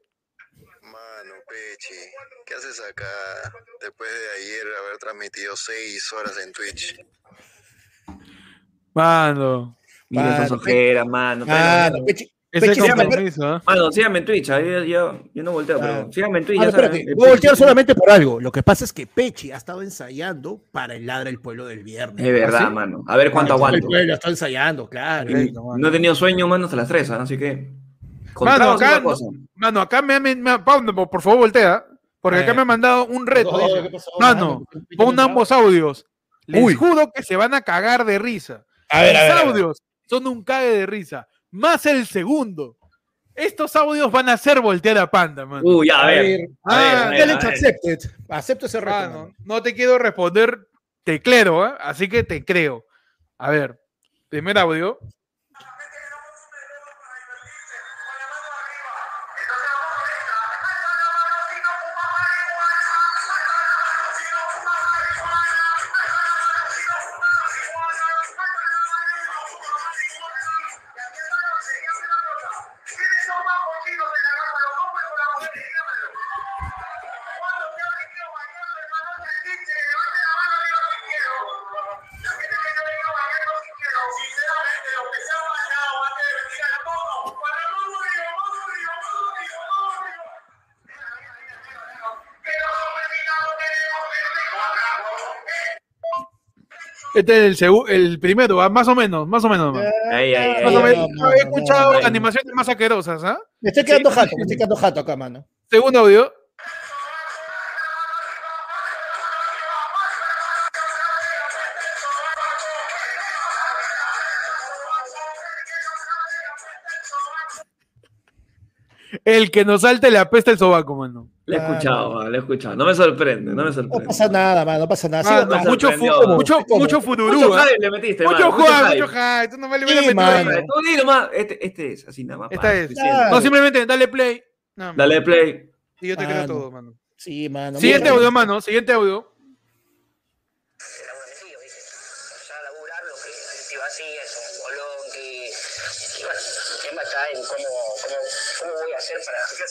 Mano, Pechi, ¿qué haces acá después de ayer haber transmitido seis horas en Twitch? Mano. Mira Mano, esas ojeras, mano. Mano, Pechi. Ese sígame, compromiso, ¿ah? Mano, síganme en Twitch. Yo, yo, yo no volteo, pero Ah. síganme en Twitch. Mano, ya saben, espérate, el voy a voltear solamente por algo. Lo que pasa es que Pechi ha estado ensayando para el ladra el pueblo del viernes. Es verdad, ¿Ah, sí? mano. A ver cuánto El aguanto. pueblo está ensayando, claro. Y no he tenido sueño, mano, hasta las 3, ¿ah? así que. Mano, acá, mano, acá me, me, me- Pablo, por favor, voltea. Porque acá Eh. me ha mandado un reto. No, dice, ¿qué pasó, Mano, mano? pon ambos audios. Les Uy. juro que se van a cagar de risa. A ver, a Los ver, a ver. audios son un cague de risa. Más el segundo. Estos audios van a hacer voltear a Panda, mano. Uy, ya, a A ver. ah, a ver, Ya le he a hecho ver. accepted. Acepto ese reto. Mano. no te quiero responder teclero, ¿eh? así que te creo. A ver, primer audio. Este es el, segu- el primero, ¿ah? más o menos, más o menos. Ahí, ahí, ahí, Más o no, ahí. menos. no, He escuchado no, no. animaciones más asquerosas, ¿ah? Me estoy quedando Sí. jato, me estoy quedando jato acá, mano. Segundo audio. El que nos salte le apesta el sobaco, mano. Lo he escuchado, mano, lo he escuchado. No me sorprende, no me No sorprende. pasa nada, mano, no pasa nada. Mano. mucho, mucho, ¿Cómo? mucho fururú. Mucho ¿ah? hype le metiste, Mucho mano, Juan, hype. mucho hype. Tú nomás le Sí, hubieras metido mano. ahí. Tú di nomás, este, este es así nada más. Esta para, es. Claro. No, simplemente dale play. No, Dale play. Y yo te creo todo, mano. Sí, mano. Siguiente audio, mano. Siguiente audio.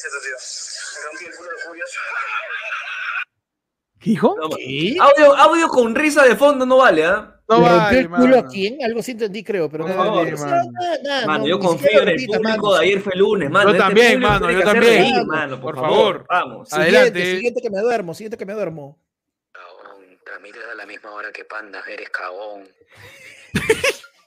¿Qué haces, tío? Me rompí el culo de curioso. ¿Qué? No. Audio, audio con risa de fondo no vale, ¿ah? No ¿Le rompió vale, el culo mano. a quién? Algo sí entendí, creo, pero no, no, no, mano. nada, Mano, no, yo confío en el público mano. de ayer fue lunes, mano. Yo Este también, mano, yo también. reír, mano, por, Por favor. favor. Vamos. Adelante. Siguiente, siguiente que me duermo, siguiente que me duermo. Cagón, transmites a la misma hora que Panda, eres cagón. [laughs]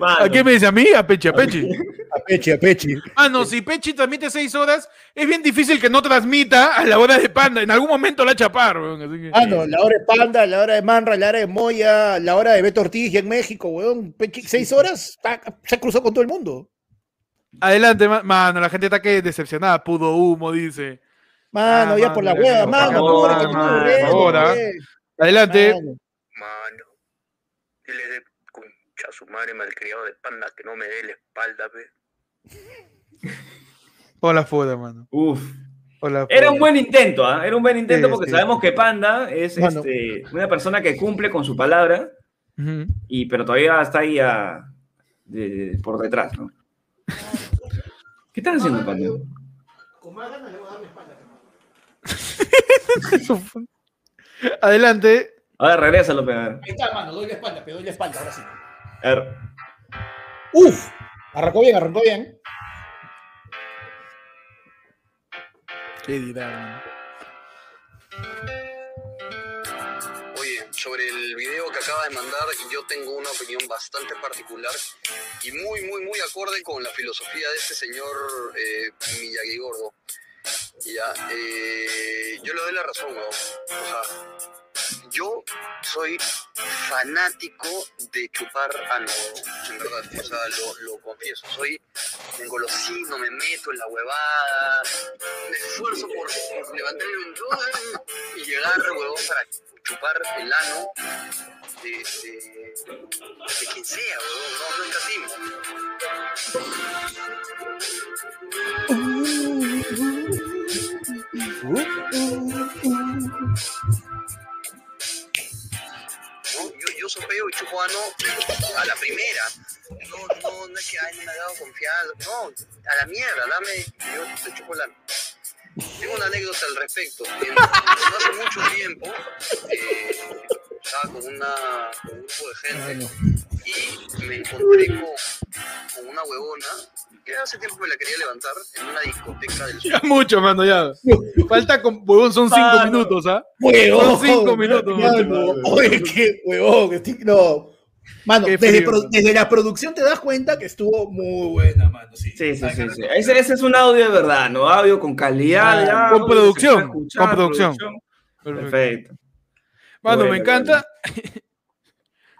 Mano. ¿A qué me dice a mí? A Pechi, a Pechi. A Pechi, a Pechi. Ah, no, si Pechi transmite seis horas, es bien difícil que no transmita a la hora de Panda. En algún momento la chapar, weón. Así que... Ah, no, la hora de Panda, la hora de Manra, la hora de Moya, la hora de Beto Ortiz ya en México, weón. Pechi, seis horas, se cruzó con todo el mundo. Adelante, ma- mano. La gente está que decepcionada. Pudo humo, dice. Mano, Ah, ya por la mano, hueva, por mano, favor, apúrate, mano, apúrate, por favor, ah. eh. Adelante. Mano. Mano, concha a su madre malcriado de Panda que no me dé la espalda, pe. Hola, foda, mano. Uf. Hola, Era un buen intento, ¿ah? Era un buen intento Sí, porque sí. sabemos que Panda es Mano. este, una persona que cumple con su palabra, y, pero todavía está ahí ah, de- de- por detrás, ¿no? ¿Qué estás haciendo, Panda? Con más ganas le voy a dar la espalda. [laughs] Adelante. A ver, regrésalo, pe, a ver. Ahí está, hermano, doy la espalda, te doy la espalda, ahora sí. A ver. Uf, arrancó bien, arrancó bien. ¿Qué dirán? Oye, sobre el video que acaba de mandar, yo tengo una opinión bastante particular y muy, muy, muy acorde con la filosofía de este señor eh, Miyagi Gordo. Ya, eh, yo le doy la razón, weón. O sea, yo soy fanático de chupar ano, en verdad, o sea, lo, lo confieso. Soy engolosino, me meto en la huevada, me esfuerzo por, por levantar el y llegar, huevón, para chupar el ano de, de, quien sea, huevón, no, no yo sopeo y chupo ano a la primera. No, no, no es que ay, no me ha dado confianza. No, a la mierda, dame, yo te chupo el ano. Tengo una anécdota al respecto. No hace mucho tiempo eh, estaba con, una, con un grupo de gente y me encontré con, con una huevona que hace tiempo me la quería levantar en una discoteca del sur. Ya mucho, mano, ya. Falta con huevón, son cinco Mano. minutos, ¿ah? Huevón. Son cinco minutos, Mano, oye, qué huevón. estoy- no. Mano, desde, frío, pro- mano. desde la producción te das cuenta que estuvo muy buena, mano. Sí, Sí, sí, sí. sí. Ese, ese es un audio de verdad, ¿no? Audio con calidad. Ah, con audio, producción, con producción. producción. Perfecto. Mano, Bueno, me encanta.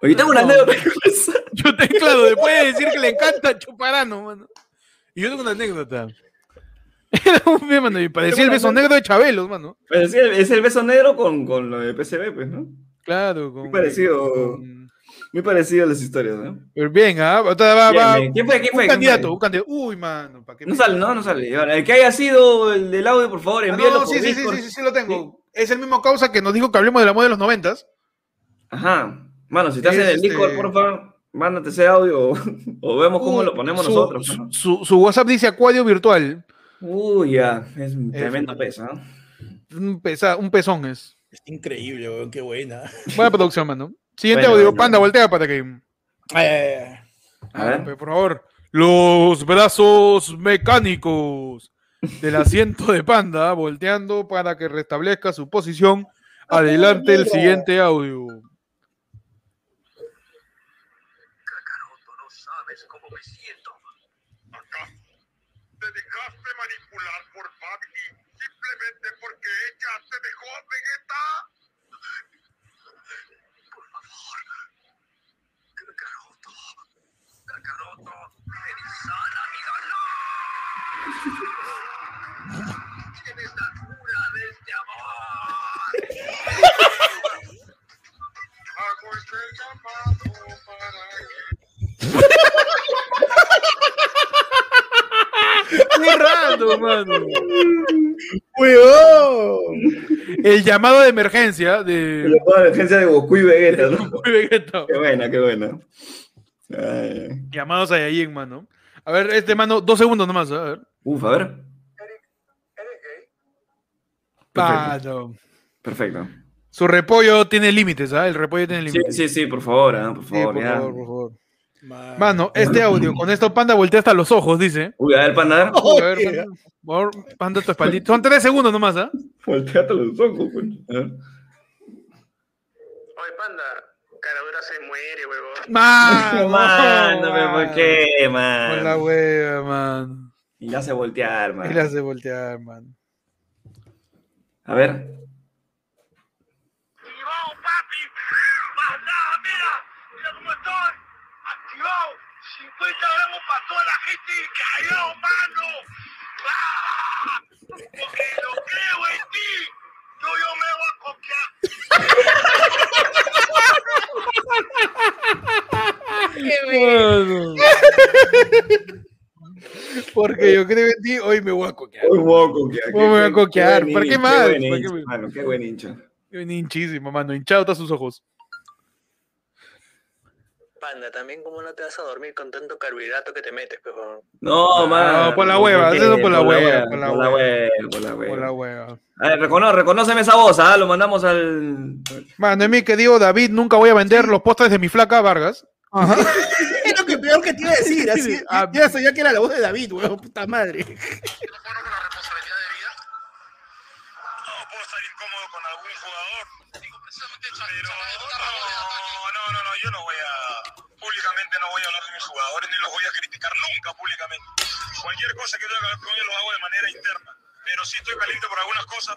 Oye, tengo una No. anécdota. [laughs] Yo te, claro, después de decir que le encanta chuparano, mano. Y yo tengo una anécdota. Era un bien, mano, y parecía el beso negro de Chabelos, mano. Sí, es el beso negro con, con lo de PCB, pues, ¿no? Claro, con, parecido. con- Muy parecido a las historias, ¿no? Pero bien, ¿ah? Otra va, va- bien. ¿Quién fue? ¿Quién fue? un ¿Quién candidato, fue? un candidato. Uy, mano, ¿para qué No sale, no, no sale. Ahora, El que haya sido el del audio, por favor, Ah, envíalo no, por sí, sí, sí, Discord. sí, sí, sí, lo tengo. Es el mismo causa que nos dijo que hablemos del amor de los noventas. Ajá. Mano, si estás Es en el este- Discord, por favor, mándate ese audio o, [laughs] vemos cómo lo ponemos su- nosotros. Su, ¿no? su- su WhatsApp dice Acuario Virtual. Uy, ya, es un tremendo Es- peso, ¿no? Un, pesa- un pezón es. Está increíble, weón, qué buena. Buena producción, mano. Siguiente Bueno, audio, bueno. Panda, voltea para que. A ver. Por favor. Los brazos mecánicos del asiento de Panda, volteando para que restablezca su posición. Adelante el siguiente audio. Kakaroto, no sabes cómo me siento. Acá. Te dejaste manipular por Baggy simplemente porque ella te dejó Vegeta. Por favor. Kakaroto. Kakaroto. Eres sana, mano. ¡Huevón! El llamado de emergencia de. La emergencia de Goku y Vegeta, ¿no? [laughs] Muy Vegeta. Qué buena, qué buena. Ay. Llamados ahí en mano. A ver, este mano, dos segundos nomás. A ver. Uf, a ver. Mano. Perfecto. Su repollo tiene límites, ¿ah? El repollo tiene Sí, límites. sí, sí, por favor, ah, por Sí, favor, por ya. favor, por favor. Mano, este audio, con esto Panda voltea hasta los ojos, dice. Uy, a ver, panda, ver. A ver. Panda, por favor, Panda tu espaldita. Son tres segundos nomás, ¿ah? Volteate los ojos, pues. A ver. Oye, panda, Caradura se muere, huevón. Mano, [laughs] Mano, pero ¿por qué, Con la man? hueva, man. Y la hace voltear, man. Y le hace voltear, man. A ver. ¡Activado, papi! ¡Más nada, mira! ¡Mira cómo estoy! ¡Activado! 50 gramos para toda la gente callado, mano. ¡Ah! Porque lo creo en ti. Yo, yo me voy a copiar. [laughs] Mano. Porque yo creo en ti, hoy me voy a coquear. Uy, voy a coquear. Uy, me voy a coquear. buen ¿Para qué más? buen ¿Para hincha, qué- qué buen hinchísimo, mano. Hinchado hasta sus ojos. Panda, también cómo no te vas a dormir con tanto carbohidrato que te metes, pero... No, mano. No, por la hueva, eso es por la hueva, por la Por la hueva. por la Por la hueva. hueva. A ver, recono- reconóceme esa voz, ¿ah? Lo mandamos al. Mano, es mi querido David, nunca voy a vender los postres de mi flaca Vargas. [laughs] Es lo que peor que te iba a decir. Así, Ah. ya sabía que era la voz de David, weón, puta madre. la? No. Digo, pero no, no, no, no, yo no voy a mis jugadores ni los voy a criticar nunca públicamente. Cualquier cosa que que ver con ellos lo hago de manera interna. Pero sí estoy caliente por algunas cosas.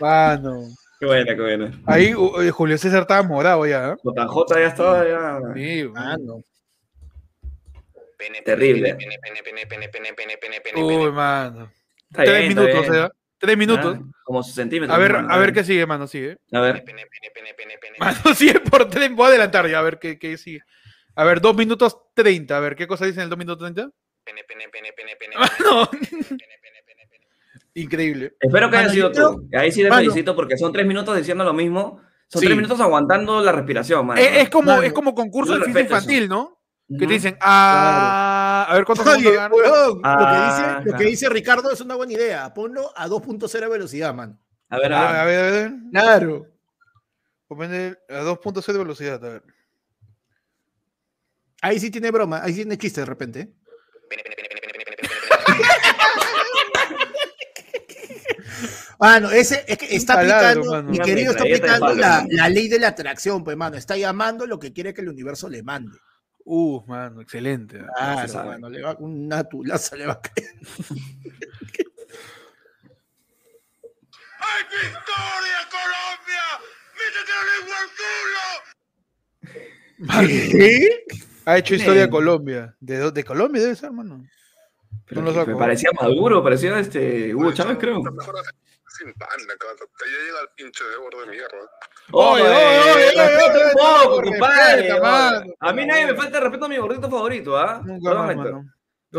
Mano. Qué buena, qué buena. Ahí uh, eh, Julio César estaba morado ya. ¿eh? JJ ya estaba. Ya. Sí, Mano. Pene, Terrible. Pene, pene, pene, pene, pene, pene, pene, pene, Uy, pene. mano. Está Tres bien, minutos, bien. ¿eh? Tres minutos. Ah, como sus centímetros. A ver, mano. a ver qué sigue, mano, sigue. A ver. Pene, pene, pene, pene, pene. Mano, sigue por tres, voy a adelantar ya, a ver qué, qué sigue. A ver, dos minutos treinta, a ver, ¿qué cosa dice en el dos minutos treinta? Pene, pene, pene, pene, pene, Mano, pene, pene, pene, pene, pene. Increíble. Espero que haya sido tú. Ahí sí te Mano. felicito porque son tres minutos diciendo lo mismo. Son Sí. tres minutos aguantando la respiración, mano. Es, es como, Mano, es como concurso de física eso. infantil, ¿no? Que te dicen, ah, a ver cuántos Oye, weón, Ah, lo, que dice, lo claro. que dice Ricardo es una buena idea. Ponlo a 2.0 velocidad, mano. A ver, a ver. A ver, a ver. Claro. Ponle a 2.0 de velocidad, a ver. Ahí sí tiene broma, ahí sí tiene chiste de repente. Mano, ese es que está aplicando, mano. mi querido, está aplicando la, ley de la atracción, pues, mano. Está llamando lo que quiere que el universo le mande. Uh, mano, excelente. Claro, sabe. mano, le va, una tulaza le va a caer. ¡Hay victoria, Colombia! ¡Métete la lengua al culo! ¿Qué? Ha hecho historia de. Colombia. ¿De, de Colombia debe ser, mano. Pero no me parecía Maduro, parecía este Hugo Chávez, creo. Sin panda, cabrón. Ya llega el pinche de gordo de mierda. Oye, oye, oye, respeta oye, un poco, oye, compadre. mano. A mí nadie me falta el respeto a mi gordito favorito, ¿ah? Nunca más, mano.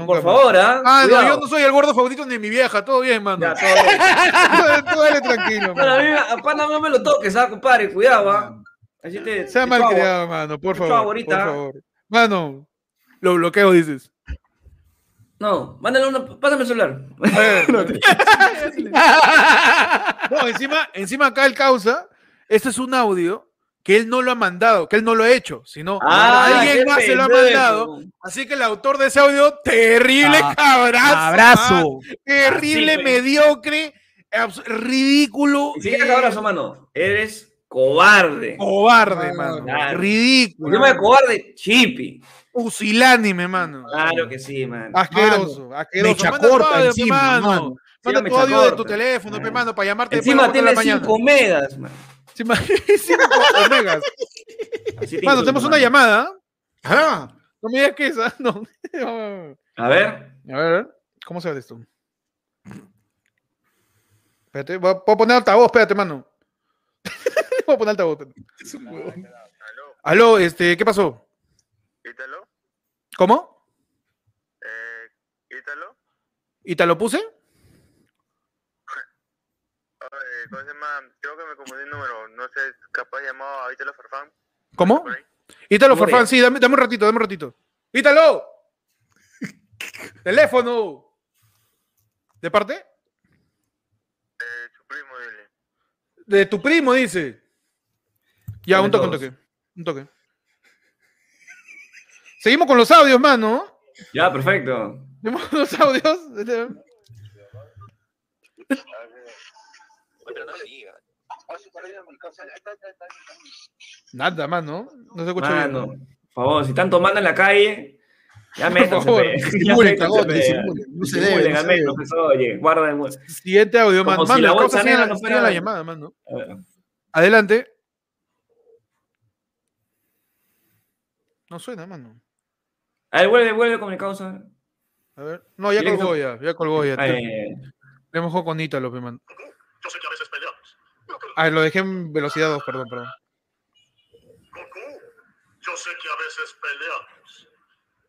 Por favor, ¿ah? Ah, no, yo no soy el gordo favorito ni mi vieja, todo bien, mano. Ya, todo bien. [laughs] Tú dale tranquilo, Bueno, a mano. mí, a pana no me lo toques, ¿ah, compadre? Cuidado, ¿ah? Así te. Sea te mal criado, mano, por favor. Por ahorita. favor. Mano, lo bloqueo, dices. No, mándale una. Pásame el celular. [laughs] [laughs] No, encima, encima acá el causa, este es un audio que él no lo ha mandado, que él no lo ha hecho, sino Ah, alguien más se lo ha mandado. Así que el autor de ese audio, terrible Ah, cabrazo. Abrazo. mano, terrible, Así, mediocre, ridículo. Y si quieres eh, abrazo, mano. Eres cobarde. Cobarde, Ah, mano. claro. Ridículo. Encima de cobarde, chipi. Pusilánime, mano. Claro que sí, man. Asqueroso, asqueroso. Mecha Manda tu corta audio, pe, encima, mano. mano. Manda tu audio de tu corta. teléfono, pe, mano, para llamarte Encima tiene la mañana. cinco megas, man. Encima, [laughs] cinco omegas. Así Mano, tenemos una mano. llamada. Ah, No me digas que esa. [laughs] No. A ver. A ver, ¿cómo se ve esto? Espérate, voy a, poner altavoz, espérate, mano. [laughs] voy a poner altavoz. espérate. Aló, Aló, este, ¿qué pasó? Ítalo, ¿Cómo? eh, Ítalo, ¿Y te lo puse? [laughs] eh, ¿cómo se llama? Creo que me confundí el número, no sé, capaz llamado a Ítalo Farfán, ¿Cómo? Ítalo. Farfán, sí, dame, dame un ratito, dame un ratito. ¡Ítalo! [laughs] ¡Teléfono! ¿De parte? Eh, su primo, dile. De tu primo, dice. Ya, un toque, un toque. Un toque. Seguimos con los audios, mano. Ya, perfecto. Tenemos los audios. Nada más, ¿no? No se escucha mano. Por favor, si tanto mandan en la calle, ya metan. [laughs] Disimulen, No se debe. No se profesor, oye, guarda el Siguiente audio, mano. No fuera la llamada, mano. Adelante. No suena, mano. A ver, vuelve, vuelve con mi causa. A A ver. No, ya colgó ya, ya colgó ya. Le mojó con Ítalo, pe, man. Ah, lo dejé en velocidad 2, perdón, perdón. Goku, yo sé que a veces peleamos,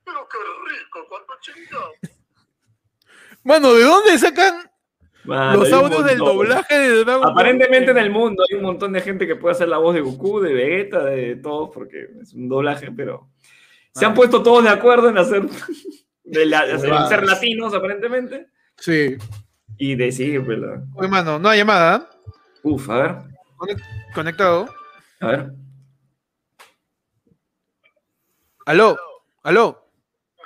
pero qué rico cuando chingamos. [laughs] Mano, ¿de dónde sacan mano, los audios del doblaje de Dragon Ball? Aparentemente en el mundo hay un montón de gente que puede hacer la voz de Goku, de Vegeta, de todos, porque es un doblaje, pero se han puesto todos de acuerdo en hacer, de la- ser latinos, aparentemente, Sí. y decir, pues, la- Oye, mano, no hay llamada. ¿eh? uf, a ver, Conectado. a ver. Aló, aló.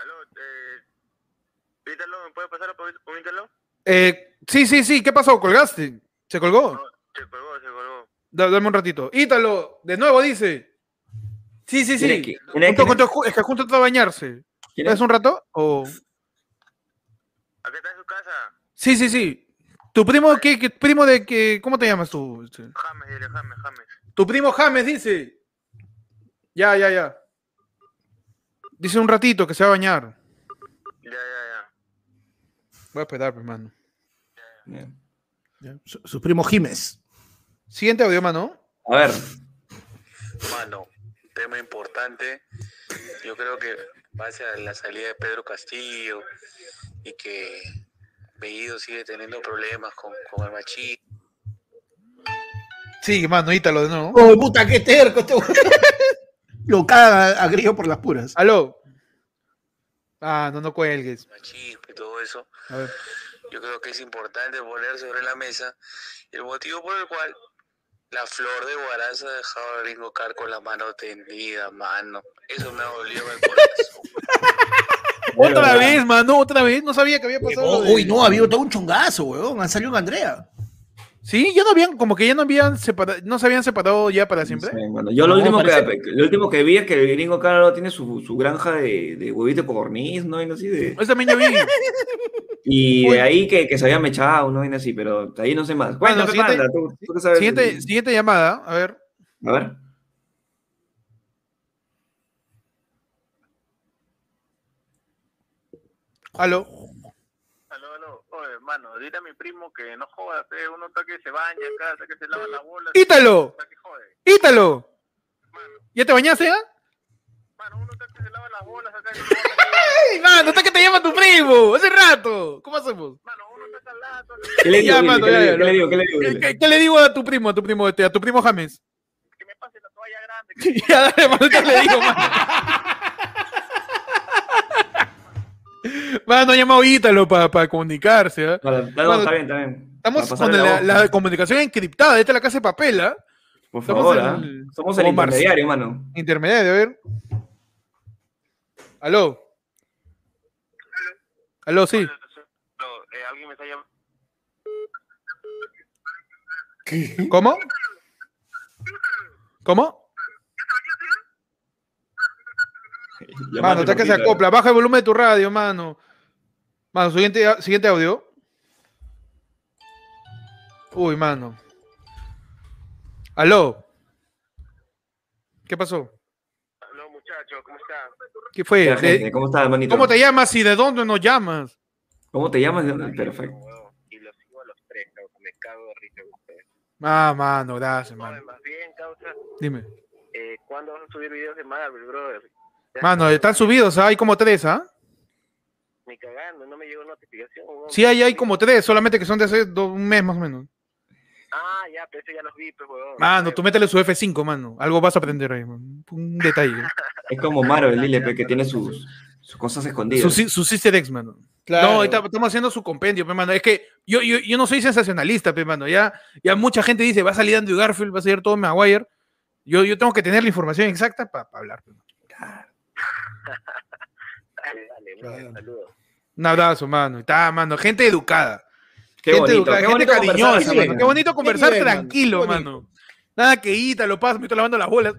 Aló, eh, Ítalo, ¿me puede pasar a un Ítalo? Eh, sí, sí, sí, ¿qué pasó? ¿Colgaste? ¿Se colgó? Se colgó, se colgó. Da- dame un ratito. Ítalo, de nuevo dice. Sí, sí, ¿Quién es sí. que- Junto- es? junto- es que junto a bañarse. ¿Quién es? ¿Es un rato? O... Acá está en su casa. Sí, sí, sí. ¿Tu primo qué, qué primo de qué? ¿Cómo te llamas tú? James, dile, James, James. Tu primo James dice. Ya, ya, ya. Dice un ratito que se va a bañar. Ya, ya, ya. Voy a esperar, pues, hermano. Bien. Ya, Su, su primo Jiménez. Siguiente audio, mano. A ver, Mano, tema importante. Yo creo que va hacia la salida de Pedro Castillo y que Bellido sigue teniendo problemas con, con el machismo. Sí, mano, Ítalo de nuevo. ¡Oh, puta, qué terco! Este... [laughs] Lo caga a Grillo por las puras. Aló. Ah, no, no cuelgues. machismo y todo eso, A ver. yo creo que es importante poner sobre la mesa el motivo por el cual la flor de Guaraza ha dejado a Ringo Carr con la mano tendida, mano. Eso me en el corazón. Otra vez, mano, otra vez. No sabía que había pasado. Oh, de- uy, no, había todo un chongazo, weón. Han salido en Andrea. Sí, ya no habían, como que ya no habían separado, no se habían separado ya para siempre. Sí, bueno, yo lo, No, último parece- que, lo último que vi es que el gringo Carlos tiene su, su granja de, de huevito de codorniz, ¿no? Y así de, Eso también yo vi. [laughs] y Uy. de ahí que, que se había mechado, ¿no? Y así, pero de ahí no sé más. Cuéntame, siguiente- panda, tú, tú sabes. Siguiente, siguiente llamada, a ver. A ver. Aló. Aló, aló. Oye, hermano, dile a mi primo que no joda, pe. Uno está que se baña acá, está que se lava la bola. ¡Ítalo! Está que jode. ¡Ítalo! ¿Ya te bañaste ya? Mano, uno las bolas acá. ¡Ey, mano! ¡Está que te llama tu primo! ¡Hace rato! ¿Cómo hacemos? Mano, uno está calado. ¿Qué le digo? Ya, Dile, mano, ¿qué, le digo? ¿Qué le digo? ¿Qué le digo? ¿Qué, Dile. qué- qué le digo a tu primo, a tu primo, este, a tu primo James? Que me pase la toalla grande. Ya, dale, mano, ¿qué le digo, mano? Mano, ha llamado Ítalo para comunicarse, ¿ah? Vale, no, Bueno, está bien, está bien. Estamos con la, voz. la comunicación encriptada. Esta es la casa de papel, ¿ah? Por estamos favor, en el- Somos el intermediario, mano. Intermediario, a ver. Aló. Aló, sí. Eh, alguien me está llamando. ¿Cómo? ¿Cómo? Mano, está que se acopla. Baja el volumen de tu radio, mano. Mano, siguiente, siguiente audio. Uy, mano. Aló. ¿Qué pasó? Aló, muchacho, ¿cómo está? ¿Qué fue? De- gente, ¿Cómo estás, manito? ¿Cómo te llamas y de dónde nos llamas? ¿Cómo te llamas? Perfecto. Y los sigo a los tres, causa. Me cago de risa con ustedes. Ah, mano, gracias, mano. más bien, causa, Dime. eh, ¿cuándo vas a subir videos de Marvel, brother? Mano, está, están subidos, hay como tres, ¿ah? Ni cagando, no me llegó notificación. Sí, hay, hay como tres, solamente que son de hace un mes más o menos. Ah, ya, pero eso ya los vi, pues, weón. Mano, tú métele su F5, mano. Algo vas a aprender ahí, man. Un detalle. [laughs] Es como Marvel, dile, pe, que tiene sus, sus cosas escondidas. Su, su Sister X, mano. Claro. No, estamos haciendo su compendio, pe, mano. Es que yo, yo, yo no soy sensacionalista, pe, mano. Ya, ya mucha gente dice, va a salir Andrew Garfield, va a salir todo Maguire. Yo, yo tengo que tener la información exacta para hablar. pe. [laughs] Dale, dale, brother, saludos. Un abrazo, mano. Está, mano. Gente educada. Qué gente bonito, educada, qué gente bonito conversar cariñosa, mano. ¿no? Qué bonito conversar tranquilo, mano. Nada que ita, lo paso, me estoy lavando las bolas.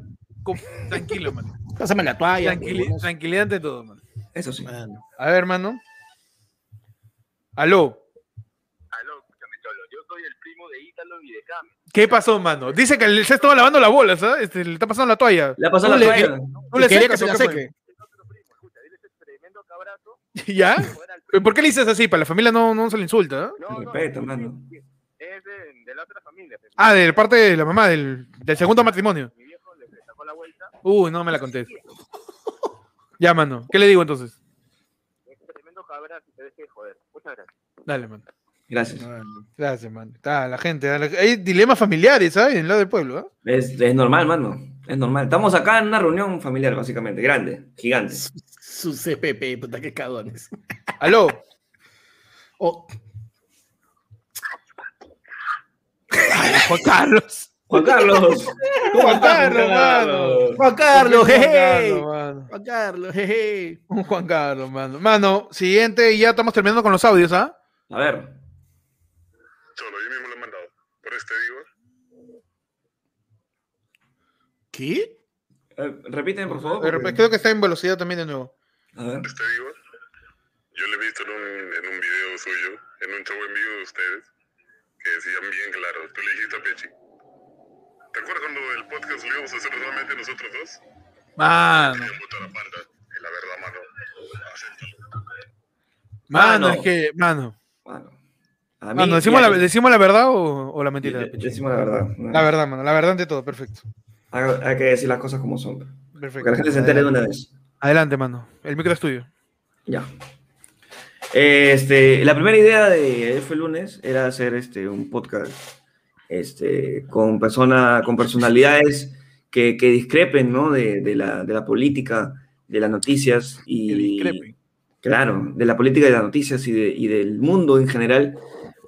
Tranquilo, mano. Pásame la toalla. Huevón. tranquilidad ante todo, mano. Eso sí. Mano. A ver, mano. Aló. Aló, escúchame, Cholo. Yo soy el primo de Ítalo y de Cami. ¿Qué pasó, mano? Dice que se estaba lavando las bolas, ¿ah? Este, le está pasando la toalla. Le ha pasado la le- toalla. ¿Tú le Quería secas que se la seque. Es otro primo, escucha, dile ese tremendo cabrazo ¿Ya? ¿Por qué le dices así? Para la familia no, no se le insulta, ¿no? No, Respeto, mano. Es de, de la otra familia. pero Ah, de parte de la mamá, del, del segundo matrimonio. Mi viejo le sacó la vuelta. Uy, no me la conté. Ya, mano. ¿Qué le digo entonces? Es tremendo cabra y te deje de joder. Muchas gracias. Dale, mano. Gracias. Gracias, mano. Está la gente. la- Hay dilemas familiares, ¿sabes? En el lado del pueblo, ¿ah? Es, es normal, mano. Es normal. Estamos acá en una reunión familiar, básicamente. Grande, gigante. Su CPP, puta, qué cagones. [laughs] Aló. Oh, Juan Carlos. Juan Carlos. [laughs] ¿Cómo Juan Carlos, mano. Juan Carlos, Juan jeje. Juan Carlos, jeje. Un Juan Carlos, mano. Mano, siguiente, y ya estamos terminando con los audios, ¿ah? A ver. Solo, yo mismo lo he mandado. Por este digo. ¿Qué? Eh, repiten, por favor. De repente, Creo que está en velocidad también de nuevo. A ver. Este digo. Yo le he visto en un, en un video suyo, en un show en vivo de ustedes, que decían bien claro. Tú le dijiste a Pechi. ¿Te acuerdas cuando el podcast lo íbamos a hacer solamente nosotros dos? Mano. La verdad, mano. Mano, Mano. es que, mano. Mano. Mí, Mano, ¿decimos, la, ¿decimos la verdad o, o la mentira? de- Decimos la verdad. La verdad, mano. La verdad ante todo. Perfecto. Hay, que decir las cosas como son. Perfecto. que la gente se entere de una vez. Adelante, mano. El micro es tuyo. Ya. Este, la primera idea de F Lunes era hacer este, un podcast este, con, persona, con personalidades que, que discrepen ¿no? de, de la, de la política, de las noticias y, Que claro, de la política y de las noticias y, de- y del mundo en general,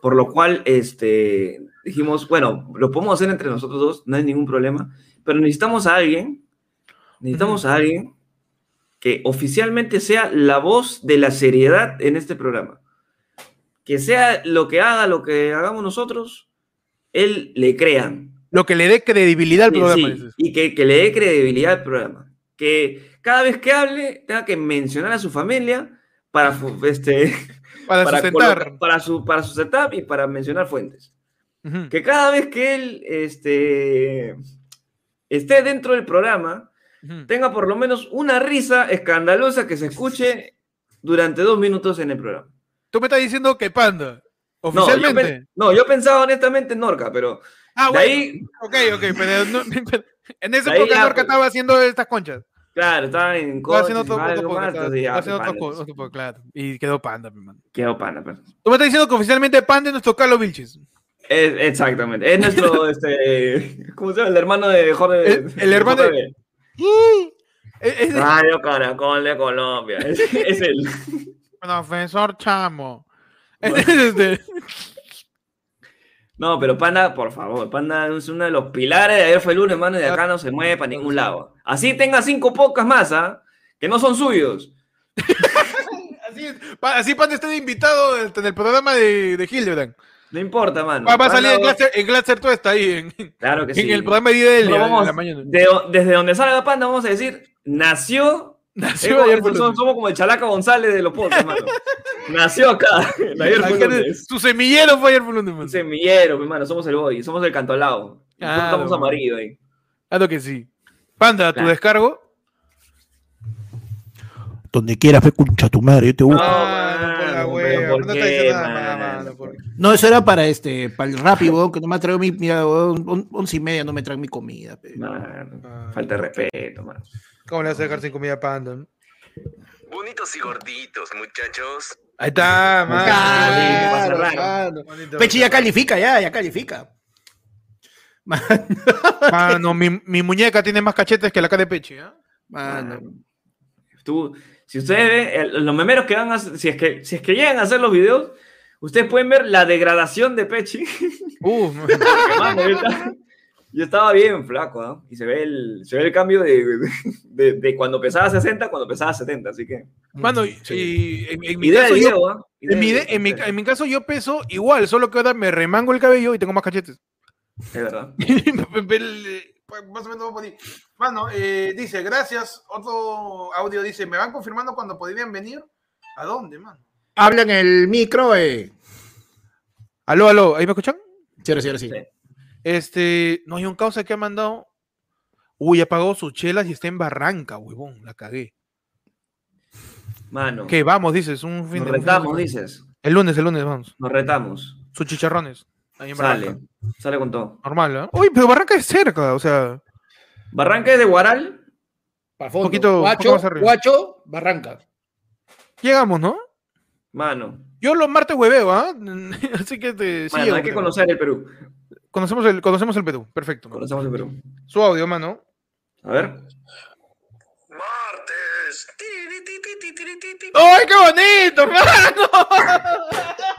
por lo cual este, dijimos, bueno, lo podemos hacer entre nosotros dos, no hay ningún problema, pero necesitamos a alguien, necesitamos a alguien que oficialmente sea la voz de la seriedad en este programa. Que sea lo que haga, lo que hagamos nosotros, él le crean. Lo que le dé credibilidad al programa. sí, y que, que le dé credibilidad al programa. Que cada vez que hable tenga que mencionar a su familia para, este, [laughs] Para, para, sustentar. colocar- para su, para su setup y para mencionar fuentes. Que cada vez que él este, esté dentro del programa, Ujú. tenga por lo menos una risa escandalosa que se escuche durante dos minutos en el programa. Tú me estás diciendo que Panda, No, yo, oficialmente. no, yo pensaba honestamente en Norca, pero ah, bueno. ahí, Ok, ok, pero no- en ahí época ya, Norca pues. estaba haciendo estas conchas. claro, estaba en Estaba haciendo cosas, otro, otro algo podcast, más, estaba- entonces ya, estaba haciendo otro pana, co- otro podcast, claro. Y quedó Panda, mi mano. quedó pana, pues. Tú me estás diciendo que oficialmente Panda es nuestro Carlos Vilches. Es- exactamente, es nuestro, [laughs] este, ¿cómo se llama? El hermano de Jorge. El- el hermano de- JB. Es, es- Radio Caracol de Colombia, es, es él. profesor Chamo. [laughs] Es este- No, pero Panda, por favor, Panda es uno de los pilares de ayer fue el lunes, hermano, y de acá no se mueve para ningún lado. Así tenga cinco pocas más, ¿ah? Que no son suyos. [laughs] así, así Panda está invitado en el programa de, de Hildebrand. No importa, mano. Va, va a salir en Glatzer, en todo está ahí, en, Claro que sí. en el programa de de vamos, la mañana. de- desde donde salga Panda, vamos a decir, nació. Nació ayer el somos, como el Chalaca González de los podcasts, hermano. [laughs] nació acá. ayer de-. Su semillero fue ayer el lunes, Un mano. semillero, mi hermano, somos el boy, somos el cantolao. Claro, estamos mano. amarillos ahí. Claro que sí. Panda, tu Claro. descargo. Donde quieras, fe concha tu madre, yo te busco. Ah, no, eso era para este, para el rápido, que no me ha traído mi, mira, on- once y media no me traen mi comida. pe. Mano, Ah. falta de respeto, mano. ¿Cómo le vas a dejar sin comida a Panda? Bonitos y gorditos, muchachos. Ahí está, mano. Claro, claro. Bonito. Pechi ya califica, ya, ya califica. Man- [laughs] Mano, mi, mi muñeca tiene más cachetes que la cara de Pechi, ¿ah? Mano. Tú, si ustedes ven, los memeros que van a hacer- si es que, si es que llegan a hacer los videos, ustedes pueden ver la degradación de Pechi. Uh, [laughs] yo, estaba, bien flaco, ¿ah? Y se ve el, se ve el cambio de, de, de cuando pesaba 60 a cuando pesaba 70, así que. mano, y en, en mi caso, yo, ¿ah? En, mi, en mi caso yo peso igual, solo que ahora me remango el cabello y tengo más cachetes. Es verdad. [laughs] Más o menos. Mano, eh, dice, gracias. Otro audio dice, ¿me van confirmando cuando podrían venir? ¿A dónde, mano? Habla en el micro, eh. Aló, aló, ¿ahí me escuchan? Sí, ahora sí, ahora sí. Sí. Este, no hay un causa que ha mandado. Uy, ha pagado sus chelas y está en Barranca, huevón, la cagué. Mano. ¿Qué? Vamos, dices, un fin Nos de un fin de retamos, dices. El lunes, el lunes, vamos. Nos retamos. Sus chicharrones. Ahí en Sale. Barranca. Sale con todo. Normal, ¿eh? Uy, pero Barranca es cerca, o sea. Barranca es de Guaral. Para fondo. Poquito- poco Guacho, más arriba. Guacho, Barranca. Llegamos, ¿no? Mano. Yo los martes hueveo, ¿ah? [laughs] Así que te. Mano, hay que conocer el Perú. Conocemos el, conocemos el Perú. Perfecto. mano. Conocemos el Perú. Su audio, mano. A ver. Martes. ¡Ay, qué bonito, mano! [laughs]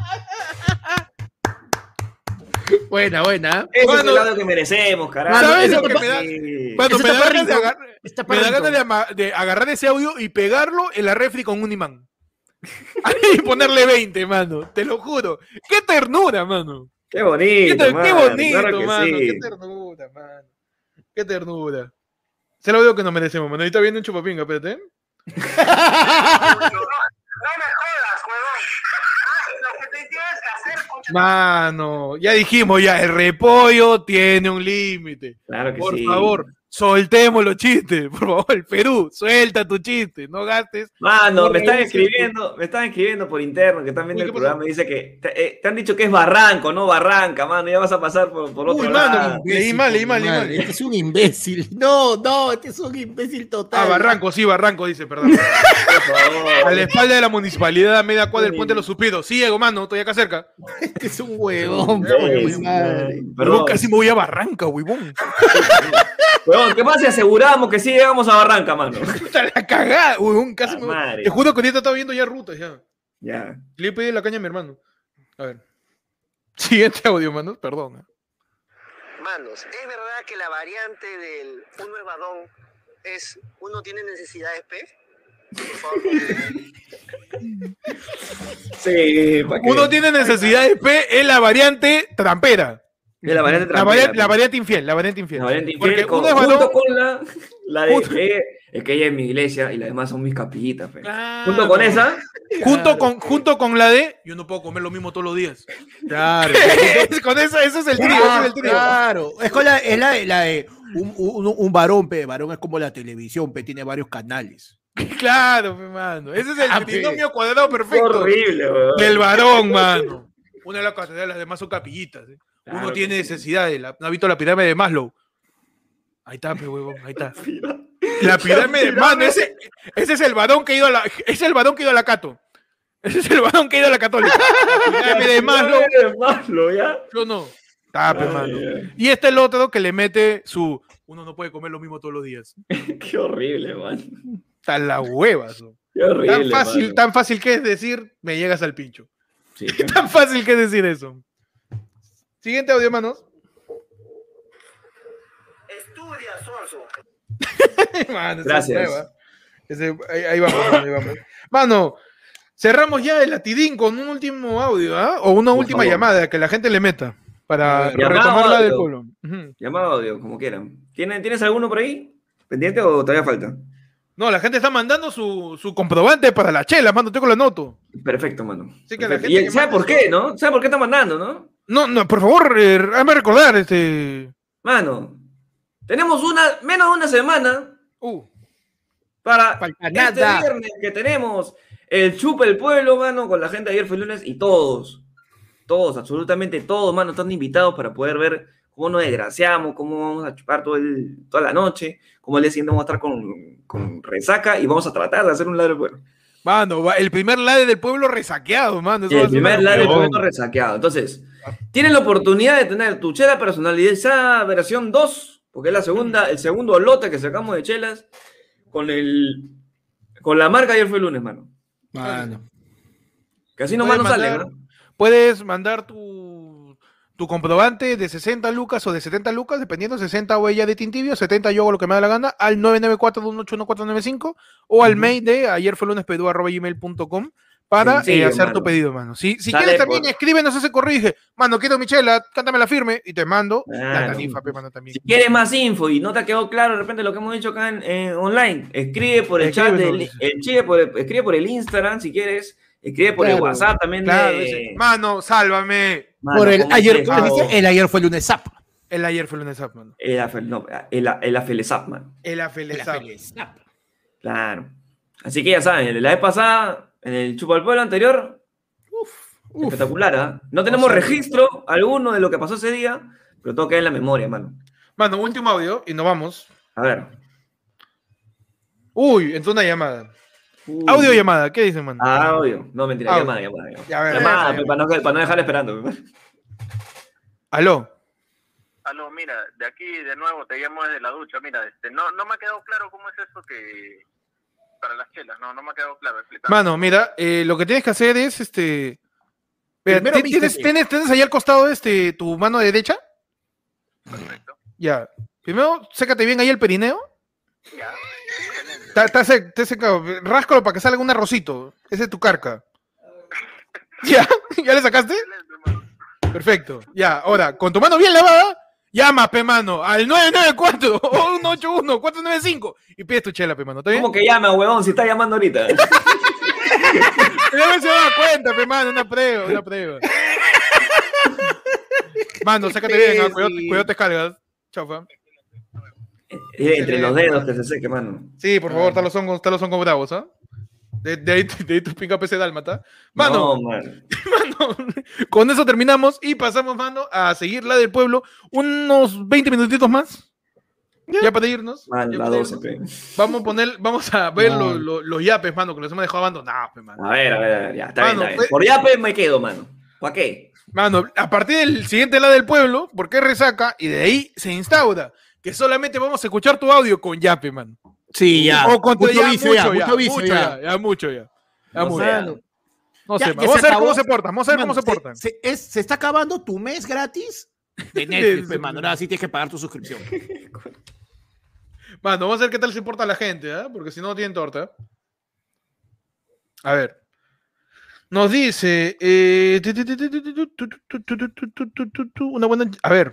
Buena, buena. Ese es el lado que merecemos, carajo. ¿sabes lo que te- me da? Me da ganas de, perrito. agar- Está me da perrito. ganas de, ama- de agarrar ese audio y pegarlo en la refri con un imán. [laughs] y ponerle 20, mano. Te lo juro. ¡Qué ternura, mano! Qué ¡Qué, bonito. qué bonito, claro que mano! sí. ¡Qué ternura, mano! ¡Qué ternura! Se lo digo que nos merecemos, mano. Ahorita viene un chupapinga, espérate. [laughs] ¿eh? No me jodas, huevón. Que te hacer, concha. Mano, ya dijimos ya, el repollo tiene un límite. Claro que Por sí. favor, soltemos los chistes. [laughs] Por favor, el Perú, suelta tu chiste, no gastes. Mano, me están escribiendo, me están escribiendo por interno que están viendo Uy, el programa y dice que te, eh, te han dicho que es Barranco, no Barranca, mano, ya vas a pasar por, por otro Uy, lado. mano, leí mal, leí mal, leí mal. Este es un imbécil. No, no, este es un imbécil total. Ah, Barranco, sí, Barranco, dice, perdón. [laughs] por favor. A la espalda de la municipalidad, a media cuadra del puente de los suspiros. Sí, Ego, mano, estoy acá cerca. Este es un huevón. Huevón, casi me voy a Barranca, huevón. [laughs] Huevón, ¿qué pasa si aseguramos que sí llegamos a Barranca, mano? Puta la cagada, huevón, casi La me madre. Te juro que ahorita estaba viendo ya rutas, ya. Ya. Le pedí la caña a mi hermano. A ver. [laughs] Siguiente audio, mano, perdón. ¿eh? Manos, ¿es verdad que la variante del uno evadón es uno tiene necesidades P? Por favor. Sí, ¿pa' qué? Uno tiene necesidad de P, es la variante trampera. Es la variante La variante, la pues. variante infiel, la variante infiel. La variante infiel Porque con- uno es junto con la, la de Junto- eh, es que ella es mi iglesia y las demás son mis capillitas. fe. Claro. Junto con esa, Junto con, junto con la de yo no puedo comer lo mismo todos los días. Claro. [laughs] con esa, ese es el trío, ese es el trío. Claro. Es, con la, es la, la de un, un, un varón, pe. Varón es como la televisión, pe. Tiene varios canales. [laughs] Claro, mi mano. Ese es el Ah, trinomio cuadrado perfecto. horrible, weón. Del varón, mano. Una de las catedrales, las demás son capillitas. ¿eh? Uno tiene necesidades. La, ¿No has visto la pirámide de Maslow? Ahí está, pe huevón, ahí está. [laughs] La pirámide de mano, ese, ese es el varón que ha ido a la, ese es el varón que ha ido a la Cato. Ese es el varón que ha ido a la católica. La pirámide de Maslow, De Maslow, ya. yo no. Tape, Ay, mano. Y este es el otro que le mete su. Uno no puede comer lo mismo todos los días. [laughs] Qué horrible, man. Tan la huevas. Qué horrible. Tan fácil, mano. tan fácil que es decir, me llegas al pincho. Sí, [laughs] Tan fácil que es decir eso. Siguiente audio, manos. Estudia, Sonso. [laughs] Es Gracias. Ese- ahí, ahí vamos, mano, ahí vamos. Mano, cerramos ya el latidín con un último audio, ¿ah? O una Por última favor. llamada que la gente le meta para retomarla del pueblo. Ujú. Llamado audio, como quieran. ¿Tienes, ¿Tienes alguno por ahí? ¿Pendiente o todavía falta? No, la gente está mandando su, su comprobante para la chela, mano, tengo la noto. Perfecto, mano. Sí, que la Perfecto. gente Y que ¿Sabe por su- qué, no? ¿Sabe por qué está mandando, no? No, no, por favor, eh, hazme recordar, este. Mano, tenemos una, menos de una semana Uh, para este viernes que tenemos el chupa el pueblo, mano, con la gente de ayer fue lunes y todos, todos, absolutamente todos, mano, están invitados para poder ver cómo nos desgraciamos, cómo vamos a chupar todo el, toda la noche, cómo el día siguiente vamos a estar con, con resaca y vamos a tratar de hacer un lado del pueblo. Mano, el primer lade del pueblo resaqueado, mano. eso el primer lado del pueblo resaqueado. Entonces, tienes la oportunidad de tener tu chela personalizada versión 2, porque es la segunda, el segundo lote que sacamos de chelas con el con la marca ayer fue el lunes, mano. Mano. Que así nomás no sale, ¿no? Puedes mandar tu, tu comprobante de 60 lucas o de 70 lucas, dependiendo, 60 o ella de Tintibio, 70 yo hago lo que me da la gana, al 994-181-495 o al Ujú. mail de ayer fue lunes gmail.com para Sencillo, eh, hacer mano. tu pedido, mano. Si, si quieres también, por- escríbenos ese dije, mano, quiero mi chela, cántame la firme y te mando la tarifa, pe, mano, también. Si quieres más info y no te ha quedado claro de repente lo que hemos dicho acá en, en online, escribe por el chat, del, el, escribe, por el, escribe por el Instagram si quieres, escribe por el. WhatsApp también Claro, de... mano, sálvame. Mano, Por el ayer, el ayer fue lunes zap. El ayer fue lunes, up, mano. El, Afel- no, el, el Afelesap, man. El El afelezap. Zap. Claro. Así que ya saben, la vez pasada, en el Chupa del Pueblo anterior, espectacular, ¿ah? No tenemos registro alguno de lo que pasó ese día, pero todo queda en la memoria, mano. Mano, último audio y nos vamos. A ver. Uy, entró una llamada. Audio llamada, ¿qué dicen, mano? Ah, audio. No, mentira, Audio. llamada, llamada. llamada. Ya, a ver, Llamada, para, no, para no dejar esperando. pe. Aló. Aló, mira, de aquí de nuevo te llamo desde la ducha. Mira, este, no, no me ha quedado claro cómo es eso que. Para las chelas, no, no me ha quedado claro. Explícame. Mano, mira, eh, lo que tienes que hacer es este. Mira, Primero ¿ti- ¿tienes, vístete. tienes, tienes ahí al costado este, tu mano derecha? Perfecto. Ya. Primero, sécate bien ahí el perineo. Ya. Está, está sec- está secado. Ráscalo para que salga un arrocito. Ese es tu carca. ¿Ya? [laughs] ¿Ya le sacaste? Perfecto. Ya, ahora, con tu mano bien lavada, llama, pe mano, al 994 [laughs] o 181 495 y pides tu chela, pe mano. ¿Está bien? ¿Cómo que llama, huevón? Si está llamando ahorita. [laughs] Ya se da cuenta, pe mano, una prueba, una prueba. Mano, sácate bien, ah, cuidado, cuidado te cargas. Chau, fa. Eh, Entre los dedos que se seque, mano. Sí, por favor, talos son, talos son como bravos, ¿ah? De, de ahí, de ahí tu pinga PC Dálmata. Mano, No, [laughs] mano. mano, con eso terminamos y pasamos, mano, a seguir la del pueblo. Unos 20 minutitos más. Ya para irnos. Man, ya la para 12, irnos. Vamos a poner, vamos a ver No. los, los- los yapes, mano, que los hemos dejado abandonados, mano. A ver, a ver, a ver, ya, está bien, Mano, está bien. Por yape me quedo, mano. ¿Para qué? Mano, a partir del siguiente la del pueblo, porque es resaca, y de ahí se instaura que solamente vamos a escuchar tu audio con Yape, man. Sí, ya. O con tu ya, ya, ya, mucho ya, ya, mucho, ya. ya no, mucho. No. sé, vamos a ver cómo se portan, vamos a ver cómo se, se portan. Se, es, se, está acabando tu mes gratis de Netflix, sí. Ahora tienes que pagar tu suscripción. mano, vamos a ver qué tal se porta la gente, ¿eh? porque si no, no tienen torta. A ver. Nos dice. Una buena. A ver.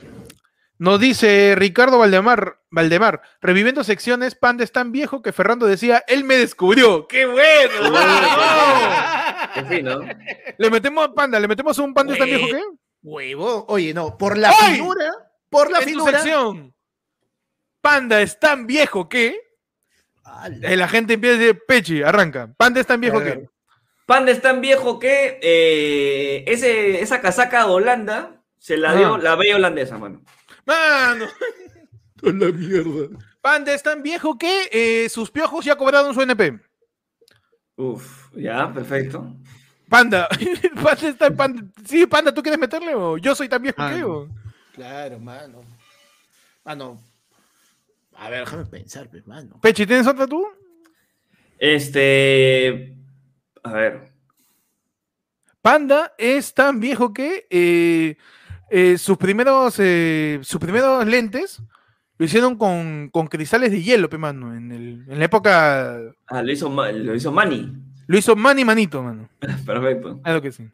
Nos dice Ricardo Valdemar, Valdemar, reviviendo secciones, Panda es tan viejo que Ferrando decía, él me descubrió. ¡Qué bueno! ¡Vamos! En fin, ¿no? Le metemos a Panda, le metemos un Panda es tan viejo que. Huevo. Oye, no, por la ¡Ay! figura, por la en tu sección. Panda es tan viejo que. La gente empieza a decir, Pechi, arranca. Panda es tan viejo A que. Panda es tan viejo que eh, ese, esa casaca de Holanda se la dio Ah. la bella holandesa, mano. Mano, [laughs] la mierda. Panda es tan viejo que eh, sus piojos ya cobraron su NP. Uf, ya, perfecto. Panda, [laughs] Panda es tan panda. Sí, Panda, ¿tú quieres meterle o yo soy tan viejo Ah, que? no. o? Claro, mano. Mano. A ver, déjame pensar, pues, mano. Pechi, ¿tienes otra tú? Este. A ver. Panda es tan viejo que eh, eh, sus primeros eh, sus primeros lentes lo hicieron con, con cristales de hielo, pe, mano. En, el- en la época Ah, lo hizo, lo hizo Manny. lo hizo Manny Manito, mano. [laughs] Perfecto. Es lo que sí.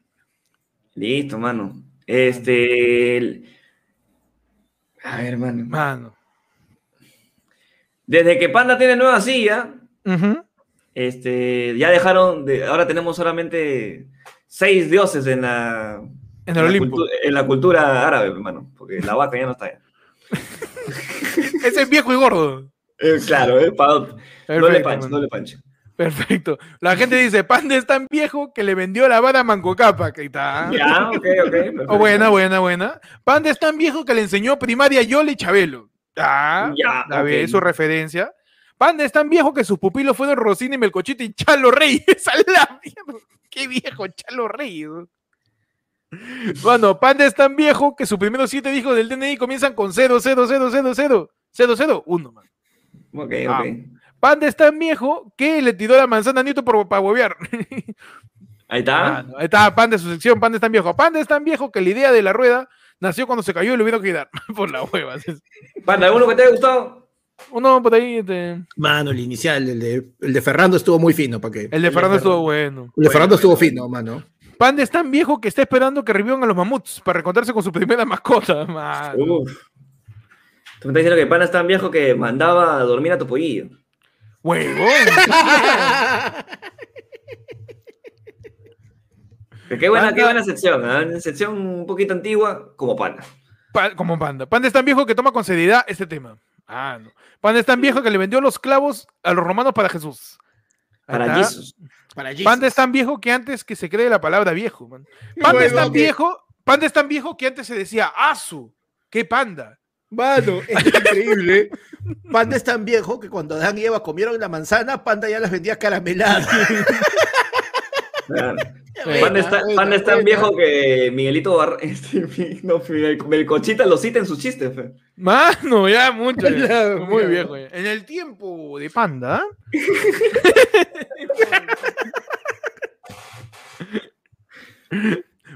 Listo, mano. Este. el- A ver, mano. Mano. Desde que Panda tiene nueva silla, este, ya dejaron de. Ahora tenemos solamente seis dioses en la. En el la Olimpo. cultu- en la cultura árabe, hermano. Porque la vaca ya no está allá. [laughs] Ese es viejo y gordo. Eh, claro, eh, pa- doble Perfecto, pancho, mano. doble pancho. Perfecto. La gente dice, Panda es tan viejo que le vendió la vara a Manco Capa. Que está. Ya, ok, ok. perfecto. Oh, buena, buena, buena. Panda es tan viejo que le enseñó primaria Yole y Chabelo. Ah, Ya, a ver, ok. su referencia. Panda es tan viejo que sus pupilos fueron Rosina y Melcochita y Chalo Reyes. [laughs] ¡A la mierda! ¡Qué viejo Chalo Reyes! Bueno, Panda es tan viejo que sus primeros siete hijos del DNI comienzan con 0, 0, 0, 0, 0, 0, 0, 1, man. Ok, Ah. ok. Panda es tan viejo que le tiró la manzana a Newton por, para huevear. Ahí está. Ah, ahí está Panda su sección, Panda es tan viejo. Panda es tan viejo que la idea de la rueda nació cuando se cayó y le hubieron que dar por la hueva. Panda, ¿alguno que te haya gustado? Uno por ahí, este, Mano, el inicial, el de, el de Ferrando estuvo muy fino, ¿para qué? el de Fernando estuvo bueno. El de Ferrando estuvo fino, mano. Panda es tan viejo que está esperando que revivan a los mamuts para reencontrarse con su primera mascota. [laughs] mano. Uf. Tú me estás diciendo que Panda es tan viejo que mandaba a dormir a tu pollillo. Huevón. [laughs] Qué buena, Panda- qué buena sección, ¿ah? Una sección un poquito antigua, como Panda. Pa- como Panda. Panda es tan viejo que toma con seriedad este tema. Ah, no. Panda es tan viejo que le vendió los clavos a los romanos para Jesús. Para. Jesus. Para Jesus. Panda es tan viejo que antes que se cree la palabra viejo, man. Panda es tan viejo, Panda es tan viejo que antes se decía Asu. ¿Qué panda? Mano, es [laughs] increíble. Panda es tan viejo que cuando Adán y Eva comieron la manzana, Panda ya las vendía carameladas. [laughs] Claro. Buena, Panda está, buena, Panda es tan buena. viejo que Miguelito Bar... [laughs] este, no, Miguel- Melcochita lo cita en sus chistes. fe. Mano, ya mucho. ya. Muy viejo. ya. En el tiempo de Panda. [laughs]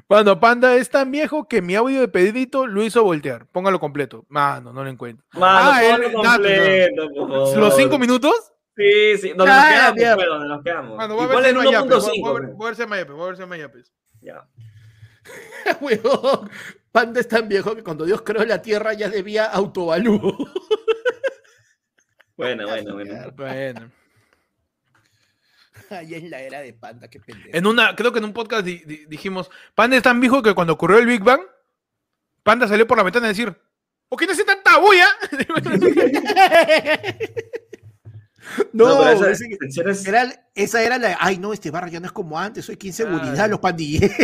Mano, Panda es tan viejo que mi audio de Pedrito lo hizo voltear. Póngalo completo. Mano, no lo encuentro. Mano, Ah, él- completo, por favor. ¿Los cinco minutos? Sí, sí. Donde Ah, nos quedamos, pues, donde nos quedamos. Mano, voy a Y ver si ponle en no hay yapes, voy a- 1.5. voy a ver- fe. voy a ver si hay yapes, voy a ver si hay yapes. Ya. [laughs] [laughs] Panda es tan viejo que cuando Dios creó la tierra ya debía autovalúo. [laughs] Bueno, bueno, bueno. Bueno. [laughs] Ahí es la era de Panda, qué pendejo. En una, creo que en un podcast di- di- dijimos, Panda es tan viejo que cuando ocurrió el Big Bang, Panda salió por la ventana a decir, ¿por qué no hace tanta bulla? No, pero esa- ese- esa es- era- esa era la. Ay, no, este barrio ya no es como antes, soy 15 seguridad, Claro. los pandilleros.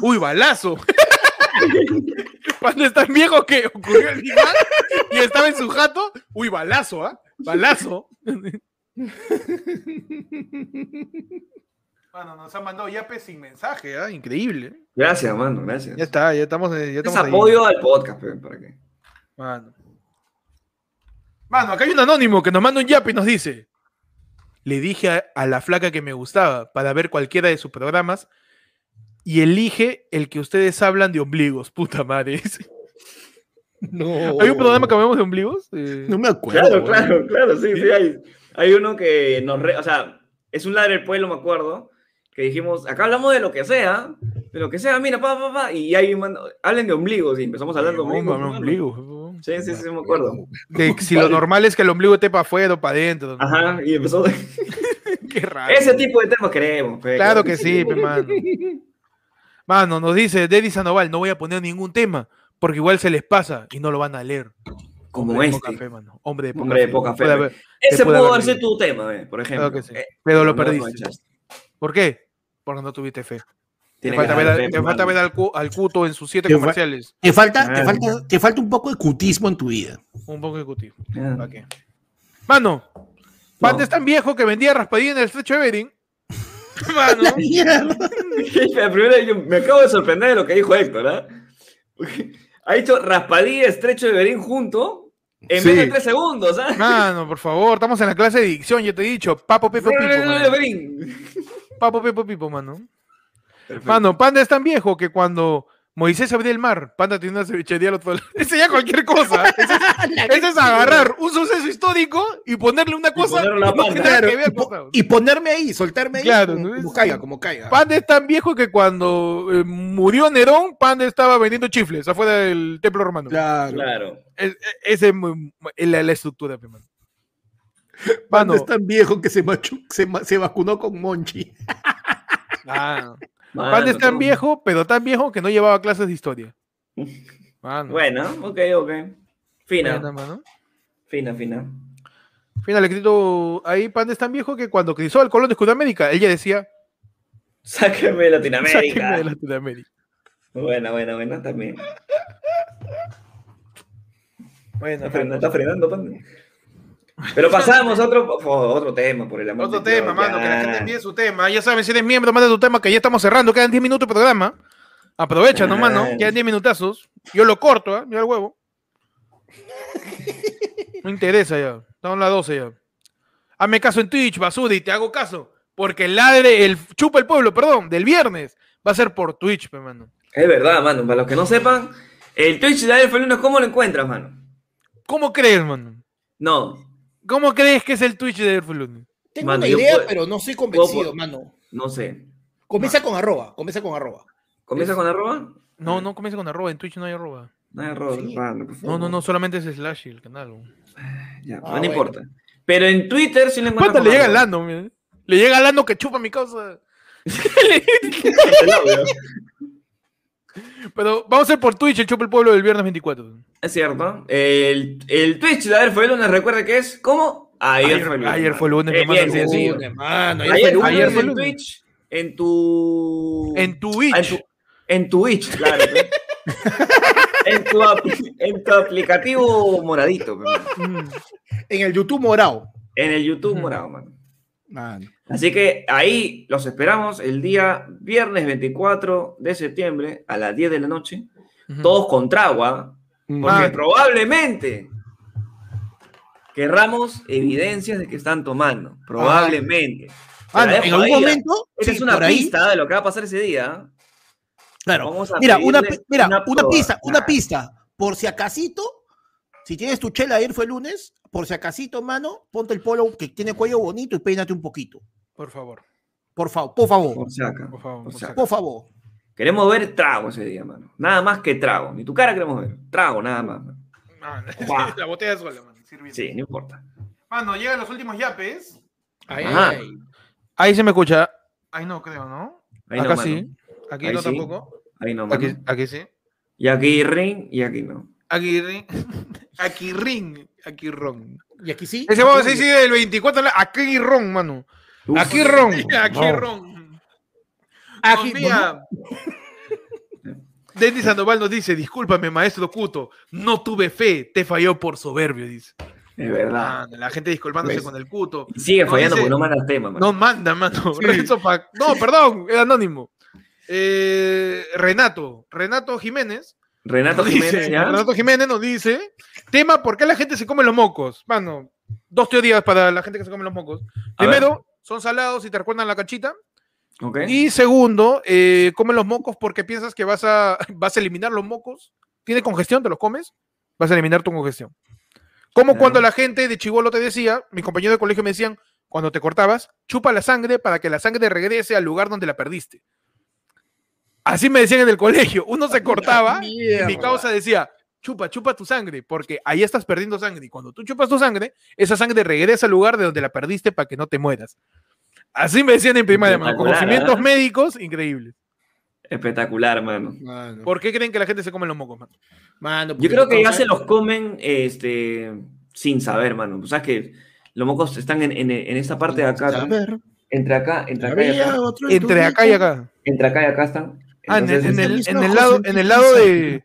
Uy, balazo. [laughs] [laughs] Panda es tan viejo que ocurrió el Bang y estaba en su jato. Uy, balazo, ¿ah? Balazo. Bueno, nos han mandado yapes sin mensaje, ¿ah? Increíble. Gracias, mano, gracias. Ya está, ya estamos, ya Es estamos ahí. apoyo al podcast, ¿para qué? Mano. Mano, acá hay un anónimo que nos manda un yap y nos dice: Le dije a, a la flaca que me gustaba para ver cualquiera de sus programas y elige el que ustedes hablan de ombligos. Puta madre. [laughs] No. ¿Hay un programa que hablamos de ombligos? Eh, No me acuerdo. Claro, weón. claro, claro, sí, sí, hay, hay uno que nos, re- o sea, es un ladre del pueblo, me acuerdo, que dijimos, acá hablamos de lo que sea, de lo que sea, mira, pa, pa, pa, y un man- hablen de ombligos, y empezamos a hablar de ombligos. Ombligos. Sí, sí, sí, me acuerdo. De si lo [laughs] normal es que el ombligo esté para afuera o para adentro. Ajá, y empezó, [laughs] Qué raro. ese tipo de temas queremos, pe, Claro que sí, pe, mano. Nos dice Deddy Sandoval, no voy a poner ningún tema, porque igual se les pasa y no lo van a leer. Como Hombre de este. poca fe, mano. Hombre de poca Hombre de fe. poca fe, Puede pe. haber- Ese pudo haber sido tu tema, eh, por ejemplo. Claro que sí. Eh, Pero lo no perdiste. ¿Por qué? Porque no tuviste fe. Te falta, ver, fe, te falta mano. ver al, cu- al Cuto en sus siete Te fa- comerciales. Te falta, te, Claro. falta, te falta un poco de cutismo en tu vida. Un poco ejecutivo. Ah. ¿Para qué? Mano, No. es tan viejo que vendía raspadilla en el estrecho de Bering. [laughs] Mano, La [laughs] primera, yo me acabo de sorprender de lo que dijo Héctor, ¿ah? Ha dicho raspadilla, estrecho de Berín junto en Sí. menos de tres segundos, ¿ah? mano, por favor, estamos en la clase de dicción, yo te he dicho. Papo, Pepo, Pipo, mano. Papo, Pepo, Pipo, mano. Mano, Panda es tan viejo que cuando Moisés abría el mar, Panda tenía una cevichería al otro lado. [laughs] Ese ya cualquier cosa. [laughs] Ese es, ese es agarrar un suceso histórico y ponerle una cosa ponerle una que no Panda. tiene nada Claro, que ver y, po- con- y ponerme ahí, soltarme ahí, Claro, como, caiga, como caiga. Panda es tan viejo que cuando eh, murió Nerón, Panda estaba vendiendo chifles afuera del templo romano. Claro. Claro. Es- es- Esa es muy- es la, la estructura, pe, mano. Panda es tan viejo que se, machu- se, se vacunó con Monchi. ah, Mano, Panda es tan viejo, pero tan viejo que no llevaba clases de historia. [laughs] Mano. Bueno, ok, ok. Fina, mano. fina, fina. Final, escrito ahí, Panda es tan viejo que cuando Cristóbal Colón descubrió América, ella decía, Sáquenme de Latinoamérica. sáquenme de Latinoamérica. Buena, buena, buena, también. Bueno, Está frenando, está frenando, Panda. Pero pasamos a otro, otro tema, por el amor Otro de Dios, tema, mano, que la gente envíe su tema. Ya saben, si eres miembro, manda tu tema, que ya estamos cerrando, quedan 10 minutos de programa. Aprovecha, no, mano, quedan 10 minutazos. Yo lo corto, ¿eh? Mira el huevo. No interesa ya, estamos en las 12 ya. Hazme caso en Twitch, basura, y te hago caso. Porque el ladre, el chupa el pueblo, perdón, del viernes, va a ser por Twitch, pe, mano. Es verdad, mano. Para los que no sepan, el Twitch de Adel Lunes, ¿cómo lo encuentras, mano? ¿Cómo crees, mano? No, ¿Cómo crees que es el Twitch de Erfulun? Tengo Mano, una idea, puedo- pero no soy convencido, puedo- mano. no sé. Comienza con arroba, comienza con arroba. ¿Comienza con arroba? No, no comienza con arroba, en Twitch no hay arroba. No hay arroba, Sí. mano, por No, favor. no, no, solamente es slash el canal. Ya, Ah, no bueno. importa. Pero en Twitter sí lo encuentras. ¿Cuánto le llega. Lando? Le llega a Lando que chupa mi causa. [laughs] [laughs] El. Pero vamos a hacer por Twitch el chupa el pueblo del viernes 24. Es cierto. El, el Twitch de Adel Lunes, recuerda que es. ¿Cómo? Ayer, fue el lunes. Ayer fue el lunes, Eh, hermano, Ayer, fue el fue ayer en fue el Twitch, en tu... En Twitch. En tu, Twitch, claro. [laughs] en, tu, en tu aplicativo moradito. En el YouTube morado. en el YouTube morado, mano. Mano. Así que ahí los esperamos el día viernes 24 de septiembre a las 10 de la noche, todos con tragua, porque Mano. probablemente querramos evidencias de que están tomando, probablemente. Ah, la en algún ahí, ¿ah? momento. Esa sí, es una ahí, pista de lo que va a pasar ese día. ¿ah? Claro. Vamos a Mira, una, mira, una pista, una Ah. pista. Por si acasito, si tienes tu chela ayer fue el lunes, por si acasito, mano, ponte el polo que tiene cuello bonito y peínate un poquito. Por favor. Por favor, por favor, Por si acá, Por favor, por por si acá. por favor. Queremos ver trago ese día, mano. Nada más que trago. Ni tu cara queremos ver. Trago, nada más. mano. [laughs] La botella sola, mano. sirviendo. Sí, no importa. Mano, llegan los últimos yapes. Ay, ay. Ahí se me escucha. Ahí no creo, ¿no? Ahí Acá no, sí. Aquí Ahí no sí. tampoco. Ahí no, mano. Aquí, aquí sí. Y aquí ring y aquí no. Aquí ring. [laughs] Aquí ring. Aquí ron. Y aquí sí. Ese vamos a sí. decir el 24. Aquí ron, mano. Uf, Aquí ron. [laughs] Aquí no. ron. Aquí, envía- [laughs] Denis Sandoval nos dice, discúlpame, maestro Cuto, no tuve fe, te falló por soberbio, dice. Es verdad. Mano, la gente disculpándose ¿Ves? con el Cuto. Sigue No, fallando dice- porque no mandas tema. No manda, mano. [laughs] No, perdón, era anónimo. Eh, Renato, Renato Jiménez. Renato Jiménez, dice- ¿ya? Renato Jiménez nos dice, tema, ¿por qué la gente se come los mocos? Mano, dos teorías para la gente que se come los mocos. A ver. Primero, son salados y te recuerdan la canchita. Ok. Y segundo, eh, comen los mocos porque piensas que vas a, [laughs] vas a eliminar los mocos. Tiene congestión, te los comes, vas a eliminar tu congestión. Como Claro. cuando la gente de Chivolo te decía, mi compañero de colegio me decían, cuando te cortabas, chupa la sangre para que la sangre regrese al lugar donde la perdiste. Así me decían en el colegio. Uno se [laughs] cortaba y mi causa decía, chupa, chupa tu sangre, porque ahí estás perdiendo sangre. Y cuando tú chupas tu sangre, esa sangre regresa al lugar de donde la perdiste para que no te mueras. Así me decían en primaria, mano. Conocimientos ¿ah? médicos increíbles. Espectacular, mano. Mano, ¿Por qué creen que la gente se come los mocos, mano? mano, Yo creo que ya se los comen este, sin saber, mano. Sabes que los mocos están en, en, en esta parte de acá. A atrás. ver, Entre acá, entre acá y acá. Entre acá y acá. Entre acá y acá están. Ah, en el, Entonces, en el- mis en el ojos lado, en el lado de,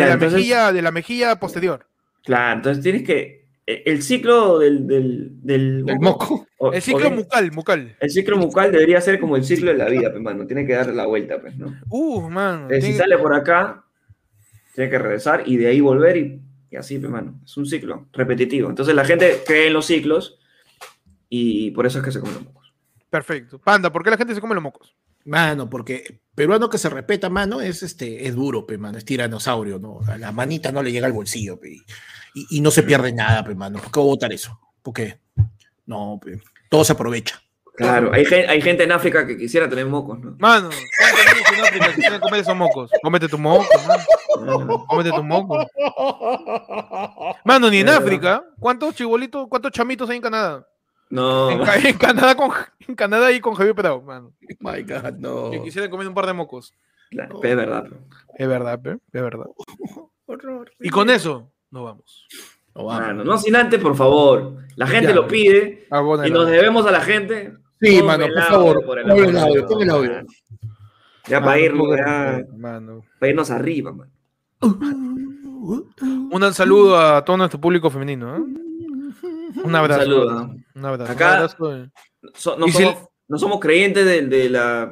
de la entonces- mejilla, de la mejilla posterior. Claro, entonces tienes que. eh, El ciclo del. del, del El moco. o- El ciclo mucal, mucal. El ciclo mucal debería ser como el ciclo de la vida, pues, mano. Tiene que darle la vuelta, pues, ¿no? Uh, mano. Entonces, si sale por acá, tiene que regresar y de ahí volver y, y así, pues, mano. Es un ciclo repetitivo. Entonces la gente cree en los ciclos y por eso es que se comen los mocos. Perfecto. Panda, ¿por qué la gente se come los mocos? Mano, porque peruano que se respeta, mano, es este, es duro, pe, mano, es tiranosaurio, ¿no? A la manita no le llega al bolsillo, pe, y, y no se pierde nada, pe, mano. ¿Por qué votar eso? Porque no, pe, todo se aprovecha. Claro, hay, hay gente en África que quisiera tener mocos, ¿no? Mano, ¿cuántos niños en África que quieren comer esos mocos? Cómete tu moco, mano. Cómete tu moco. Mano, ni en África. ¿Cuántos chibolitos, cuántos chamitos hay en Canadá? No, En, Ca- en Canadá con, en Canadá y con Javier Perao, mano. My God, no. Que quisieran comer un par de mocos. claro, es verdad. pero- Es verdad, es verdad. [laughs] Horror. Y con eso, nos vamos. No, vamos. Mano, no sin antes, por favor. La gente Ya. lo pide Abona y el nos debemos a la gente. Sí, Ponme mano, el por favor, por el el audio, pon el audio. mano. Ya Mano, para irnos, ya, mano. para irnos arriba, man. Un saludo a todo nuestro público femenino. ¿eh? Un abrazo. Un saludo. Un abrazo. Acá- Un abrazo. So- no, Y si somos, no somos creyentes de, de la,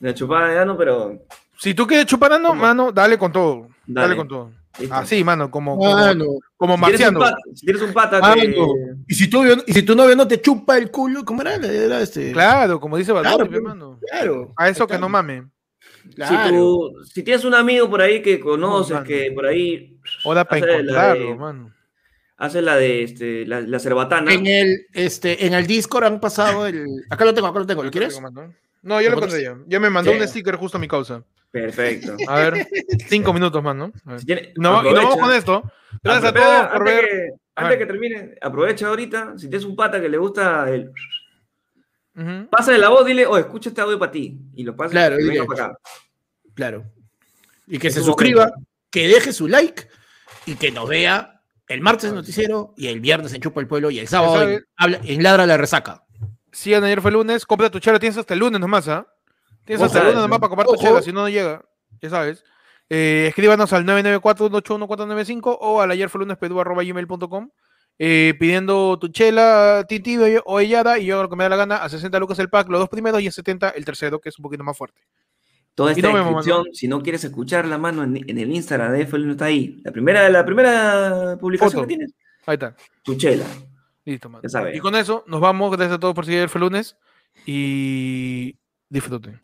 de la chupada de ano, pero Si tú quieres chupar ano, ¿Cómo? mano, dale con todo. Dale, Dale. con todo. listo. Así, mano, como, como, Mano, como si, tienes un marciano. pata, si tienes un pata que... y si, tu, novio- y si tu novio no te chupa el culo, ¿cómo era? Era este. Claro, como dice Balboni, Claro, pe, pues. mano. claro. A eso que no mame. Claro. Si, tú- si tienes un amigo por ahí que conoces, que por ahí Hora para encontrarlo, de- mano. Hace la de este, la, la cerbatana, En el, este, en el Discord han pasado el. Acá lo tengo, acá lo tengo. ¿Lo quieres? No, ya lo ¿Lo encontré ya. Ya me mandó Sí. un sticker justo a mi causa. perfecto. A ver, [laughs] cinco minutos más, ¿no? Si tiene- no, y no vamos con esto. Gracias a todos por antes ver. Que, antes ver. que termine, aprovecha ahorita. Si tienes un pata que le gusta el. Ujú. Pásale la voz, dile, oh, escucha este audio para ti. Y lo pasa. Claro, y para acá. Claro. Y que Es se suscriba, momento. que deje su like y que nos vea El martes noticiero y el viernes en Chupa el Pueblo y el sábado en, en Ladra la Resaca. Sí, ayer fue lunes. Compra tu chela, tienes hasta el lunes nomás, ¿ah? Tienes hasta el lunes nomás para comprar tu chela, si no, no llega. Ya sabes. Eh, escríbanos al 994-181-495 o al ayer-fue-lunes-pedu-gmail.com eh, pidiendo tu chela, titi o hellada y yo lo que me da la gana, a 60 lucas el pack, los dos primeros y a 70 el tercero, que es un poquito más fuerte. Toda esta descripción, si no quieres escuchar la mano en, el Instagram de FL, no está ahí. La primera, la primera publicación que tienes. Ahí está. Tu chela. Listo, man. Y con eso nos vamos. Gracias a todos por seguir el lunes y disfruten.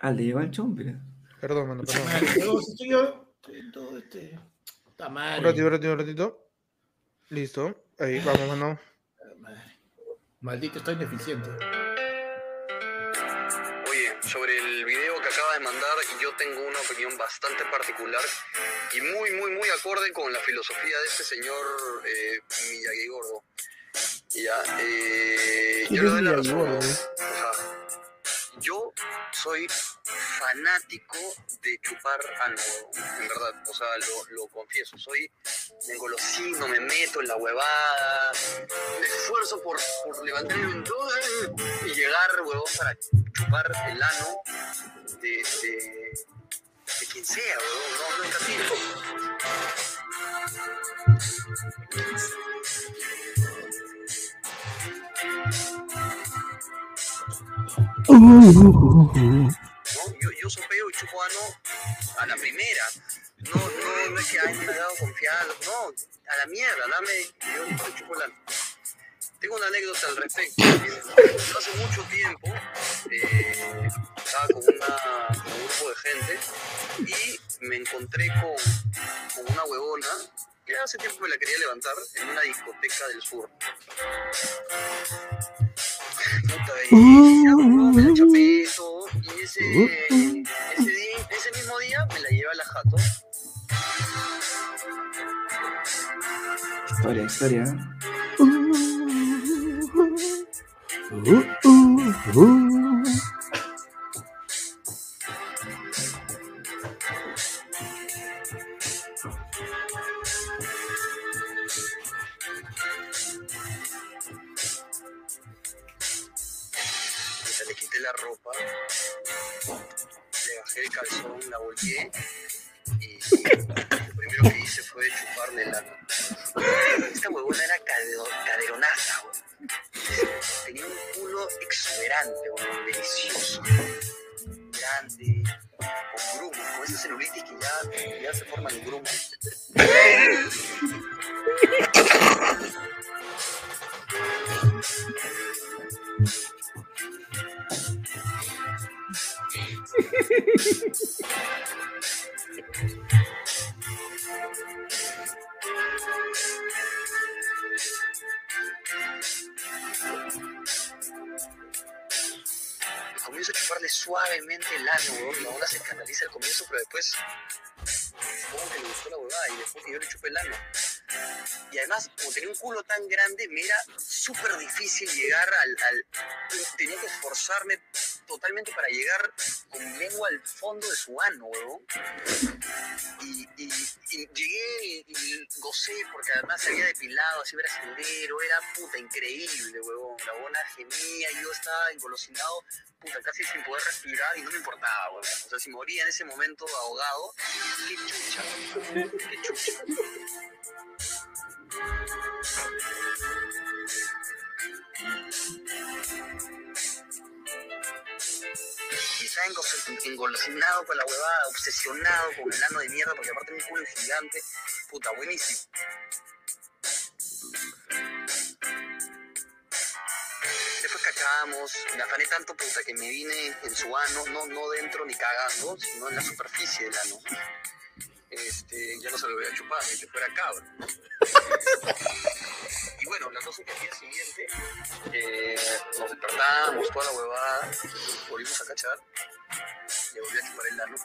Ah, le lleva el chompe. Perdón, mano, perdón. estoy yo, todo este. Está mal. Un ratito, un ratito, un ratito. Listo. Ahí, vamos, mano. Maldito, estoy ineficiente. Oye, sobre el video que acaba de mandar, yo tengo una opinión bastante particular y muy, muy, muy acorde con la filosofía de este señor eh, Miyagi Gordo. Ya, eh, yo le doy la razón. Yo soy fanático de chupar ano, en verdad, o sea, lo, confieso, soy, me engolosino, me meto en la huevada, me esfuerzo por, por levantar el y llegar, huevón, para chupar el ano de, de, de quien sea, huevón, no, no yo, yo sopeo y chupo ano a la primera. No, no, no es que ay, me ha dado confianza. No, a la mierda, dame. Yo chupo el. Tengo una anécdota al respecto. Hace mucho tiempo eh, estaba con, una, con, un grupo de gente y me encontré con, con una huevona que hace tiempo me la quería levantar en una discoteca del sur. Puta, y me la chapé todo, y ese, ese, día, ese mismo día me la llevé a la jato. Historia, historia. ropa, el calzón, la volteé y lo primero que hice fue chuparle la... Esta huevona era caderonaza, Tenía un culo exuberante, delicioso, grande, con grumos, con esa celulitis que ya, ya se forma en grumos. Comienzo a chuparle suavemente el ano. La onda se escandaliza al comienzo, pero después le gustó la huevada y después que yo le chupé el ano. Y además, como tenía un culo tan grande, me era súper difícil llegar al, Tenía que esforzarme totalmente para llegar con mi lengua al fondo de su ano, weón. Y, y, llegué y, gocé porque además se había depilado, así brasileño, era puta increíble, huevón. La buena gemía, yo estaba engolosinado, puta, casi sin poder respirar y no me importaba, huevón. O sea, si moría en ese momento ahogado, qué chucha, qué chucha. Estaba engolosinado con la huevada, obsesionado con el ano de mierda, porque aparte un culo gigante, puta, buenísimo. Después cachábamos, me afané tanto puta que me vine en su ano, no, no dentro ni cagando, sino en la superficie del ano este, ya no se lo voy a chupar, ni que fuera cabra. Bueno, la cosa que al día siguiente eh, nos despertamos, toda la huevada, volvimos a cachar, le volví a chupar el ano.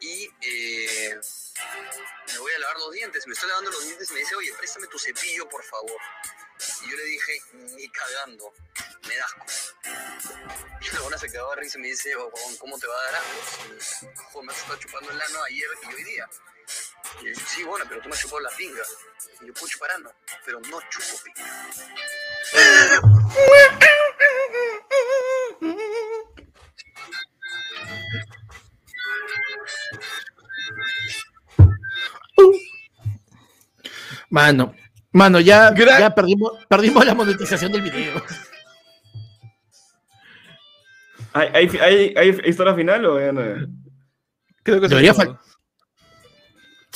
Y eh, me voy a lavar los dientes, me estoy lavando los dientes y me dice, oye, préstame tu cepillo, por favor. Y yo le dije, ni cagando, me das asco. [laughs] Y la buena se quedó a risa y me dice, oh, ¿cómo te va a dar asco? Joder, me has estado chupando el ano ayer y hoy día. Y yo, sí, bueno, pero tú me has chupado la pinga. Y yo puedo chupar ano, pero no chupo pinga. Mano, mano, ya, ya perdimos, perdimos la monetización del video. ¿Hay, hay, hay, hay historia final o ya no? Creo que Debería faltar.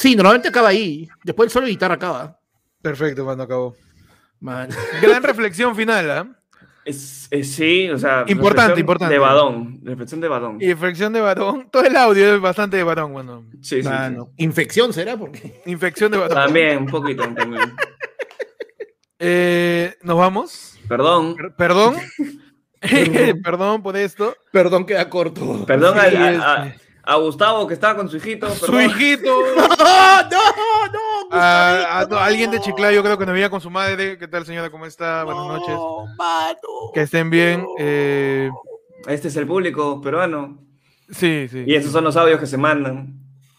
Sí, normalmente acaba ahí. Después el solo de guitarra acaba. Perfecto, cuando acabó. Man. Gran reflexión final, ¿ah? Es, es- sí, o sea. Importante, reflexión importante. De Badón. Reflexión de Badón. Y infección de varón. Todo el audio es bastante de varón, bueno. Sí, sí. Infección será porque. Infección de varón. También, un poquito. También. [laughs] Eh, ¿Nos vamos? Perdón. Per- Perdón. [laughs] [laughs] Perdón por esto. Perdón, queda corto. Perdón Sí, a, es- a- a Gustavo que estaba con su hijito. Su Perdón. hijito. [laughs] ¡No, no, no! A, a- Gustavito, alguien de. Chiclayo creo que nos veía con su madre. ¿Qué tal, señora? ¿Cómo está? Buenas No, noches. mano. Que estén bien. Eh, Este es el público peruano. sí, sí. Y esos son los audios que se mandan.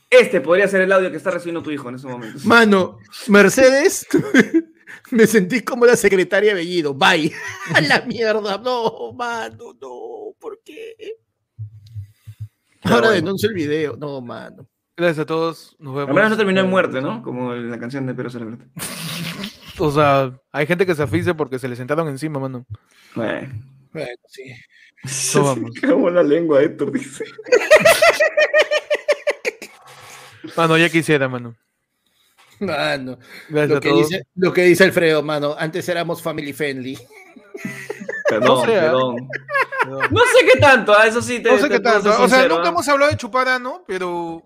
Este podría ser el audio que está recibiendo tu hijo en ese momento. Mano, Mercedes, [laughs] me sentí como la secretaria de Bellido. Bye. [laughs] A la mierda. No, mano, no. ¿Por qué? Ahora bueno. denuncio el video. No, mano. Gracias a todos. Nos vemos. Al menos no terminó en muerte, ¿no? Como en la canción de Pero Celebrate. [laughs] O sea, hay gente que se asfixia porque se le sentaron encima, mano. Bueno. Bueno, sí. No [laughs] vamos. Como la lengua, Héctor dice. [laughs] Mano, ya quisiera, mano. Mano. Gracias Lo a que, todos. dice, lo que dice Alfredo, mano. Antes éramos family friendly. Perdón, No sé, ¿eh? perdón. No sé qué tanto, a eso sí te No sé te qué tanto. O sea, nunca ¿ah? hemos hablado de chupar ¿no? Pero.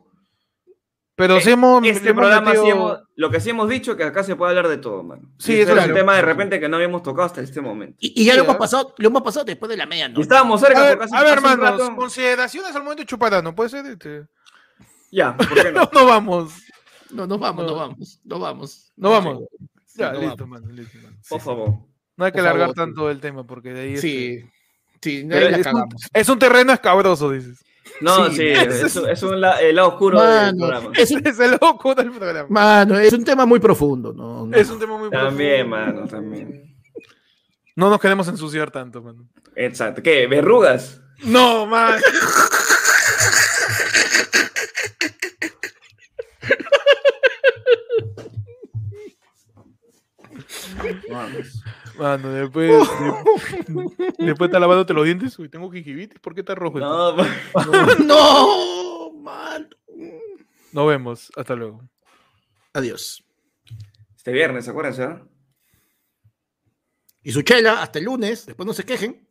Pero Eh, sí hemos. Este hemos programa sí metido- hemos, lo que sí hemos dicho que acá se puede hablar de todo, mano. Sí, Y eso es un tema de repente que no habíamos tocado hasta este momento. Y, y ya Sí, lo hemos pasado, lo hemos pasado después de la medianoche. estábamos cerca A ver, hace- a ver, hermanos, consideraciones al momento de chupar ¿no? Puede ser. Este... Ya, ¿por qué [laughs] no? No, no vamos. No, nos vamos, No. no vamos, no vamos. No vamos. Sí, Ya, no listo, vamos. mano, listo, mano. Por favor. No hay que Por alargar favor, tanto el tema porque de ahí. este, Sí, sí, no ahí la es, un, cagamos. es un terreno escabroso, dices. No, Sí. sí, [laughs] es, es un la- el lado oscuro del Mano, programa. es [laughs] el loco del programa. mano, es un tema muy profundo, ¿no? no. Es un tema muy También, profundo. mano, también. No nos queremos ensuciar tanto, mano. Exacto. ¿Qué? ¿Verrugas? No, man. [laughs] Vamos. Mano, después. de- después está lavándote los dientes. Uy, tengo gingivitis. ¿Por qué está rojo? esto? No, ma- [laughs] no, mano. Nos vemos. Hasta luego. Adiós. Este viernes, acuérdense. Y su chela, hasta el lunes, después no se quejen.